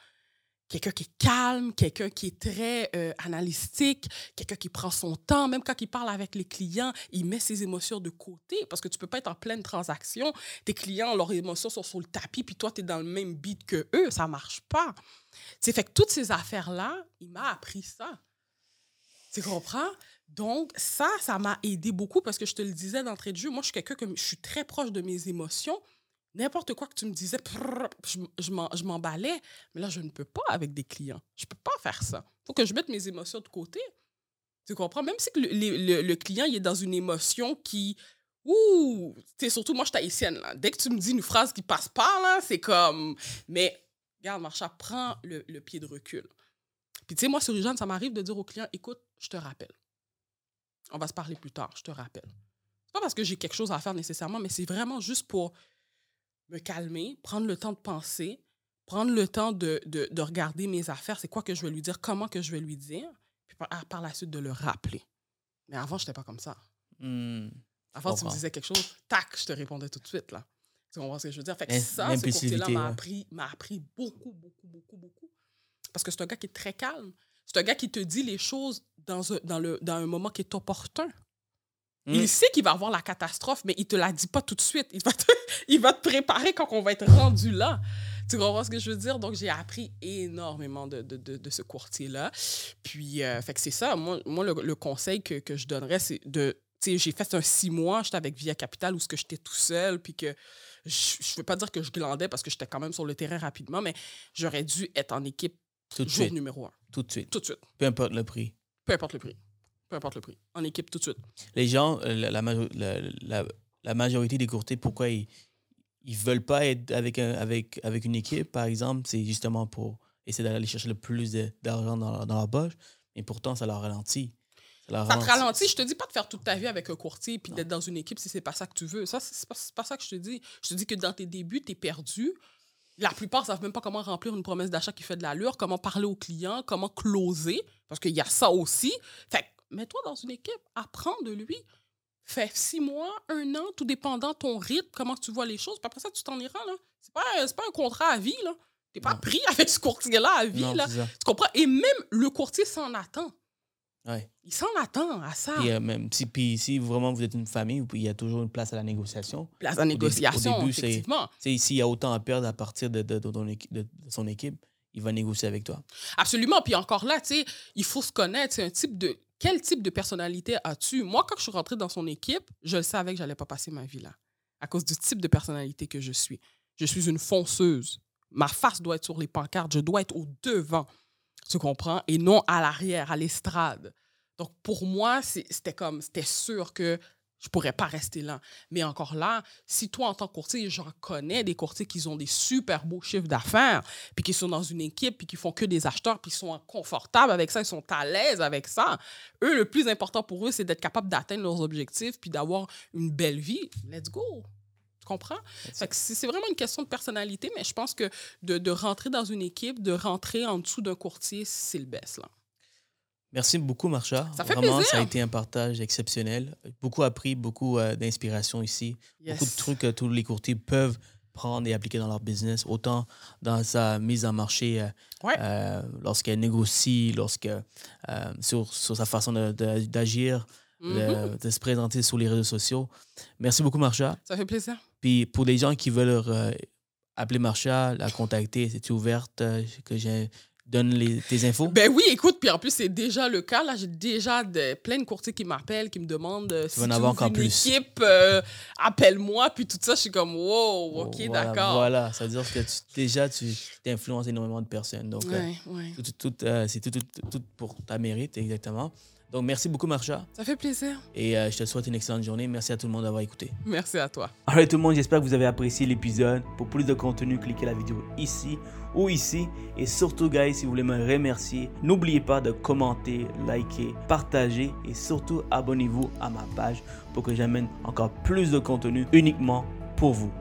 quelqu'un qui est calme, quelqu'un qui est très euh, analytique, quelqu'un qui prend son temps, même quand il parle avec les clients, il met ses émotions de côté parce que tu peux pas être en pleine transaction, tes clients, leurs émotions sont sur le tapis, puis toi, tu es dans le même beat que eux, ça marche pas. C'est fait que toutes ces affaires-là, il m'a appris ça. Tu comprends? Donc, ça, ça m'a aidé beaucoup parce que je te le disais d'entrée de jeu, moi, je suis quelqu'un que je suis très proche de mes émotions, N'importe quoi que tu me disais, je m'emballais. Mais là, je ne peux pas avec des clients. Je ne peux pas faire ça. Il faut que je mette mes émotions de côté. Tu comprends? Même si le, le, client il est dans une émotion qui. Ouh! Surtout, moi, je suis haïtienne. Là. Dès que tu me dis une phrase qui passe pas, là, c'est comme. Mais, regarde, Marcha, prends le, pied de recul. Puis, tu sais, moi, sur Jeanne, ça m'arrive de dire au client écoute, je te rappelle. On va se parler plus tard, je te rappelle. C'est pas parce que j'ai quelque chose à faire nécessairement, mais c'est vraiment juste pour me calmer, prendre le temps de penser, prendre le temps de, de, regarder mes affaires, c'est quoi que je vais lui dire, comment que je vais lui dire, puis par, la suite de le rappeler. Mais avant, je n'étais pas comme ça. Mmh, avant, tu me disais quelque chose, tac, je te répondais tout de suite. Là. Tu comprends ce que je veux dire? Fait que ça, ce côté-là m'a appris, appris beaucoup, beaucoup, beaucoup, beaucoup. Parce que c'est un gars qui est très calme. C'est un gars qui te dit les choses dans un, dans le, dans un moment qui est opportun. Il mm. sait qu'il va avoir la catastrophe, mais il te la dit pas tout de suite. Il va te, il va te préparer quand on va être rendu là. Tu comprends ce que je veux dire? Donc, j'ai appris énormément de, de, de, ce courtier-là. Puis, euh, fait que c'est ça. Moi, moi le, conseil que, que, je donnerais, c'est de. Tu sais, j'ai fait un six mois, j'étais avec Via Capital où j'étais tout seul, puis que je ne veux pas dire que je glandais parce que j'étais quand même sur le terrain rapidement, mais j'aurais dû être en équipe tout jour numéro un. Tout de suite. Tout de suite. Peu importe le prix. Peu importe le prix peu importe le prix, en équipe tout de suite. Les gens, euh, la, la, la, majorité des courtiers, pourquoi ils ne veulent pas être avec, un, avec, avec une équipe, par exemple, c'est justement pour essayer d'aller chercher le plus d'argent dans, dans, leur poche, mais pourtant, ça leur ralentit. Ça te ralentit. Je te dis pas de faire toute ta vie avec un courtier puis d'être dans une équipe si c'est pas ça que tu veux. Ça, c'est pas, pas ça que je te dis. Je te dis que dans tes débuts, tu es perdu. La plupart savent même pas comment remplir une promesse d'achat qui fait de l'allure, comment parler aux clients, comment closer, parce qu'il y a ça aussi. Fait que mets-toi dans une équipe, apprends de lui. Fais six mois, un an, tout dépendant de ton rythme, comment tu vois les choses. Puis après ça, tu t'en iras. là. C'est pas, un- c'est pas un contrat à vie. là. T'es pas Non. pris avec ce courtier-là à vie. Non, là. c'est. Tu comprends? Et même le courtier s'en attend. Ouais. Il s'en attend à ça. Euh, même si, puis si vraiment vous êtes une famille, il y a toujours une place à la négociation. place négociation, au début, c'est- effectivement. Sais, s'il y a autant à perdre à partir de, de- de son équipe, il va négocier avec toi. Absolument. Puis encore là, il faut se connaître. C'est un type de. Quel type de personnalité as-tu? Moi, quand je suis rentrée dans son équipe, je savais que j'allais pas passer ma vie là. À cause du type de personnalité que je suis. Je suis une fonceuse. Ma face doit être sur les pancartes. Je dois être au devant. Tu comprends? Et non à l'arrière, à l'estrade. Donc, pour moi, c'était comme, c'était sûr que je pourrais pas rester là. Mais encore là, si toi, en tant que courtier, j'en connais des courtiers qui ont des super beaux chiffres d'affaires, puis qui sont dans une équipe, puis qui font que des acheteurs, puis qui sont confortables avec ça, ils sont à l'aise avec ça. Eux, le plus important pour eux, c'est d'être capable d'atteindre leurs objectifs, puis d'avoir une belle vie. Let's go. Tu comprends? C'est vraiment une question de personnalité, mais je pense que de, de rentrer dans une équipe, de rentrer en dessous d'un courtier, c'est le best. Là. Merci beaucoup, Marsha. Ça fait Vraiment, plaisir. ça a été un partage exceptionnel. Beaucoup appris, beaucoup euh, d'inspiration ici. Beaucoup de trucs que tous les courtiers peuvent prendre et appliquer dans leur business, autant dans sa mise en marché euh, Ouais. euh, lorsqu'elle négocie, lorsque, sur, sur sa façon de- de- d'agir, Mhm. de, de se présenter sur les réseaux sociaux. Merci beaucoup, Marsha. Ça fait plaisir. Puis pour les gens qui veulent appeler Marsha, la contacter, c'est-tu ouverte, que je donne les, tes infos? Ben oui, écoute, puis en plus, c'est déjà le cas. Là, j'ai déjà de, plein de courtiers qui m'appellent, qui me demandent euh, si en tu avoir ouvres encore une plus. équipe, euh, appelle-moi, puis tout ça. Je suis comme, wow, OK, Oh, Voilà, d'accord. Voilà, ça veut dire que tu- déjà, tu influences énormément de personnes. Donc, euh, Ouais, ouais. tout, tout- tout, euh, c'est tout pour ta mérite, exactement. Donc, merci beaucoup, Marsha. Ça fait plaisir. Et euh, je te souhaite une excellente journée. Merci à tout le monde d'avoir écouté. Merci à toi. Alright tout le monde, j'espère que vous avez apprécié l'épisode. Pour plus de contenu, cliquez la vidéo ici ou ici. Et surtout, guys, si vous voulez me remercier, n'oubliez pas de commenter, liker, partager et surtout abonnez-vous à ma page pour que j'amène encore plus de contenu uniquement pour vous.